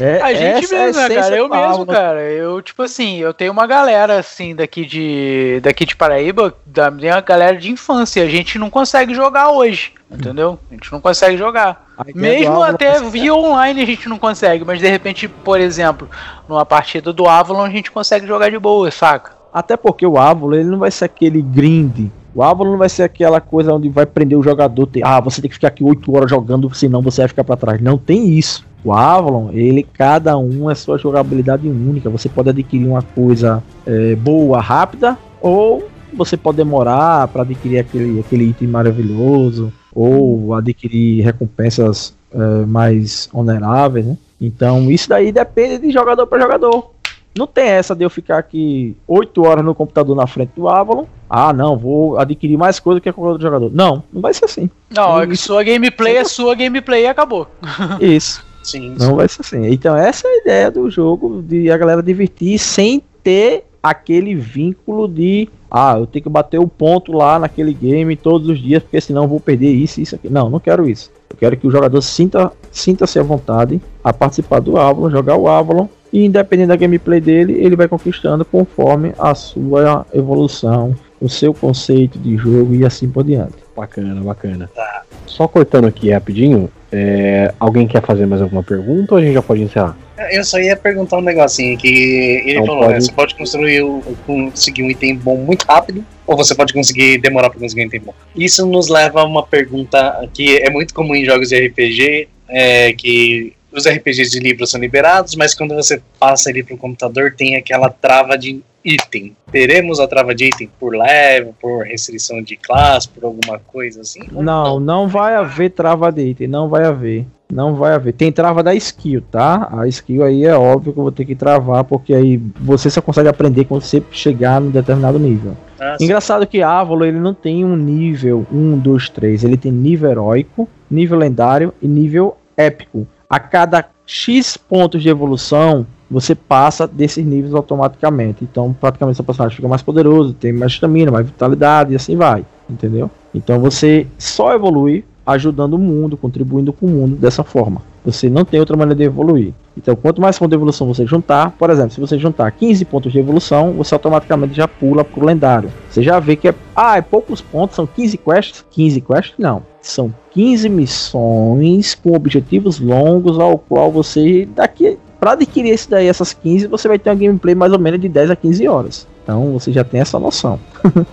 É, a gente mesmo, é cara. Eu mesmo, cara. Eu, tipo assim, eu tenho uma galera, assim, daqui de, daqui de Paraíba, da minha galera de infância. A gente não consegue jogar hoje, entendeu? A gente não consegue jogar. Mesmo até via online a gente não consegue, mas de repente, por exemplo, numa partida do Avalon a gente consegue jogar de boa, saca? Até porque o Avalon ele não vai ser aquele grind o Avalon não vai ser aquela coisa onde vai prender o jogador. Ter, ah, você tem que ficar aqui 8 horas jogando, senão você vai ficar para trás. Não tem isso. O Avalon, ele, cada um é sua jogabilidade única. Você pode adquirir uma coisa é, boa, rápida, ou você pode demorar para adquirir aquele, aquele item maravilhoso, ou adquirir recompensas é, mais oneráveis, né? Então, isso daí depende de jogador para jogador. Não tem essa de eu ficar aqui 8 horas no computador na frente do Avalon. Ah, não, vou adquirir mais coisa que qualquer outro jogador. Não, não vai ser assim. Não, é sua gameplay é sua gameplay e acabou. *laughs* Isso. Sim, Não vai ser assim. Então, essa é a ideia do jogo, de a galera divertir sem ter aquele vínculo de ah, eu tenho que bater o ponto lá naquele game todos os dias, porque senão eu vou perder isso e isso aqui. Não, não quero isso. Eu quero que o jogador sinta, sinta-se à vontade a participar do Avalon, jogar o Avalon e independente da gameplay dele, ele vai conquistando conforme a sua evolução, o seu conceito de jogo e assim por diante. Bacana, bacana. Tá. Só cortando aqui rapidinho, é, alguém quer fazer mais alguma pergunta ou a gente já pode encerrar? Eu só ia perguntar um negocinho que ele Não, falou, pode... né, você pode construir conseguir um item bom muito rápido, ou você pode conseguir demorar para conseguir um item bom. Isso nos leva a uma pergunta que é muito comum em jogos de RPG, é, que os RPGs de livro são liberados, mas quando você passa ali para o computador tem aquela trava de item. Teremos a trava de item por level, por restrição de classe, por alguma coisa assim? Não, não vai haver trava de item, não vai haver. Não vai haver. Tem trava da skill, tá? A skill aí é óbvio que eu vou ter que travar, porque aí você só consegue aprender quando você chegar num determinado nível. Ah. Engraçado que Ávolo ele não tem um nível 1, 2, 3. Ele tem nível heróico, nível lendário e nível épico. A cada X pontos de evolução, você passa desses níveis automaticamente. Então, praticamente seu personagem fica mais poderoso, tem mais estamina, mais vitalidade e assim vai. Entendeu? Então você só evolui ajudando o mundo, contribuindo com o mundo dessa forma. Você não tem outra maneira de evoluir. Então, quanto mais pontos de evolução você juntar, por exemplo, se você juntar 15 pontos de evolução, você automaticamente já pula pro lendário. Você já vê que é, ah, é poucos pontos, são 15 quests. 15 quests? Não. São 15 missões com objetivos longos, ao qual você daqui para adquirir esse daí, essas 15, você vai ter uma gameplay mais ou menos de 10 a 15 horas. Então, você já tem essa noção. *laughs*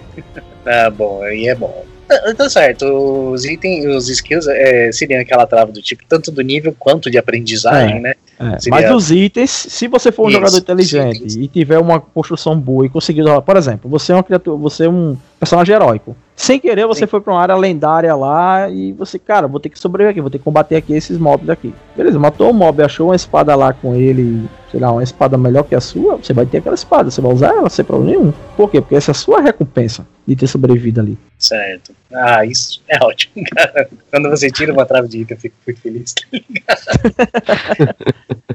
Ah, bom, aí é bom. Tá, tá certo, os itens, os skills é, seriam aquela trava do tipo, tanto do nível quanto de aprendizagem, né? É, Seria- Mas os itens, se você for um Isso, jogador inteligente e tiver uma construção boa e conseguir, por exemplo, você é uma criatura, você é um personagem heróico. Sem querer, você Sim. foi pra uma área lendária lá e você, cara, vou ter que sobreviver aqui, vou ter que combater aqui esses mobs aqui. Beleza, matou o mob, achou uma espada lá com ele, sei lá, uma espada melhor que a sua, você vai ter aquela espada, você vai usar ela sem problema nenhum. Por quê? Porque essa é a sua recompensa de ter sobrevivido ali. Certo. Ah, isso é ótimo, *laughs* cara. Quando você tira uma trave de item, eu fico muito feliz. tá ligado?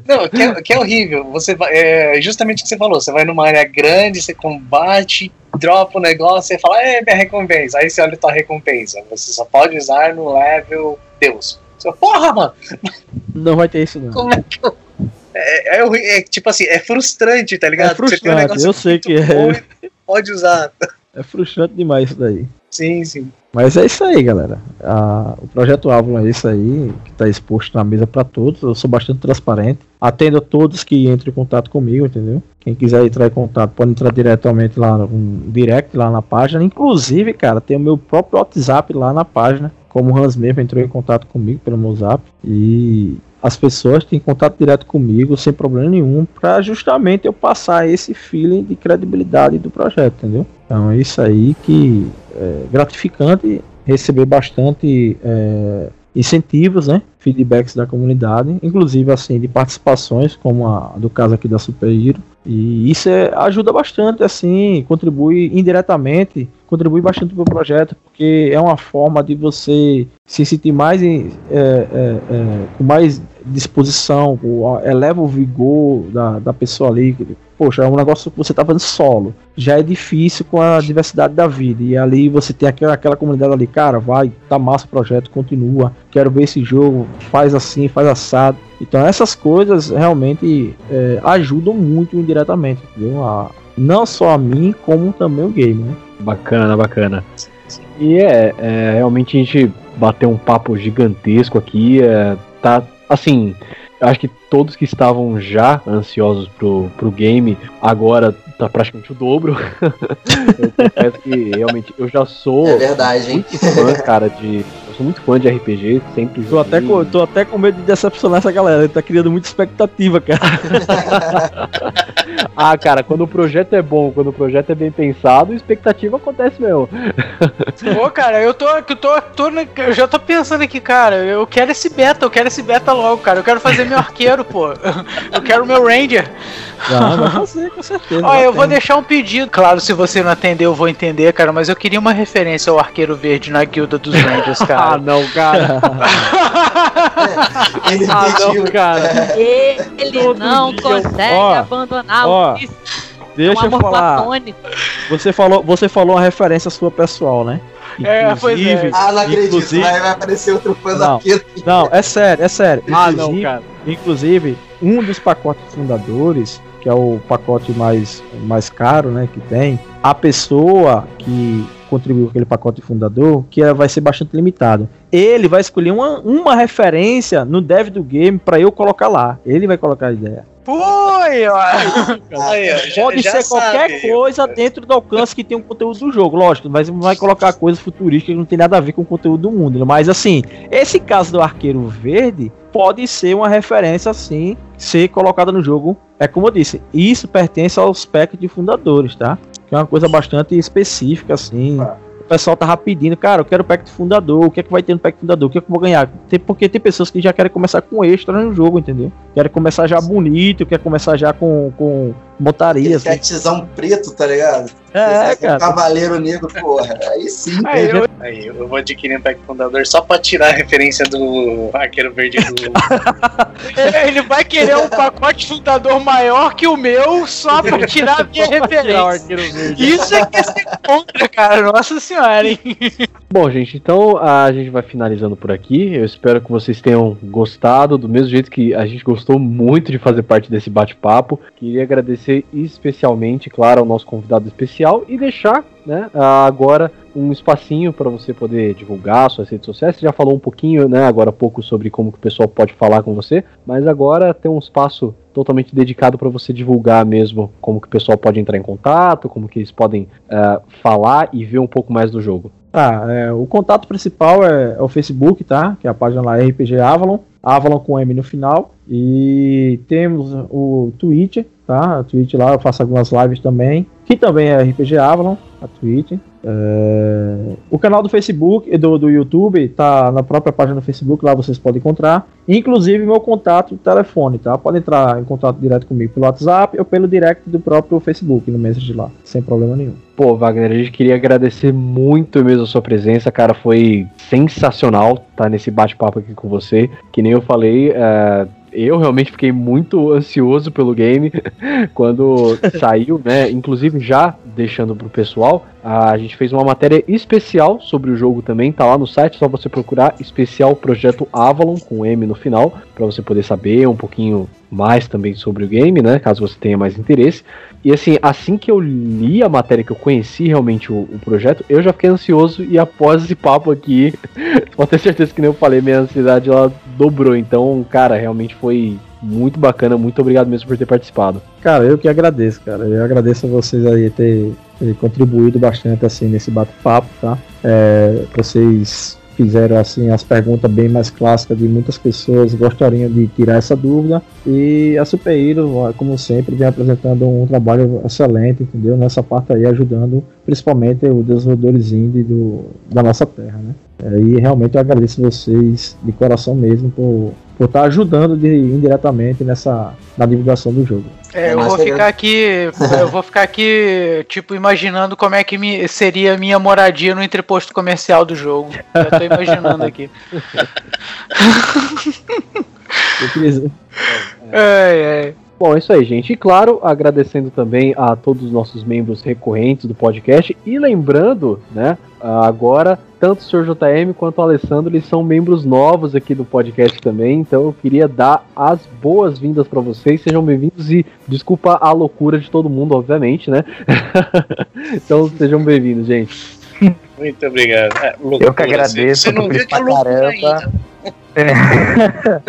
Não, que é, que é horrível. Você vai, é justamente o que você falou. Você vai numa área grande, você combate, dropa o negócio, você fala, é minha recompensa. Aí você olha a tua recompensa. Você só pode usar no level Deus. Você fala, porra, mano, Não vai ter isso não. como é que eu. É, é é tipo assim, é frustrante, tá ligado? É frustrante, um eu sei que é. bom e Pode usar. É frustrante demais isso daí. Sim, sim. Mas é isso aí, galera. Ah, o projeto Ávila é isso aí, que está exposto na mesa para todos. Eu sou bastante transparente. Atendo a todos que entrem em contato comigo, entendeu? Quem quiser entrar em contato pode entrar diretamente lá no direct lá na página. Inclusive, cara, tem o meu próprio WhatsApp lá na página. Como o Hans mesmo entrou em contato comigo pelo meu zap. E as pessoas têm contato direto comigo sem problema nenhum. para justamente eu passar esse feeling de credibilidade do projeto, entendeu? Então é isso aí que é gratificante receber bastante é, incentivos, né? Feedbacks da comunidade, inclusive assim de participações, como a do caso aqui da Super Hero. E isso é- ajuda bastante, assim, contribui indiretamente, contribui bastante para o projeto, porque é uma forma de você se sentir mais em- é, é, é, com mais disposição, eleva o vigor da, da pessoa ali. Poxa, é um negócio que você tá fazendo solo. Já é difícil com a diversidade da vida. E ali você tem aquela, aquela comunidade ali, cara, vai, tá massa o projeto, continua. Quero ver esse jogo, faz assim, faz assado. Então essas coisas realmente é, ajudam muito indiretamente, entendeu? A- não só a mim, como também o game, né? Bacana, bacana. E é, é, realmente a gente bateu um papo gigantesco aqui. É, tá assim. Acho que todos que estavam já ansiosos pro, pro game, agora tá praticamente o dobro. *laughs* eu confesso que realmente eu já sou É verdade, hein? muito fã, cara, de. Eu sou muito fã de RPG, sempre Tô até, com, tô até com medo de decepcionar essa galera, ele tá criando muita expectativa, cara. *laughs* Ah, cara, quando o projeto é bom, quando o projeto é bem pensado, expectativa acontece mesmo. Pô, cara, eu tô, eu tô, tô eu já tô pensando aqui, cara, eu quero esse beta, eu quero esse beta logo, cara. Eu quero fazer meu arqueiro, pô. Eu quero o meu ranger. Não, vai fazer, com certeza. Ó, vai eu vou deixar um pedido. Claro, se você não atender, eu vou entender, cara, mas eu queria uma referência ao arqueiro verde na guilda dos rangers, Ah, cara. não, cara. *laughs* Ele Ah, pediu. não, cara. Ele Todo não dia. consegue Ó, abandonar ó, o. Deixa é um eu falar. platônico. Você falou, você falou uma referência sua pessoal, né? É, pois é. Ah, não acredito. inclusive- Vai, vai aparecer outro fã Não. daquilo. Não, é sério, é sério. Ah, não, cara. Inclusive, um dos pacotes fundadores, que é o pacote mais, mais caro, né, que tem, a pessoa que contribuiu com aquele pacote fundador, que é- vai ser bastante limitado. Ele vai escolher uma, uma referência no dev do game pra eu colocar lá. Ele vai colocar a ideia. *laughs* Já- Pode já ser qualquer sabe. coisa dentro do alcance que tem o conteúdo do jogo, lógico, mas não vai colocar coisas futurísticas que não tem nada a ver com o conteúdo do mundo. Mas assim, esse caso do Arqueiro Verde pode ser uma referência assim ser colocada no jogo. É como eu disse, isso pertence aos packs de fundadores, tá? Que é uma coisa bastante específica, assim. Ah. O pessoal tava pedindo, cara, eu quero o pack de fundador, o que é que vai ter no pack de fundador, o que é que eu vou ganhar? Tem, porque tem pessoas que já querem começar com extra no jogo, entendeu? Querem começar já bonito, quer começar já com, com né? setzão preto, tá ligado? É, Esse cara. Cavaleiro Negro, porra. Aí sim. Aí eu, aí eu vou adquirir um pack fundador só pra tirar a referência do arqueiro verde do. *laughs* Ele vai querer um pacote fundador maior que o meu só pra tirar a minha referência. Isso é que é ser contra, cara. Nossa senhora, hein? *laughs* Bom, gente, então a gente vai finalizando por aqui. Eu espero que vocês tenham gostado, do mesmo jeito que a gente gostou muito de fazer parte desse bate-papo. Queria agradecer especialmente, claro, ao nosso convidado especial e deixar, né, agora um espacinho para você poder divulgar suas redes sociais. Você já falou um pouquinho, né, agora há pouco sobre como que o pessoal pode falar com você, mas agora tem um espaço totalmente dedicado para você divulgar mesmo como que o pessoal pode entrar em contato, como que eles podem eh, falar e ver um pouco mais do jogo. Tá, é, o contato principal é, é o Facebook, tá? Que é a página lá RPG Avalon, Avalon com M no final. E temos o Twitch, tá? A Twitch lá eu faço algumas lives também, que também é RPG Avalon, a Twitch. É, o canal do Facebook e do, do YouTube tá na própria página do Facebook, lá vocês podem encontrar. Inclusive meu contato telefone, tá? Pode entrar em contato direto comigo pelo WhatsApp ou pelo direct do próprio Facebook, no message lá, sem problema nenhum. Pô, Wagner, a gente queria agradecer muito mesmo a sua presença, cara. Foi sensacional estar nesse bate-papo aqui com você. Que nem eu falei, é, eu realmente fiquei muito ansioso pelo game *laughs* quando saiu, né? Inclusive, já deixando pro pessoal, a gente fez uma matéria especial sobre o jogo também, tá lá no site, só você procurar especial projeto Avalon com M no final, para você poder saber um pouquinho mais também sobre o game, né? Caso você tenha mais interesse. E assim, assim que eu li a matéria, que eu conheci realmente o, o projeto, eu já fiquei ansioso e após esse papo aqui, *laughs* pode ter certeza que nem eu falei, minha ansiedade ela dobrou. Então, cara, realmente foi muito bacana. Muito obrigado mesmo por ter participado. Cara, eu que agradeço, cara. Eu agradeço a vocês aí ter, ter contribuído bastante assim nesse bate-papo, tá? É, vocês fizeram assim as perguntas bem mais clássicas de muitas pessoas gostariam de tirar essa dúvida e a Super como sempre, vem apresentando um trabalho excelente, entendeu? Nessa parte aí ajudando principalmente os desenvolvedores indie do, da nossa terra, né? É, e realmente eu agradeço vocês de coração mesmo por por estar ajudando de, indiretamente nessa na divulgação do jogo. É, eu vou ficar aqui, *laughs* eu vou ficar aqui, tipo, imaginando como é que me- seria a minha moradia no entreposto comercial do jogo. Já tô imaginando aqui. *laughs* Ai, ai. Bom, é isso aí, gente. E claro, agradecendo também a todos os nossos membros recorrentes do podcast. E lembrando, né, agora, tanto o Sr. JM quanto o Alessandro, eles são membros novos aqui do podcast também. Então eu queria dar as boas-vindas para vocês. Sejam bem-vindos e desculpa a loucura de todo mundo, obviamente, né? *laughs* então sejam bem-vindos, gente. Muito obrigado. É, Eu que loucura, agradeço, Você não tô viu feliz que é pra loucura caramba. ainda.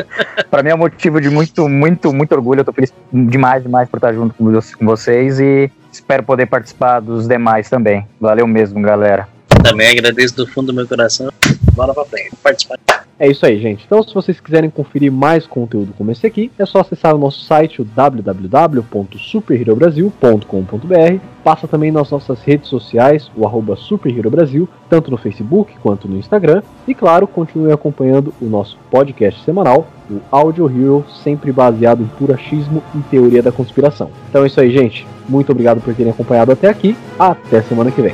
*laughs* Para mim é um motivo de muito, muito, muito orgulho. Eu tô feliz demais, demais por estar junto com vocês e espero poder participar dos demais também. Valeu mesmo, galera. Também agradeço do fundo do meu coração. Bora pra frente. Participar. É isso aí, gente. Então, se vocês quiserem conferir mais conteúdo como esse aqui, é só acessar o nosso site, o www.superherobrasil.com.br. Passa também nas nossas redes sociais, o arroba Super Hero Brasil, tanto no Facebook quanto no Instagram. E claro, continue acompanhando o nosso podcast semanal, o Audio Hero, sempre baseado em puro achismo e teoria da conspiração. Então é isso aí, gente. Muito obrigado por terem acompanhado até aqui. Até semana que vem.